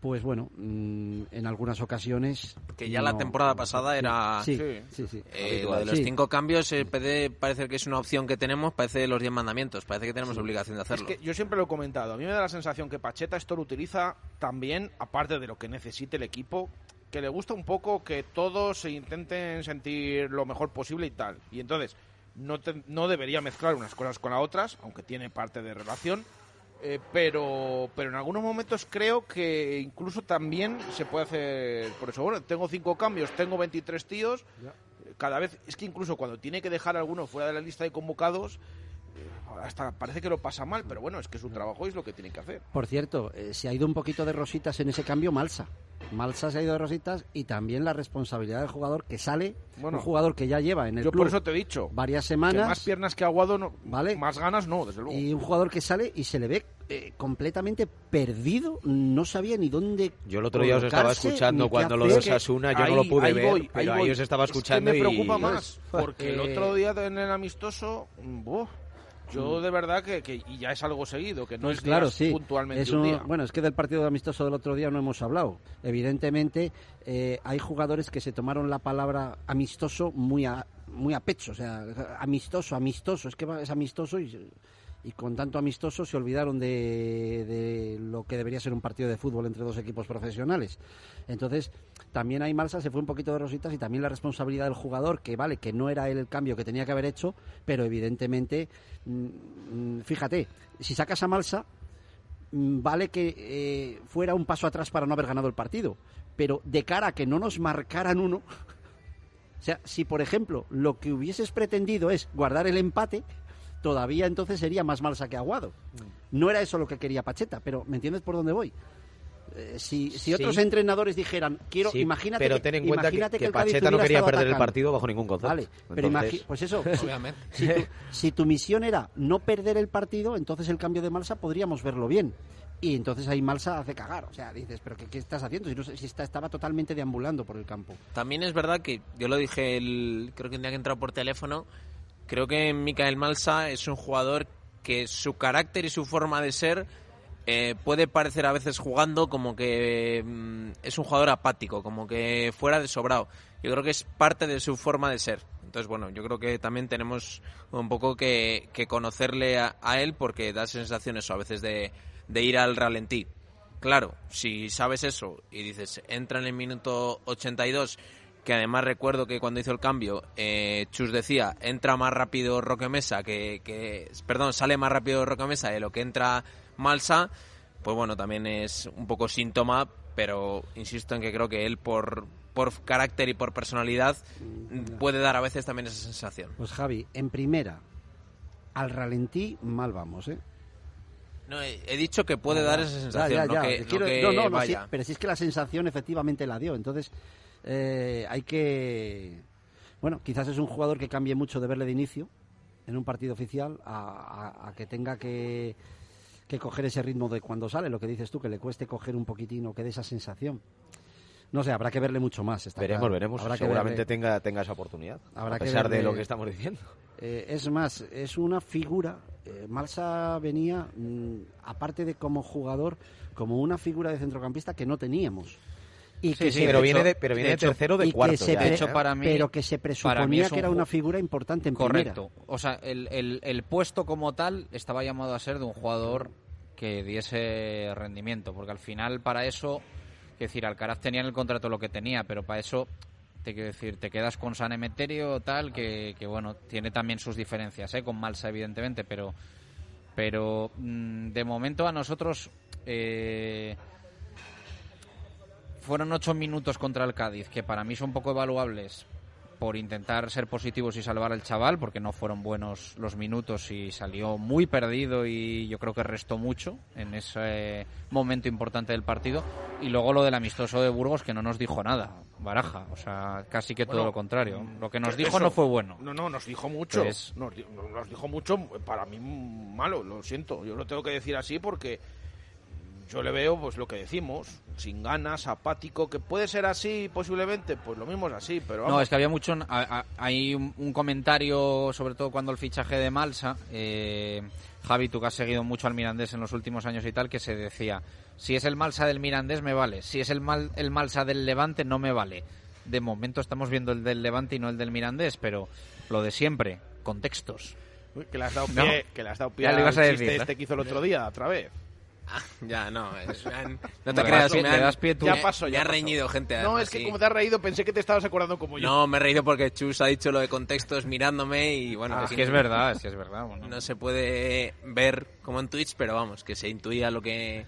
Pues bueno, mm, en algunas ocasiones. Que ya la temporada pasada era... Sí, sí, sí. Eh, lo de los Sí. cinco cambios eh, puede parecer que es una opción que tenemos, parece los diez mandamientos, parece que tenemos obligación de Es hacerlo. que yo siempre lo he comentado. A mí me da la sensación que Pacheta esto lo utiliza también, aparte de lo que necesite el equipo, que le gusta un poco que todos se intenten sentir lo mejor posible y tal. Y entonces, no, te- no debería mezclar unas cosas con las otras, aunque tiene parte de relación. Eh, pero, pero en algunos momentos creo que incluso también se puede hacer por eso. Bueno, tengo cinco cambios, tengo 23 tíos. Cada vez, es que incluso cuando tiene que dejar a alguno fuera de la lista de convocados, eh, hasta parece que lo pasa mal, pero bueno, es que su trabajo es lo que tiene que hacer. Por cierto, eh, se ha ido un poquito de rositas en ese cambio Malsa. Malsa se ha ido de rositas y también la responsabilidad del jugador que sale, Bueno, un jugador que ya lleva en el Yo club por eso te he dicho. varias Que semanas más piernas que Aguado, no, ¿Vale? más ganas no, desde luego. y un jugador que sale y se le ve eh, completamente perdido, no sabía ni dónde Yo el otro día os estaba escuchando cuando lo de Osasuna, yo no lo pude ver, pero ahí os estaba escuchando es que me y- preocupa más, porque el otro día en el amistoso, yo Mm. de verdad que, que- y ya es algo seguido, que no Pues es claro, días sí. puntualmente Es un un- día. bueno, es que del partido amistoso del otro día no hemos hablado. Evidentemente, eh, hay jugadores que se tomaron la palabra amistoso muy a, muy a pecho, o sea, amistoso, amistoso, es que es amistoso y, y con tanto amistoso se olvidaron de, lo que debería ser un partido de fútbol entre dos equipos profesionales. Entonces, también ahí Malsa se fue un poquito de rositas y también la responsabilidad del jugador, que vale, que no era él el cambio que tenía que haber hecho, pero evidentemente, mm, mm, fíjate, si sacas a Malsa, mm, vale que eh, fuera un paso atrás para no haber ganado el partido, pero de cara a que no nos marcaran uno, o sea, si por ejemplo lo que hubieses pretendido es guardar el empate, todavía entonces sería más Malsa que Aguado. No era eso lo que quería Pacheta, pero ¿me entiendes por dónde voy? Eh, si, si Sí. otros entrenadores dijeran, quiero, Sí, imagínate pero que, ten en cuenta que- imagínate que el Cádiz Pacheta no quería perder el partido bajo ningún concepto. Vale, pero Entonces- pues eso, si- Obviamente. Si, tu, si tu misión era no perder el partido, entonces el cambio de Malsa podríamos verlo bien. Y entonces ahí Malsa hace cagar. O sea, dices, ¿pero qué, qué estás haciendo? Si, no sé- si está, estaba totalmente deambulando por el campo. También es verdad que yo lo dije, el, creo que el día que he entrado por teléfono, creo que Micael Malsa es un jugador que su carácter y su forma de ser eh, puede parecer a veces jugando como que mm, es un jugador apático, como que fuera de sobrado. Yo creo que es parte de su forma de ser. Entonces, bueno, yo creo que también tenemos un poco que, que conocerle a, a él porque da sensaciones a veces de, de ir al ralentí. Claro, si sabes eso y dices, entra en el minuto 82, que además recuerdo que cuando hizo el cambio, eh, Chus decía, entra más rápido Roque Mesa, que, que, perdón, sale más rápido Roque Mesa de lo que entra Malsa, pues bueno, también es un poco síntoma, pero insisto en que creo que él por, por carácter y por personalidad puede dar a veces también esa sensación. Pues Javi, en primera, al ralentí mal vamos, ¿eh? No, he, dicho que puede dar esa Ya, sensación, ya, no que, Quiero- no, no, vaya. sí, pero si es que la sensación efectivamente la dio. Entonces, eh, hay que. Bueno, quizás es un jugador que cambie mucho de verle de inicio en un partido oficial a, a- a que tenga que, que coger ese ritmo de cuando sale, lo que dices tú, que le cueste coger un poquitín o que dé esa sensación. No sé, habrá que verle mucho más. está Veremos, claro. veremos. Habrá Seguramente verle- tenga, tenga esa oportunidad. Habrá a pesar de lo que estamos diciendo. Eh, es más, es una figura. eh, Malsa venía, mm, aparte de como jugador, como una figura de centrocampista que no teníamos. Y Sí, sí, pero viene de- pero viene de tercero de y que cuarto se ya, pre- de hecho, para mí- pero que se para mí presuponía es un que era una figura importante en Correcto. primera. O sea, el, el- el puesto como tal estaba llamado a ser de un jugador que diese rendimiento, porque al final para eso, es decir, Alcaraz tenía en el contrato lo que tenía, pero para eso, te quiero decir, te quedas con San Emeterio tal, que, que, bueno, tiene también sus diferencias, ¿eh? con Malsa evidentemente, pero, pero mm, de momento a nosotros... eh, fueron ocho minutos contra el Cádiz, que para mí son poco evaluables por intentar ser positivos y salvar al chaval, porque no fueron buenos los minutos y salió muy perdido y yo creo que restó mucho en ese momento importante del partido. Y luego lo del amistoso de Burgos, que no nos dijo nada, Baraja, o sea, casi que todo lo contrario. Lo que nos dijo eso- no fue bueno. No, no, nos dijo mucho. Pues- Nos, nos dijo mucho, para mí malo, lo siento. Yo lo tengo que decir así porque yo le veo pues lo que decimos, sin ganas, apático, que puede ser así posiblemente, pues lo mismo es así, pero No, es que había mucho. a- a- Hay un, un comentario, sobre todo cuando el fichaje de Malsa. eh, Javi, tú que has seguido mucho al Mirandés en los últimos años y tal, que se decía: si es el Malsa del Mirandés, me vale. Si es el, mal, el Malsa del Levante, no me vale. De momento estamos viendo el del Levante y no el del Mirandés, pero lo de siempre, contextos. Uy, que le has dado No. pie, que le has dado pie al chiste decir, ¿eh? este que hizo el otro día, otra vez. Ya, no, es- me han- no te das creas, me das pie tú. me- Ya pasó, me ya ha pasó. reñido gente. No, además, es que sí. como te has reído pensé que te estabas acordando como yo. No, me he reído porque Chus ha dicho lo de contextos mirándome y bueno... Ah, es que es verdad, es que es verdad. bueno. No se puede ver como en Twitch, pero vamos, que se intuía lo que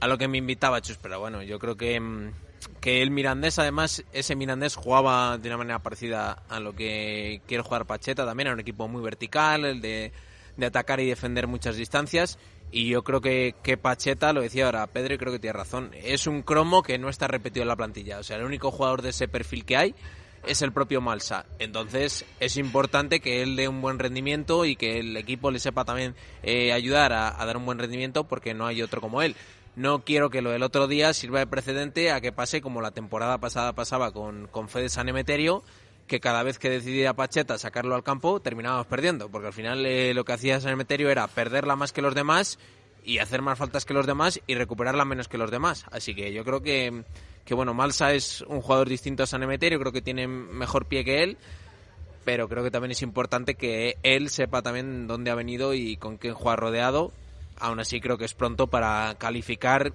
a lo que me invitaba Chus. Pero bueno, yo creo que, mm, que el Mirandés, además, ese Mirandés jugaba de una manera parecida a lo que quiere jugar Pacheta. También era un equipo muy vertical, el de, de atacar y defender muchas distancias. Y yo creo que, que Pacheta, lo decía ahora Pedro, y creo que tiene razón, es un cromo que no está repetido en la plantilla. O sea, el único jugador de ese perfil que hay es el propio Malsa. Entonces es importante que él dé un buen rendimiento y que el equipo le sepa también eh, ayudar a, dar un buen rendimiento porque no hay otro como él. No quiero que lo del otro día sirva de precedente a que pase como la temporada pasada pasaba con, con Fede San Emeterio, que cada vez que decidía Pacheta sacarlo al campo terminábamos perdiendo, porque al final eh, lo que hacía San Emeterio era perderla más que los demás y hacer más faltas que los demás y recuperarla menos que los demás. Así que yo creo que, que bueno, Malsa es un jugador distinto a San Emeterio, creo que tiene mejor pie que él, pero creo que también es importante que él sepa también dónde ha venido y con quién juega rodeado. Aún así creo que es pronto para calificar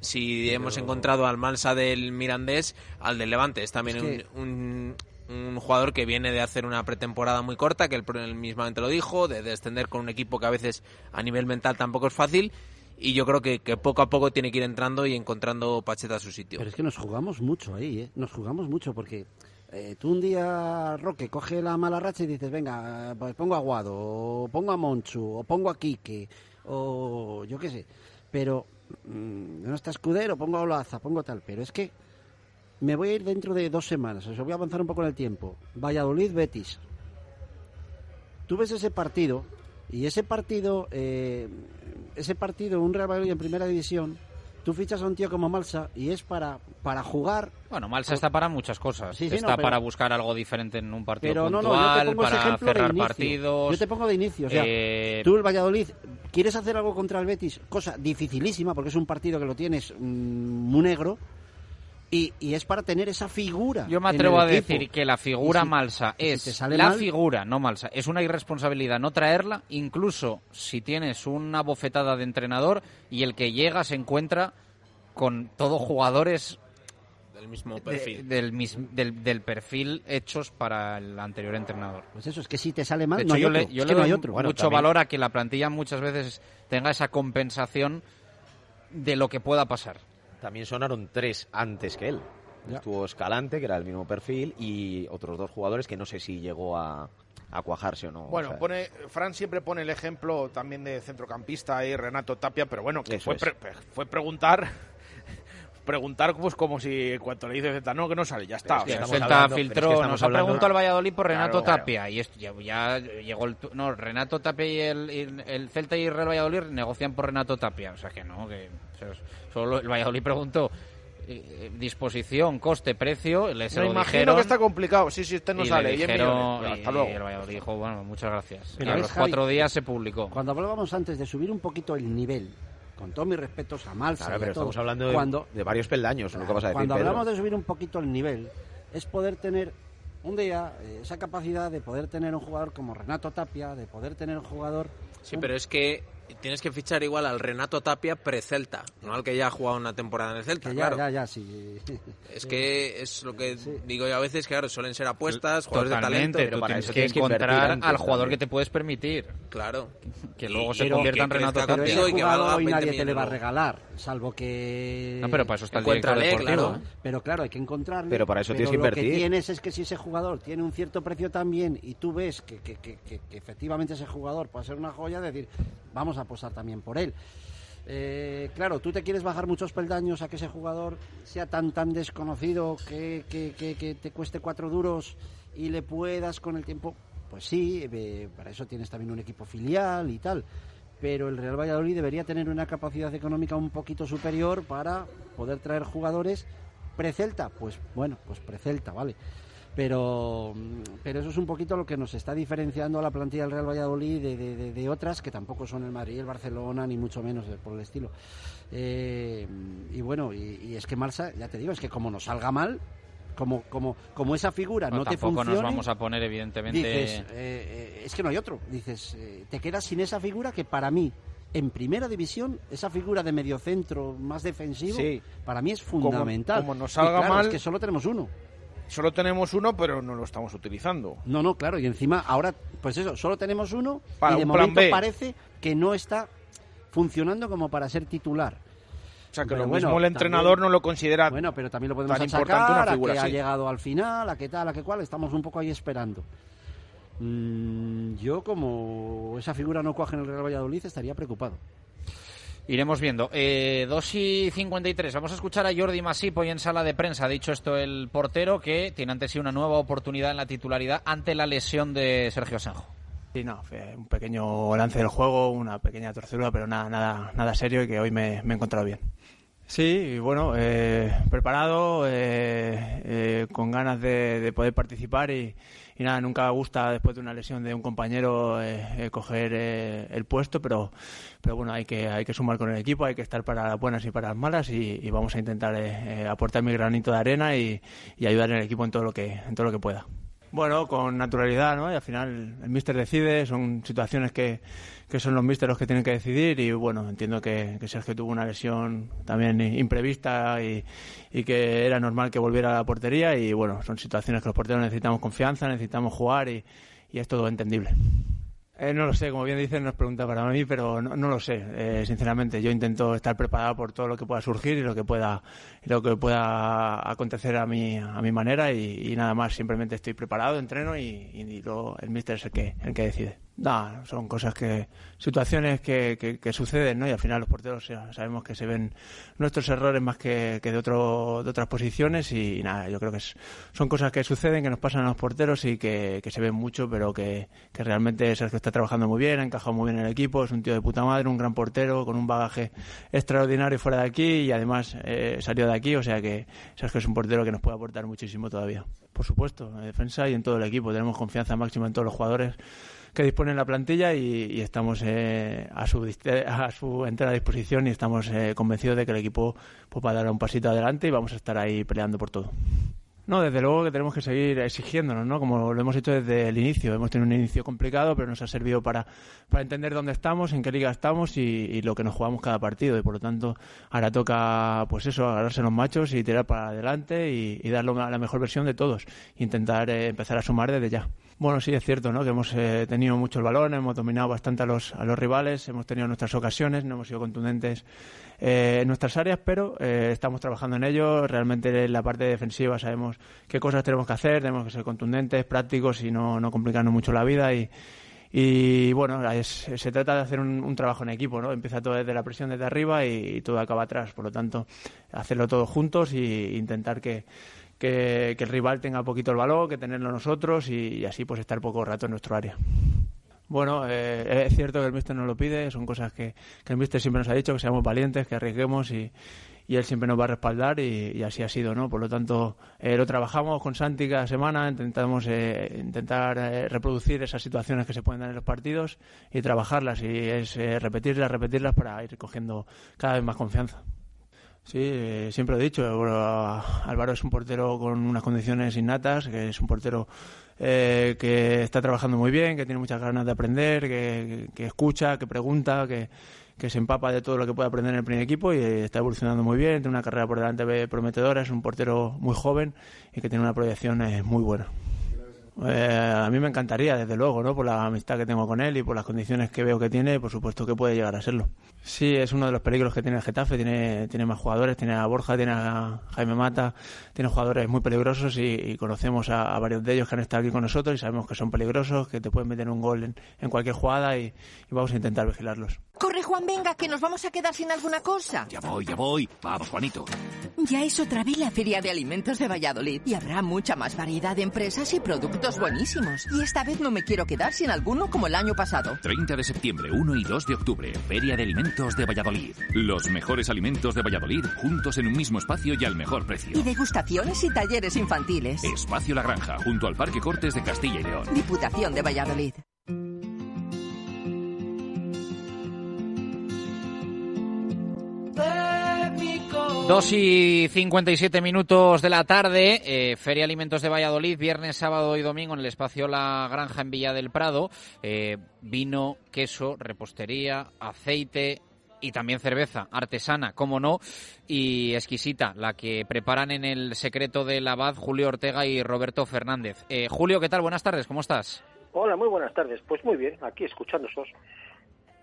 si hemos encontrado al Mansa del Mirandés, al del Levante. Es también Es que- un, un, un jugador que viene de hacer una pretemporada muy corta, que él, él mismamente lo dijo, de descender con un equipo que a veces a nivel mental tampoco es fácil. Y yo creo que, que poco a poco tiene que ir entrando y encontrando Pacheta su sitio. Pero es que nos jugamos mucho ahí, ¿eh? Nos jugamos mucho porque eh, tú un día, Roque, coge la mala racha y dices, venga, pues pongo a Guado, o pongo a Monchu, o pongo a Quique, o yo qué sé. Pero mm, no está Escudero, pongo a Olaza, pongo tal. Pero es que me voy a ir dentro de dos semanas, o sea, voy a avanzar un poco en el tiempo. Valladolid-Betis. Tú ves ese partido y ese partido, eh, ese partido, un Real Valladolid en primera división, tú fichas a un tío como Malsa y es para, para jugar. Bueno, Malsa está para muchas cosas. Sí, sí, está no, pero- para buscar algo diferente en un partido Pero no, puntual, no, yo te pongo ese para ejemplo de cerrar inicio. partidos. Yo te pongo de inicio. O sea, Eh, tú el Valladolid, ¿quieres hacer algo contra el Betis? Cosa dificilísima, porque es un partido que lo tienes mm, muy negro. Y, y es para tener esa figura. Yo me atrevo a equipo. decir que la figura si- Malsa si es sale la mal- figura, no Malsa. Es una irresponsabilidad no traerla, incluso si tienes una bofetada de entrenador y el que llega se encuentra con todos jugadores del mismo de- perfil. del, mis- del, del perfil hechos para el anterior entrenador. Pues eso, es que si te sale mal, De no hecho, hay yo otro. le, yo Es le que no doy hay otro. mucho valor a que la plantilla muchas veces tenga esa compensación de lo que pueda pasar. También sonaron tres antes que él. Estuvo Escalante, que era el mismo perfil, y otros dos jugadores que no sé si llegó a, a cuajarse o no. Bueno, o sea, pone, Fran siempre pone el ejemplo también de centrocampista y Renato Tapia, pero bueno, que fue, pre- fue preguntar preguntar pues como si en cuanto le dice Celta no, que no sale, ya está. Es que O sea, el estamos Celta hablando- filtró, es que nos ha preguntado al Valladolid por Renato Claro, Tapia y esto ya, ya llegó el tu- no Renato Tapia y el, el- el Celta y el Real Valladolid negocian por Renato Tapia, o sea que no, que o sea, solo el Valladolid preguntó eh, disposición, coste, precio, Me lo imagino dijeron. que está complicado. Sí, sí, este no y le sale. 10 dijeron- millones. Bueno, hasta y luego. el Valladolid dijo, bueno, muchas gracias. Y a los Javi, cuatro días se publicó. Cuando hablábamos antes de subir un poquito el nivel, con todos mis respetos a Malsa Claro, y a pero todo, estamos hablando de, cuando, de varios peldaños, lo que vas a decir, Cuando Pedro. hablamos de subir un poquito el nivel, es poder tener un día eh, esa capacidad de poder tener un jugador como Renato Tapia, de poder tener un jugador... Sí, pero es que tienes que fichar igual al Renato Tapia pre-Celta, no al que ya ha jugado una temporada en el Celta, Que ya, claro. ya, ya, sí. Es que es lo que digo yo a veces, claro, suelen ser apuestas, jugadores de Totalmente, talento. tú para tienes eso que tienes invertir encontrar antes al jugador también. que te puedes permitir. Claro. Que luego Y- se pero convierta en que Renato Tapia. Pero y que valga hoy 20 nadie te le va a regalar, salvo que... No, pero para eso está el director deportivo. claro. Pero claro, hay que encontrarle. Pero para eso tienes que lo invertir. que tienes es que si ese jugador tiene un cierto precio también y tú ves que, que- que- que- que efectivamente ese jugador puede ser una joya, decir, vamos a apostar también por él. Eh, claro, tú te quieres bajar muchos peldaños a que ese jugador sea tan tan desconocido que, te cueste cuatro duros y le puedas con el tiempo. Pues sí, eh, para eso tienes también un equipo filial y tal. Pero el Real Valladolid debería tener una capacidad económica un poquito superior para poder traer jugadores pre-Celta. Pues bueno, pues pre-Celta, vale. Pero, pero eso es un poquito lo que nos está diferenciando a la plantilla del Real Valladolid de, de- de- de otras que tampoco son el Madrid, el Barcelona, ni mucho menos de- por el estilo. Eh, y bueno, y, y es que Marsa, ya te digo, es que como nos salga mal, como, como, como esa figura No, no te tampoco funcione, nos vamos a poner, evidentemente. dices, eh, eh, es que no hay otro. Dices, eh, te quedas sin esa figura que para mí, en primera división, esa figura de mediocentro más defensivo, Sí. para mí es fundamental. como nos Y salga claro, mal- es que solo tenemos uno. Solo tenemos uno, pero no lo estamos utilizando. No, no, claro, y encima ahora, pues eso, solo tenemos uno Para y de un momento parece que no está funcionando como para ser titular. O sea, que Pero lo bueno, mismo el entrenador también- no lo considera Bueno, pero también lo podemos tan achacar importante una a figura que ha llegado al final, a qué tal, a qué cual, estamos un poco ahí esperando. Mm, yo, como esa figura no cuaje en el Real Valladolid, estaría preocupado. Iremos viendo. Eh, 2 y 53. Vamos a escuchar a Jordi Masip hoy en sala de prensa. Ha dicho esto el portero que tiene ante sí una nueva oportunidad en la titularidad ante la lesión de Sergio Senjo. Sí, no, fue un pequeño lance del juego, una pequeña torcedura, pero nada, nada, nada serio y que hoy me, me he encontrado bien. Sí, y bueno, eh, preparado, eh, eh, con ganas de, de poder participar y, y nada, nunca gusta después de una lesión de un compañero eh, eh, coger eh, el puesto, pero, pero bueno, hay que, hay que sumar con el equipo, hay que estar para las buenas y para las malas y, vamos a intentar eh, aportar mi granito de arena y, y ayudar el equipo en todo lo que, en todo lo que pueda. Bueno, con naturalidad, ¿no? Y al final el míster decide, son situaciones que, que son los místeres los que tienen que decidir y bueno, entiendo que, que Sergio tuvo una lesión también imprevista y, y, que era normal que volviera a la portería y bueno, son situaciones que los porteros necesitamos confianza, necesitamos jugar y, y es todo entendible. Eh, no lo sé, como bien dicen, no es pregunta para mí, pero no, no lo sé. Eh, sinceramente, yo intento estar preparado por todo lo que pueda surgir y lo que pueda, lo que pueda acontecer a mi, a mi manera y, nada más. Simplemente estoy preparado, entreno y, luego el míster es el que, el que decide. No, son cosas que, situaciones que, que, que, suceden, ¿no? Y al final los porteros sabemos que se ven nuestros errores más que, que de, otro, de otras posiciones y, nada, yo creo que es, son cosas que suceden, que nos pasan a los porteros y que, se ven mucho, pero que, que realmente Sergio está trabajando muy bien, ha encajado muy bien en el equipo, es un tío de puta madre, un gran portero con un bagaje extraordinario fuera de aquí y además eh, salió de aquí, o sea que Sergio es un portero que nos puede aportar muchísimo todavía. Por supuesto, en defensa y en todo el equipo, tenemos confianza máxima en todos los jugadores que dispone la plantilla y, y estamos eh, a, su, a su entera disposición y estamos eh, convencidos de que el equipo pues, va a dar un pasito adelante y vamos a estar ahí peleando por todo. No, desde luego que tenemos que seguir exigiéndonos, ¿no? Como lo hemos hecho desde el inicio. Hemos tenido un inicio complicado, pero nos ha servido para, para entender dónde estamos, en qué liga estamos y, lo que nos jugamos cada partido. Y por lo tanto, ahora toca, pues eso, agarrarse los machos y tirar para adelante y, y dar la mejor versión de todos. Intentar eh, empezar a sumar desde ya. Bueno, sí, es cierto, ¿no? Que hemos eh, tenido mucho el balón, hemos dominado bastante a los, a los rivales, hemos tenido nuestras ocasiones, no hemos sido contundentes eh, en nuestras áreas, pero eh, estamos trabajando en ello. Realmente en la parte defensiva sabemos qué cosas tenemos que hacer, tenemos que ser contundentes, prácticos y no, no complicarnos mucho la vida y, y bueno, se trata de hacer un, un, trabajo en equipo, ¿no? Empieza todo desde la presión desde arriba y, todo acaba atrás. Por lo tanto, hacerlo todos juntos e intentar que, que, el rival tenga poquito el balón, que tenerlo nosotros y, y, así pues estar poco rato en nuestro área. Bueno, eh, es cierto que el míster nos lo pide, son cosas que, el míster siempre nos ha dicho, que seamos valientes, que arriesguemos y, y él siempre nos va a respaldar y, así ha sido, ¿no? Por lo tanto, eh, lo trabajamos con Santi cada semana, intentamos eh, intentar eh, reproducir esas situaciones que se pueden dar en los partidos y trabajarlas y es eh, repetirlas, repetirlas para ir cogiendo cada vez más confianza. Sí, eh, siempre lo he dicho. Álvaro es un portero con unas condiciones innatas, que es un portero eh, que está trabajando muy bien, que tiene muchas ganas de aprender, que, que escucha, que pregunta, que, que, se empapa de todo lo que puede aprender en el primer equipo y está evolucionando muy bien. Tiene una carrera por delante prometedora, es un portero muy joven y que tiene una proyección eh, muy buena. Eh, a mí me encantaría, desde luego, ¿no? Por la amistad que tengo con él y por las condiciones que veo que tiene, por supuesto que puede llegar a serlo. Sí, es uno de los peligros que tiene el Getafe, tiene, tiene más jugadores, tiene a Borja, tiene a Jaime Mata, tiene jugadores muy peligrosos y, y conocemos a, a, varios de ellos que han estado aquí con nosotros y sabemos que son peligrosos, que te pueden meter un gol en, en cualquier jugada y, y vamos a intentar vigilarlos. Corre, Juan, venga, que nos vamos a quedar sin alguna cosa. Ya voy, ya voy. Vamos, Juanito. Ya es otra vez la Feria de Alimentos de Valladolid y habrá mucha más variedad de empresas y productos buenísimos. Y esta vez no me quiero quedar sin alguno como el año pasado. 30 de septiembre, 1 y 2 de octubre, Feria de Alimentos de Valladolid. Los mejores alimentos de Valladolid juntos en un mismo espacio y al mejor precio. Y degustaciones y talleres infantiles. Espacio La Granja, junto al Parque Cortes de Castilla y León. Diputación de Valladolid. Dos y 57 minutos de la tarde, eh, Feria Alimentos de Valladolid, viernes, sábado y domingo en el espacio La Granja en Villa del Prado. Eh, vino, queso, repostería, aceite y también cerveza artesana, como no, y exquisita, la que preparan en el secreto del abad Julio Ortega y Roberto Fernández. Eh, Julio, ¿qué tal? Buenas tardes, ¿cómo estás? Hola, muy buenas tardes. Pues muy bien, aquí escuchándosos.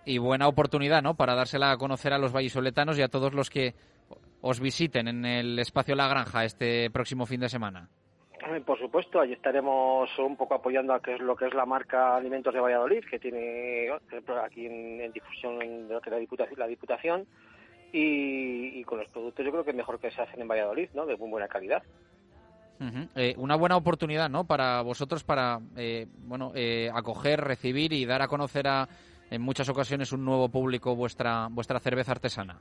Y buena oportunidad, ¿no?, para dársela a conocer a los vallisoletanos y a todos los que os visiten en el espacio La Granja este próximo fin de semana? Por supuesto, allí estaremos un poco apoyando a que es lo que es la marca Alimentos de Valladolid, que tiene aquí en, en difusión en lo que la Diputación, la Diputación y, y, con los productos yo creo que mejor que se hacen en Valladolid, ¿no? De muy buena calidad. Uh -huh. eh, una buena oportunidad, ¿no? Para vosotros para, eh, bueno, eh, acoger, recibir y dar a conocer a, en muchas ocasiones, un nuevo público vuestra vuestra cerveza artesana.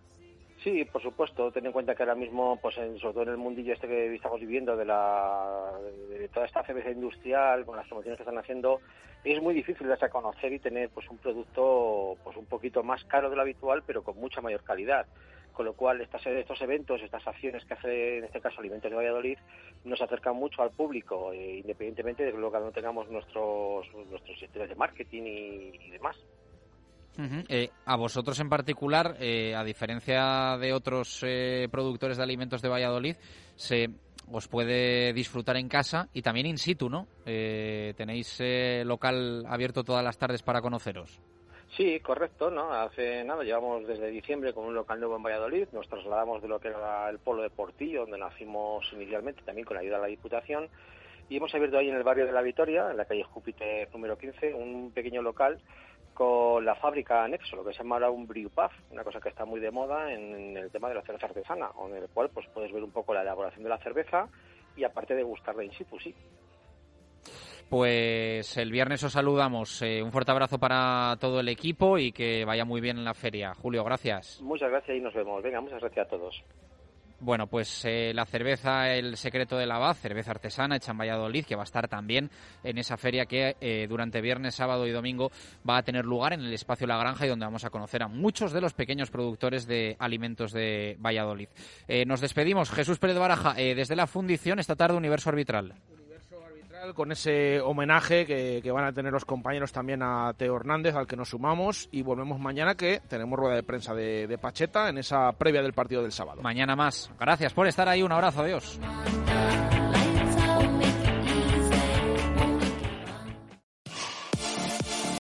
Sí, por supuesto. Ten en cuenta que ahora mismo, pues en, sobre todo en el mundillo este que estamos viviendo de, la, de toda esta cerveza industrial, con las promociones que están haciendo, es muy difícil darse a conocer y tener pues un producto pues un poquito más caro de lo habitual, pero con mucha mayor calidad. con lo cual estas, estos eventos, estas acciones que hace en este caso Alimentos de Valladolid nos acercan mucho al público, eh, independientemente de que no tengamos nuestros, nuestros sectores de marketing y, demás. Eh, a vosotros en particular, eh, a diferencia de otros productores de alimentos de Valladolid, se os puede disfrutar en casa y también in situ, ¿no? tenéis local abierto todas las tardes para conoceros. Sí, correcto, ¿no? Hace nada, llevamos desde diciembre con un local nuevo en Valladolid, nos trasladamos de lo que era el polo de Portillo, donde nacimos inicialmente, también con la ayuda de la Diputación, y hemos abierto ahí en el barrio de La Vitoria, en la calle Júpiter número 15, un pequeño local con la fábrica anexo, lo que se llama ahora un brew una cosa que está muy de moda en, el tema de la cerveza artesana, en el cual pues puedes ver un poco la elaboración de la cerveza y aparte de gustarla in situ, sí. Pues el viernes os saludamos. Eh, un fuerte abrazo para todo el equipo y que vaya muy bien en la feria. Julio, gracias. Muchas gracias y nos vemos. Venga, muchas gracias a todos. Bueno, pues eh, la cerveza El Secreto de la Baz, cerveza artesana hecha en Valladolid, que va a estar también en esa feria que eh, durante viernes, sábado y domingo va a tener lugar en el espacio La Granja y donde vamos a conocer a muchos de los pequeños productores de alimentos de Valladolid. nos despedimos. Jesús Pérez Baraja, desde la fundición, esta tarde Universo Arbitral con ese homenaje que, van a tener los compañeros también a Teo Hernández, al que nos sumamos, y volvemos mañana que tenemos rueda de prensa de, de Pacheta en esa previa del partido del sábado. Mañana más. Gracias por estar ahí, un abrazo, adiós.